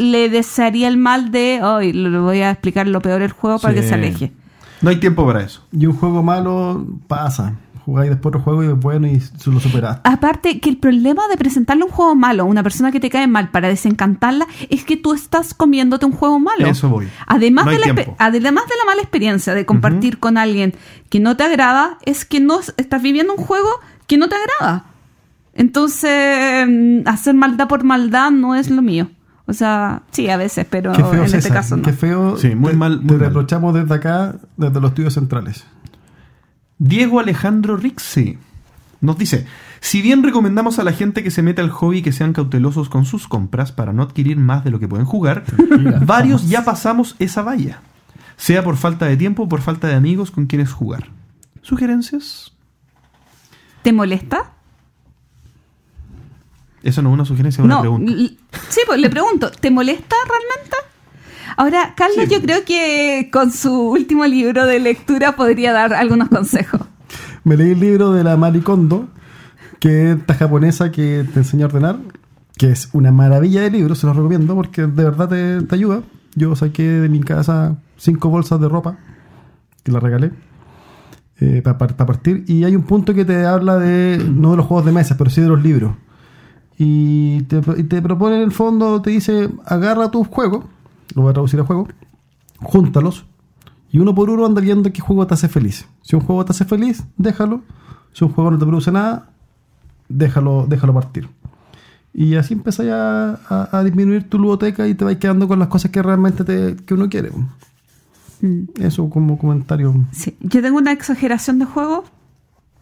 le desearía el mal de, hoy le voy a explicar lo peor del juego para Sí. que se aleje. No hay tiempo para eso. Y un juego malo pasa. Jugáis después otro juego y es bueno y se lo superaste. Aparte que el problema de presentarle un juego malo a una persona que te cae mal para desencantarla es que tú estás comiéndote un juego malo. Eso voy. Además, No de la, además de la mala experiencia de compartir con alguien que no te agrada, es que no estás viviendo un juego que no te agrada. Entonces, mm, hacer maldad por maldad no es lo mío. O sea, sí, a veces, pero Qué feo, en este caso no. Qué feo. Sí, muy te, mal, Te muy mal. reprochamos desde acá, desde los estudios centrales. Diego Alejandro Rixi nos dice, si bien recomendamos a la gente que se meta al hobby que sean cautelosos con sus compras para no adquirir más de lo que pueden jugar, varios ya pasamos esa valla, sea por falta de tiempo o por falta de amigos con quienes jugar. ¿Sugerencias? ¿Te molesta? Eso no es una sugerencia, es una no, pregunta. l- sí, pues le pregunto, ¿te molesta realmente? Ahora, Carlos, yo creo que con su último libro de lectura podría dar algunos consejos. Me leí el libro de la Maricondo, que es esta japonesa que te enseña a ordenar, que es una maravilla de libro, se los recomiendo porque de verdad te, te ayuda. Yo saqué de mi casa cinco bolsas de ropa, que la regalé, para partir, y hay un punto que te habla de, no de los juegos de mesa, pero sí de los libros. Y te, y te propone en el fondo, te dice, agarra tus juegos, lo voy a traducir a juego, júntalos, y uno por uno anda viendo qué juego te hace feliz. Si un juego te hace feliz, déjalo. Si un juego no te produce nada, déjalo, déjalo partir. Y así empiezas a, a- a disminuir tu ludoteca y te vas quedando con las cosas que realmente te, que uno quiere. Mm. Eso como comentario. Sí, yo tengo una exageración de juegos,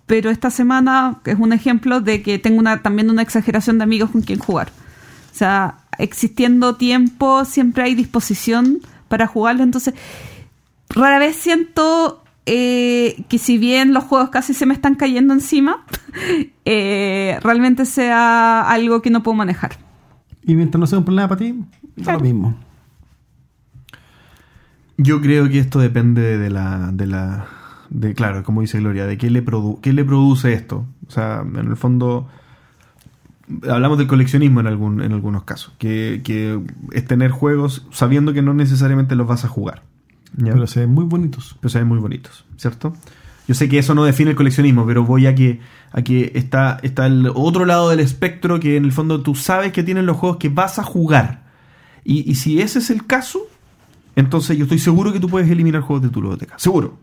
pero esta semana es un ejemplo de que tengo una, también una exageración de amigos con quien jugar. O sea, existiendo tiempo, siempre hay disposición para jugarlo. Entonces, rara vez siento eh, que si bien los juegos casi se me están cayendo encima, eh, realmente sea algo que no puedo manejar. Y mientras no sea un problema para ti, Claro. lo mismo. Yo creo que esto depende de la, de la, de claro, como dice Gloria, de qué le, produ- qué le produce esto. O sea, en el fondo, hablamos del coleccionismo en, algún, en algunos casos, que, que es tener juegos sabiendo que no necesariamente los vas a jugar. ¿ya? Pero se ven muy bonitos. pero se ven muy bonitos, ¿cierto? Yo sé que eso no define el coleccionismo, pero voy a que, a que está, está el otro lado del espectro que en el fondo tú sabes que tienen los juegos que vas a jugar. Y, y si ese es el caso, entonces yo estoy seguro que tú puedes eliminar juegos de tu biblioteca. Seguro.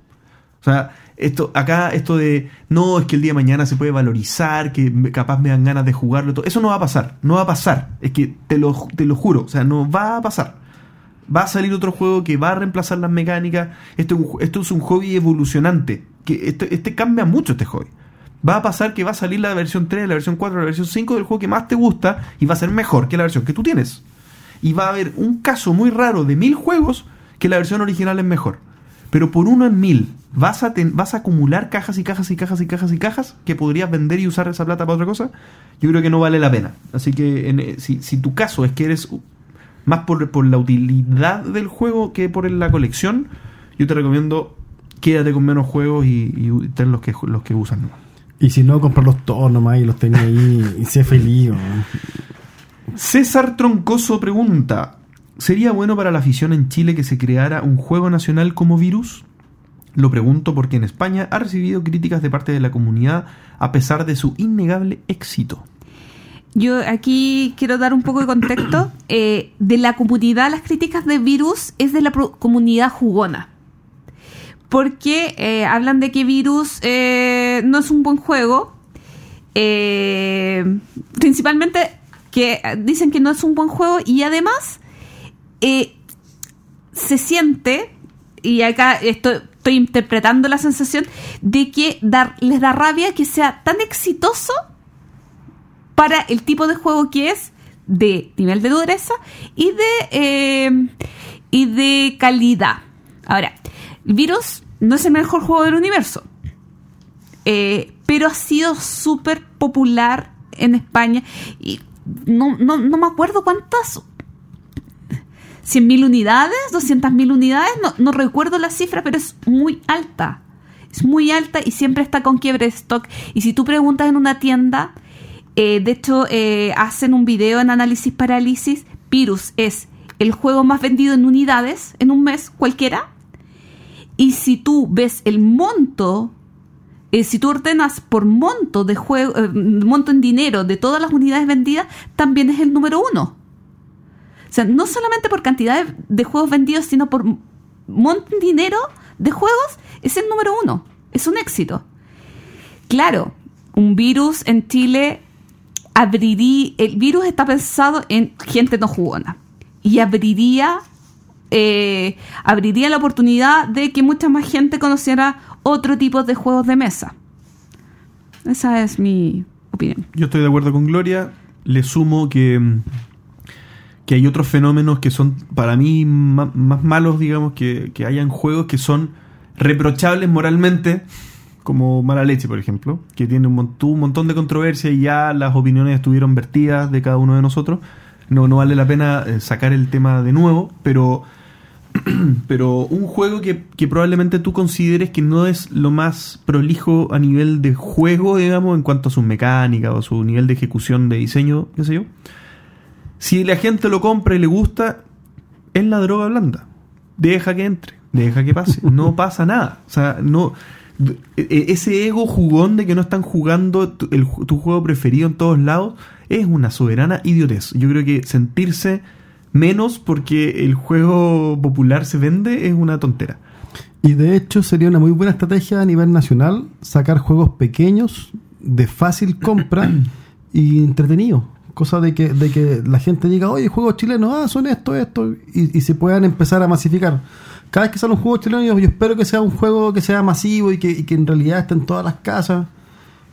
O sea, esto, acá, esto de no, es que el día de mañana se puede valorizar, que capaz me dan ganas de jugarlo, todo. eso no va a pasar, no va a pasar. Es que te lo, te lo juro, o sea, no va a pasar. Va a salir otro juego que va a reemplazar las mecánicas. Esto, esto es un hobby evolucionante. Que este, este cambia mucho este hobby. Va a pasar que va a salir la versión 3, la versión 4, la versión 5 del juego que más te gusta y va a ser mejor que la versión que tú tienes. Y va a haber un caso muy raro de mil juegos que la versión original es mejor. Pero por uno en mil vas a, ten- vas a acumular cajas y cajas y cajas y cajas y cajas que podrías vender y usar esa plata para otra cosa. Yo creo que no vale la pena. Así que en- eh, si, si tu caso es que eres más por, por la utilidad del juego que por la colección, yo te recomiendo quédate con menos juegos y, y ten los que, los que usan. Y si no, comprarlos todos nomás y los tenés ahí y sé feliz. César Troncoso pregunta: ¿Sería bueno para la afición en Chile que se creara un juego nacional como virus? Lo pregunto porque en España ha recibido críticas de parte de la comunidad a pesar de su innegable éxito. Yo aquí quiero dar un poco de contexto. Eh, de la comunidad, las críticas de Virus es de la comunidad jugona. Porque eh, hablan de que Virus eh, no es un buen juego, Eh, principalmente que dicen que no es un buen juego y además se siente, y acá estoy, estoy interpretando la sensación, de que dar, les da rabia que sea tan exitoso para el tipo de juego que es, de nivel de dureza y de, eh, y de calidad. Ahora, Virus no es el mejor juego del universo, eh, pero ha sido súper popular en España y no, no, no me acuerdo cuántas 100.000 unidades, 200.000 unidades, no, no recuerdo la cifra, pero es muy alta. Es muy alta y siempre está con quiebre de stock. Y si tú preguntas en una tienda, eh, de hecho, eh, hacen un video en Análisis Parálisis. Virus es el juego más vendido en unidades en un mes cualquiera. Y si tú ves el monto, eh, si tú ordenas por monto de juego, eh, monto en dinero de todas las unidades vendidas, también es el número uno. Sea, no solamente por cantidad de, juegos vendidos, sino por m- monto en dinero de juegos, es el número uno. Es un éxito. Claro, un virus en Chile abriría. El virus está pensado en gente no jugona. Y abriría. eh, abriría la oportunidad de que mucha más gente conociera otro tipo de juegos de mesa. Esa es mi opinión. Yo estoy de acuerdo con Gloria. Le sumo que, mm, que hay otros fenómenos que son para mí más malos, digamos, que, que hayan juegos que son reprochables moralmente, como Mala Leche, por ejemplo, que tiene un, un montón de controversia y ya las opiniones estuvieron vertidas de cada uno de nosotros. No, no vale la pena eh, sacar el tema de nuevo, pero pero un juego que, que probablemente tú consideres que no es lo más prolijo a nivel de juego, digamos, en cuanto a su mecánica o su nivel de ejecución de diseño, qué sé yo. Si la gente lo compra y le gusta, es la droga blanda. Deja que entre, deja que pase. No pasa nada. O sea, no. d- e- Ese ego jugón de que no están jugando tu, el tu juego preferido en todos lados es una soberana idiotez. Yo creo que sentirse menos porque el juego popular se vende es una tontera. Y de hecho sería una muy buena estrategia a nivel nacional sacar juegos pequeños, de fácil compra y entretenidos. Cosa de que, de que la gente diga, oye, juegos chilenos, ah, son esto, esto, y, y se puedan empezar a masificar. Cada vez que sale un juego chileno, yo, yo espero que sea un juego que sea masivo y que, y que en realidad esté en todas las casas.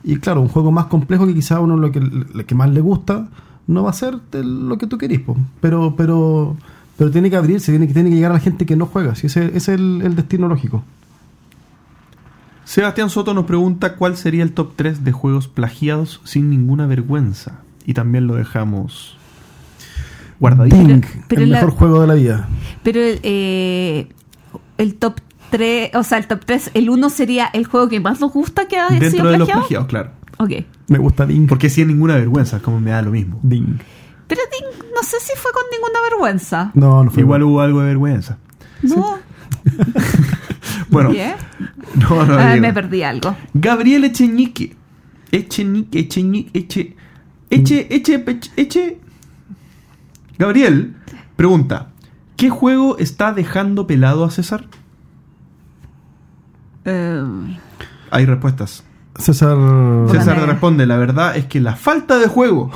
Y claro, un juego más complejo que quizá uno lo que, lo que más le gusta no va a ser lo que tú querís, pero pero pero tiene que abrirse, tiene que, tiene que llegar a la gente que no juega. Si ese, ese es el, el destino lógico. Sebastián Soto nos pregunta cuál sería el top 3 de juegos plagiados sin ninguna vergüenza. Y también lo dejamos guardadito. Ding, pero el la- mejor juego de la vida. Pero eh, el top 3, o sea, el top 3, el 1 sería el juego que más nos gusta que ha sido Dentro de los plagiado. plagiados, claro. Ok. Me gusta Ding. Porque sin ninguna vergüenza, como me da lo mismo. Ding. Pero Ding, no sé si fue con ninguna vergüenza. No, no fue Igual hubo algo de vergüenza. No. Bueno, ¿Qué? no, no. Ah, me perdí algo. Gabriel Echeñique. Echeñique, Echeñique, Eche. Eche, Eche, Eche, Eche. Gabriel pregunta: ¿Qué juego está dejando pelado a César? Eh, Hay respuestas. César. César responde: La verdad es que la falta de juego.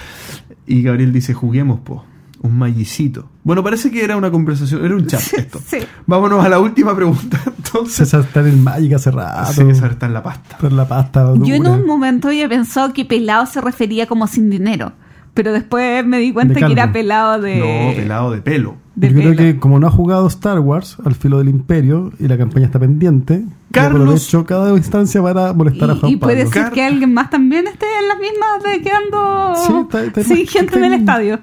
y Gabriel dice: Juguemos, po. Un mallicito. Bueno, parece que era una conversación, era un chat esto. sí. Vámonos a la última pregunta. Entonces, César está en el Magic hace rato. César está en la pasta. Está en la pasta. Yo en un momento había pensado que pelado se refería como sin dinero. Pero después me di cuenta que era pelado de. No, pelado de pelo. de Yo creo que como no ha jugado Star Wars al filo del imperio y la campaña está pendiente, Carlos- cada instancia para molestar a Y, Juan y puede Pablo. ser Car- que alguien más también esté en las mismas de quedando Sí, está- está- sin está- gente en el estadio.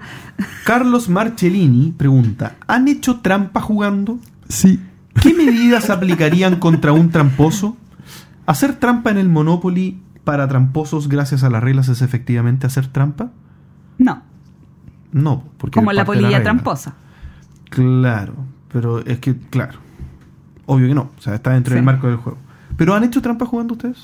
Carlos Marcellini pregunta: ¿Han hecho trampa jugando? Sí. ¿Qué medidas aplicarían contra un tramposo? ¿Hacer trampa en el Monopoly para tramposos gracias a las reglas es efectivamente hacer trampa? No, No, porque como la polilla tramposa. Claro, pero es que, claro, obvio que no, o sea, está dentro Sí. del marco del juego. ¿Pero han hecho trampa jugando ustedes?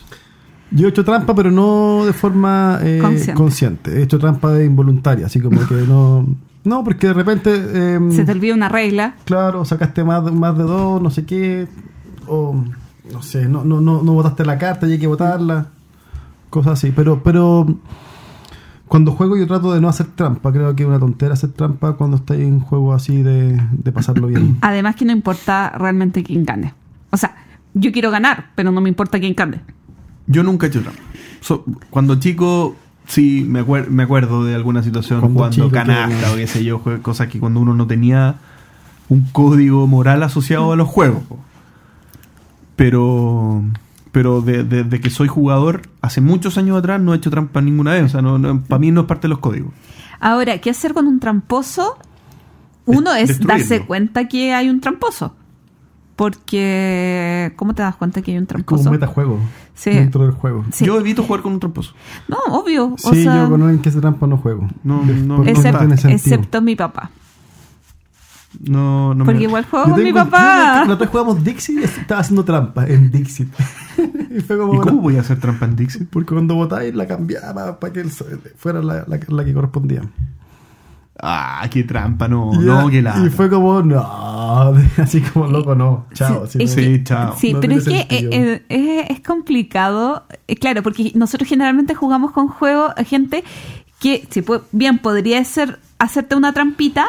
Yo he hecho trampa, pero no de forma eh, Consciente. consciente. He hecho trampa de involuntaria, así como que no. No, porque de repente. eh, Se te olvida una regla. Claro, sacaste más, de- más de dos, no sé qué. O. No sé, no, no, no, no votaste la carta y hay que votarla. cosas así. Pero, pero cuando juego yo trato de no hacer trampa. Creo que es una tontera hacer trampa cuando estáis en juego así de, de pasarlo bien. Además que no importa realmente quién gane. O sea, yo quiero ganar, pero no me importa quién gane. Yo nunca he hecho trampa. So, cuando chico, sí, me, acuer- me acuerdo de alguna situación Cuando jugando chico, canasta que- o qué sé yo, cosas que cuando uno no tenía un código moral asociado a los juegos. Pero pero de- desde que soy jugador, hace muchos años atrás no he hecho trampa ninguna vez. O sea, no, para mí no es parte de los códigos. Ahora, ¿qué hacer con un tramposo? Uno Des- es darse cuenta que hay un tramposo. Porque, ¿cómo te das cuenta que hay un Es como tramposo? un metajuego Sí. dentro del juego. Sí. Yo evito jugar con un tramposo. No, obvio. o Sí, sea, yo con alguien que hace trampa no juego. No, no, porque no excep- tiene sentido. excepto mi papá. No, no Porque me... igual juego Yo con mi papá. La otra vez jugamos Dixit y estaba haciendo trampa en Dixit. y fue como. ¿Y cómo voy a hacer trampa en Dixit? Porque cuando votáis la cambiaba para que fuera la, la- la que correspondía. Ah, qué trampa, no, no, qué lata. y fue como, no, así como loco, no, chao. Sí, Sí, chao. Sí, No pero es que eh, eh, es, es complicado, eh, claro, porque nosotros generalmente jugamos con juegos, gente que, si bien podría ser hacerte una trampita,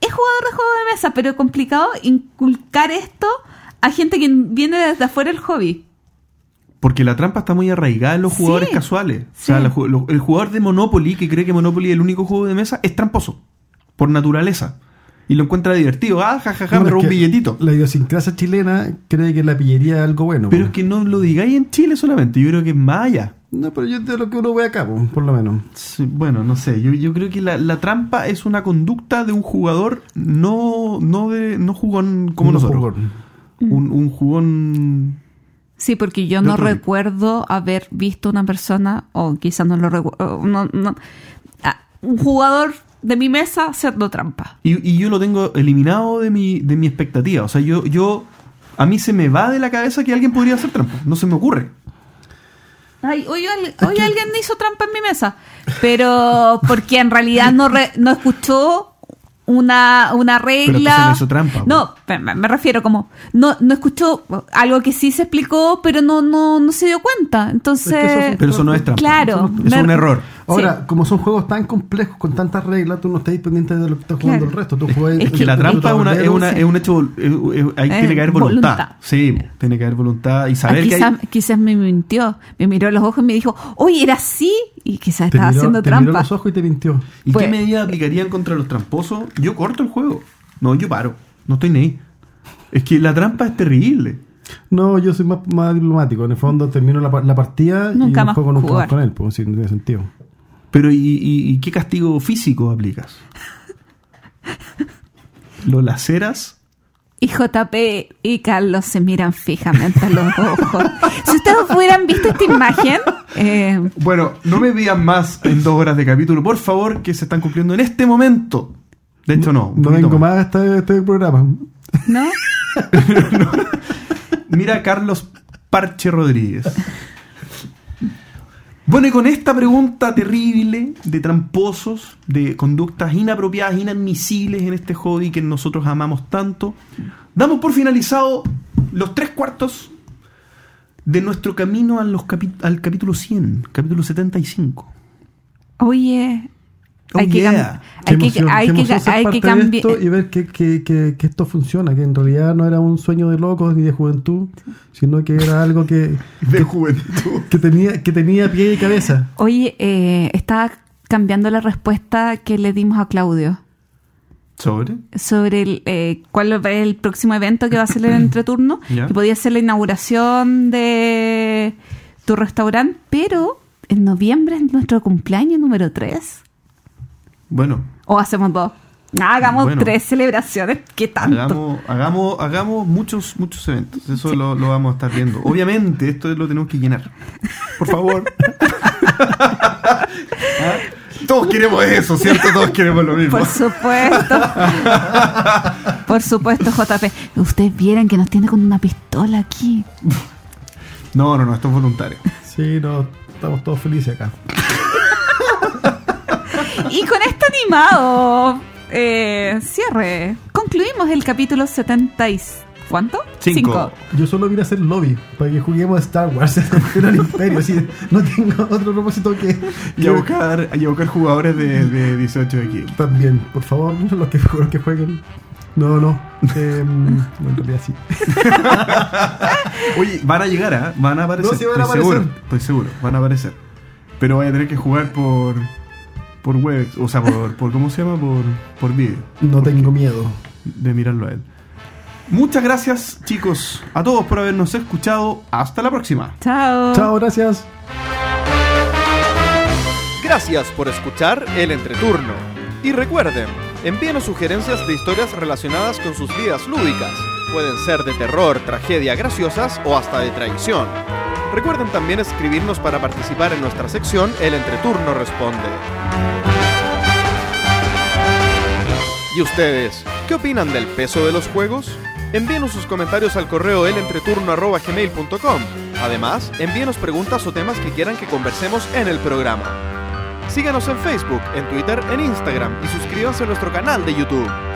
es jugador de juego de mesa, pero es complicado inculcar esto a gente que viene desde afuera del hobby. Porque la trampa está muy arraigada en los Sí. jugadores casuales. O Sí. sea, la ju- lo- el jugador de Monopoly que cree que Monopoly es el único juego de mesa es tramposo. Por naturaleza. Y lo encuentra divertido. Ah, jajaja, me robó un billetito. La idiosincrasia chilena cree que la pillería es algo bueno. Pero es que no lo digáis en Chile solamente. Yo creo que es más allá. No, pero yo de lo que uno ve acá, po, por lo menos. Sí, bueno, no sé. Yo, yo creo que la, la trampa es una conducta de un jugador no, no, de, no jugón como No nosotros. jugón. Un, un jugón. Sí, porque yo no tipo. recuerdo haber visto una persona, o quizás no lo recuerdo, no, no, ah, un jugador de mi mesa haciendo trampa. Y, y yo lo tengo eliminado de mi, de mi expectativa. O sea, yo, yo. A mí se me va de la cabeza que alguien podría hacer trampa. No se me ocurre. Ay, hoy, hoy alguien hizo trampa en mi mesa, pero porque en realidad no, re- no escuchó una, una regla. no hizo trampa, po. No, me, me refiero como, no, no escuchó algo que sí se explicó, pero no, no, no se dio cuenta. Entonces, Es que eso- Pero eso no es trampa. claro. Eso es me- un error. Ahora, Sí. como son juegos tan complejos, con tantas reglas, tú no estás pendiente de lo que está jugando Claro. el resto. Tú juegas- Es Es que la trampa es, una, es, una- sí. es un hecho. es- es- hay, Eh, tiene que haber voluntad. voluntad. Sí, tiene que haber voluntad y Ah, saber que hay. quizás, me mintió, me miró a los ojos y me dijo, oye, era así, y quizás te estaba miró- haciendo te miró trampa. los ojos y te mintió. ¿Y Pues- qué medidas aplicarían contra los tramposos? Yo corto el juego. No, yo paro. No estoy ni ahí. Es que la trampa es terrible. No, yo soy más, más diplomático. En el fondo termino la, pa- la partida y Nunca no más juego nunca jugar. más con él, pues sí, no tiene sentido. Pero ¿y, y- y qué castigo físico aplicas? ¿Lo laceras? Y JP y Carlos se miran fijamente a los ojos. si ustedes hubieran visto esta imagen, eh, Bueno, no me digan más en dos horas de capítulo, por favor, que se están cumpliendo en este momento. De hecho, no. No vengo más a este, este programa. ¿no? Mira a Carlos Parche Rodríguez. Bueno, y con esta pregunta terrible de tramposos, de conductas inapropiadas, inadmisibles en este hobby que nosotros amamos tanto, damos por finalizado los tres cuartos de nuestro camino a los al capítulo 100, capítulo 75. Oye, Oh, hay que, hay hay hay cambiar. esto y ver que, que- que- que esto funciona, que en realidad no era un sueño de locos ni de juventud, sino que era algo que, De juventud. que tenía, que tenía pie y cabeza. Oye, eh, estaba cambiando la respuesta que le dimos a Claudio ¿Sobre? sobre el, eh, cuál es el próximo evento que va a ser el entreturno, Ya. que podía ser la inauguración de tu restaurante, pero en noviembre es nuestro cumpleaños número 3. Bueno, O hacemos dos. Hagamos Bueno. tres celebraciones. ¿Qué tanto? Hagamos, hagamos, hagamos muchos, muchos eventos. Eso lo, lo vamos a estar viendo. Obviamente, esto lo tenemos que llenar. Por favor. ¿Ah? Todos queremos eso, ¿cierto? Todos queremos lo mismo. Por supuesto. Por supuesto, JP. Ustedes vieran que nos tiene con una pistola aquí. No, no, no, esto es voluntario. Sí, no, estamos todos felices acá. Y con este animado eh, cierre, concluimos el capítulo 70 y... ¿Cuánto? Cinco. Yo solo vine a hacer lobby para que juguemos Star Wars en el Imperio. Así, no tengo otro propósito que. Y a buscar, y a buscar jugadores de, de 18 aquí. También, por favor, los que, los que jueguen. No, no. Eh, no, en realidad sí. Oye, van a llegar, ¿ah? Van a aparecer. No, sí van a estoy aparecer. seguro, estoy seguro, van a aparecer. Pero voy a tener que jugar por. Por web, o sea, por, por ¿cómo se llama? Por, por vídeo. No tengo miedo. de mirarlo a él. Muchas gracias, chicos, a todos por habernos escuchado. Hasta la próxima. Chao. Chao, gracias. Gracias por escuchar El Entreturno. Y recuerden, envíenos sugerencias de historias relacionadas con sus vidas lúdicas. Pueden ser de terror, tragedia, graciosas o hasta de traición. Recuerden también escribirnos para participar en nuestra sección El Entreturno Responde. ¿Y ustedes? ¿Qué opinan del peso de los juegos? Envíenos sus comentarios al correo elentreturno.gmail.com. Además, envíenos preguntas o temas que quieran que conversemos en el programa. Síganos en Facebook, en Twitter, en Instagram y suscríbanse a nuestro canal de YouTube.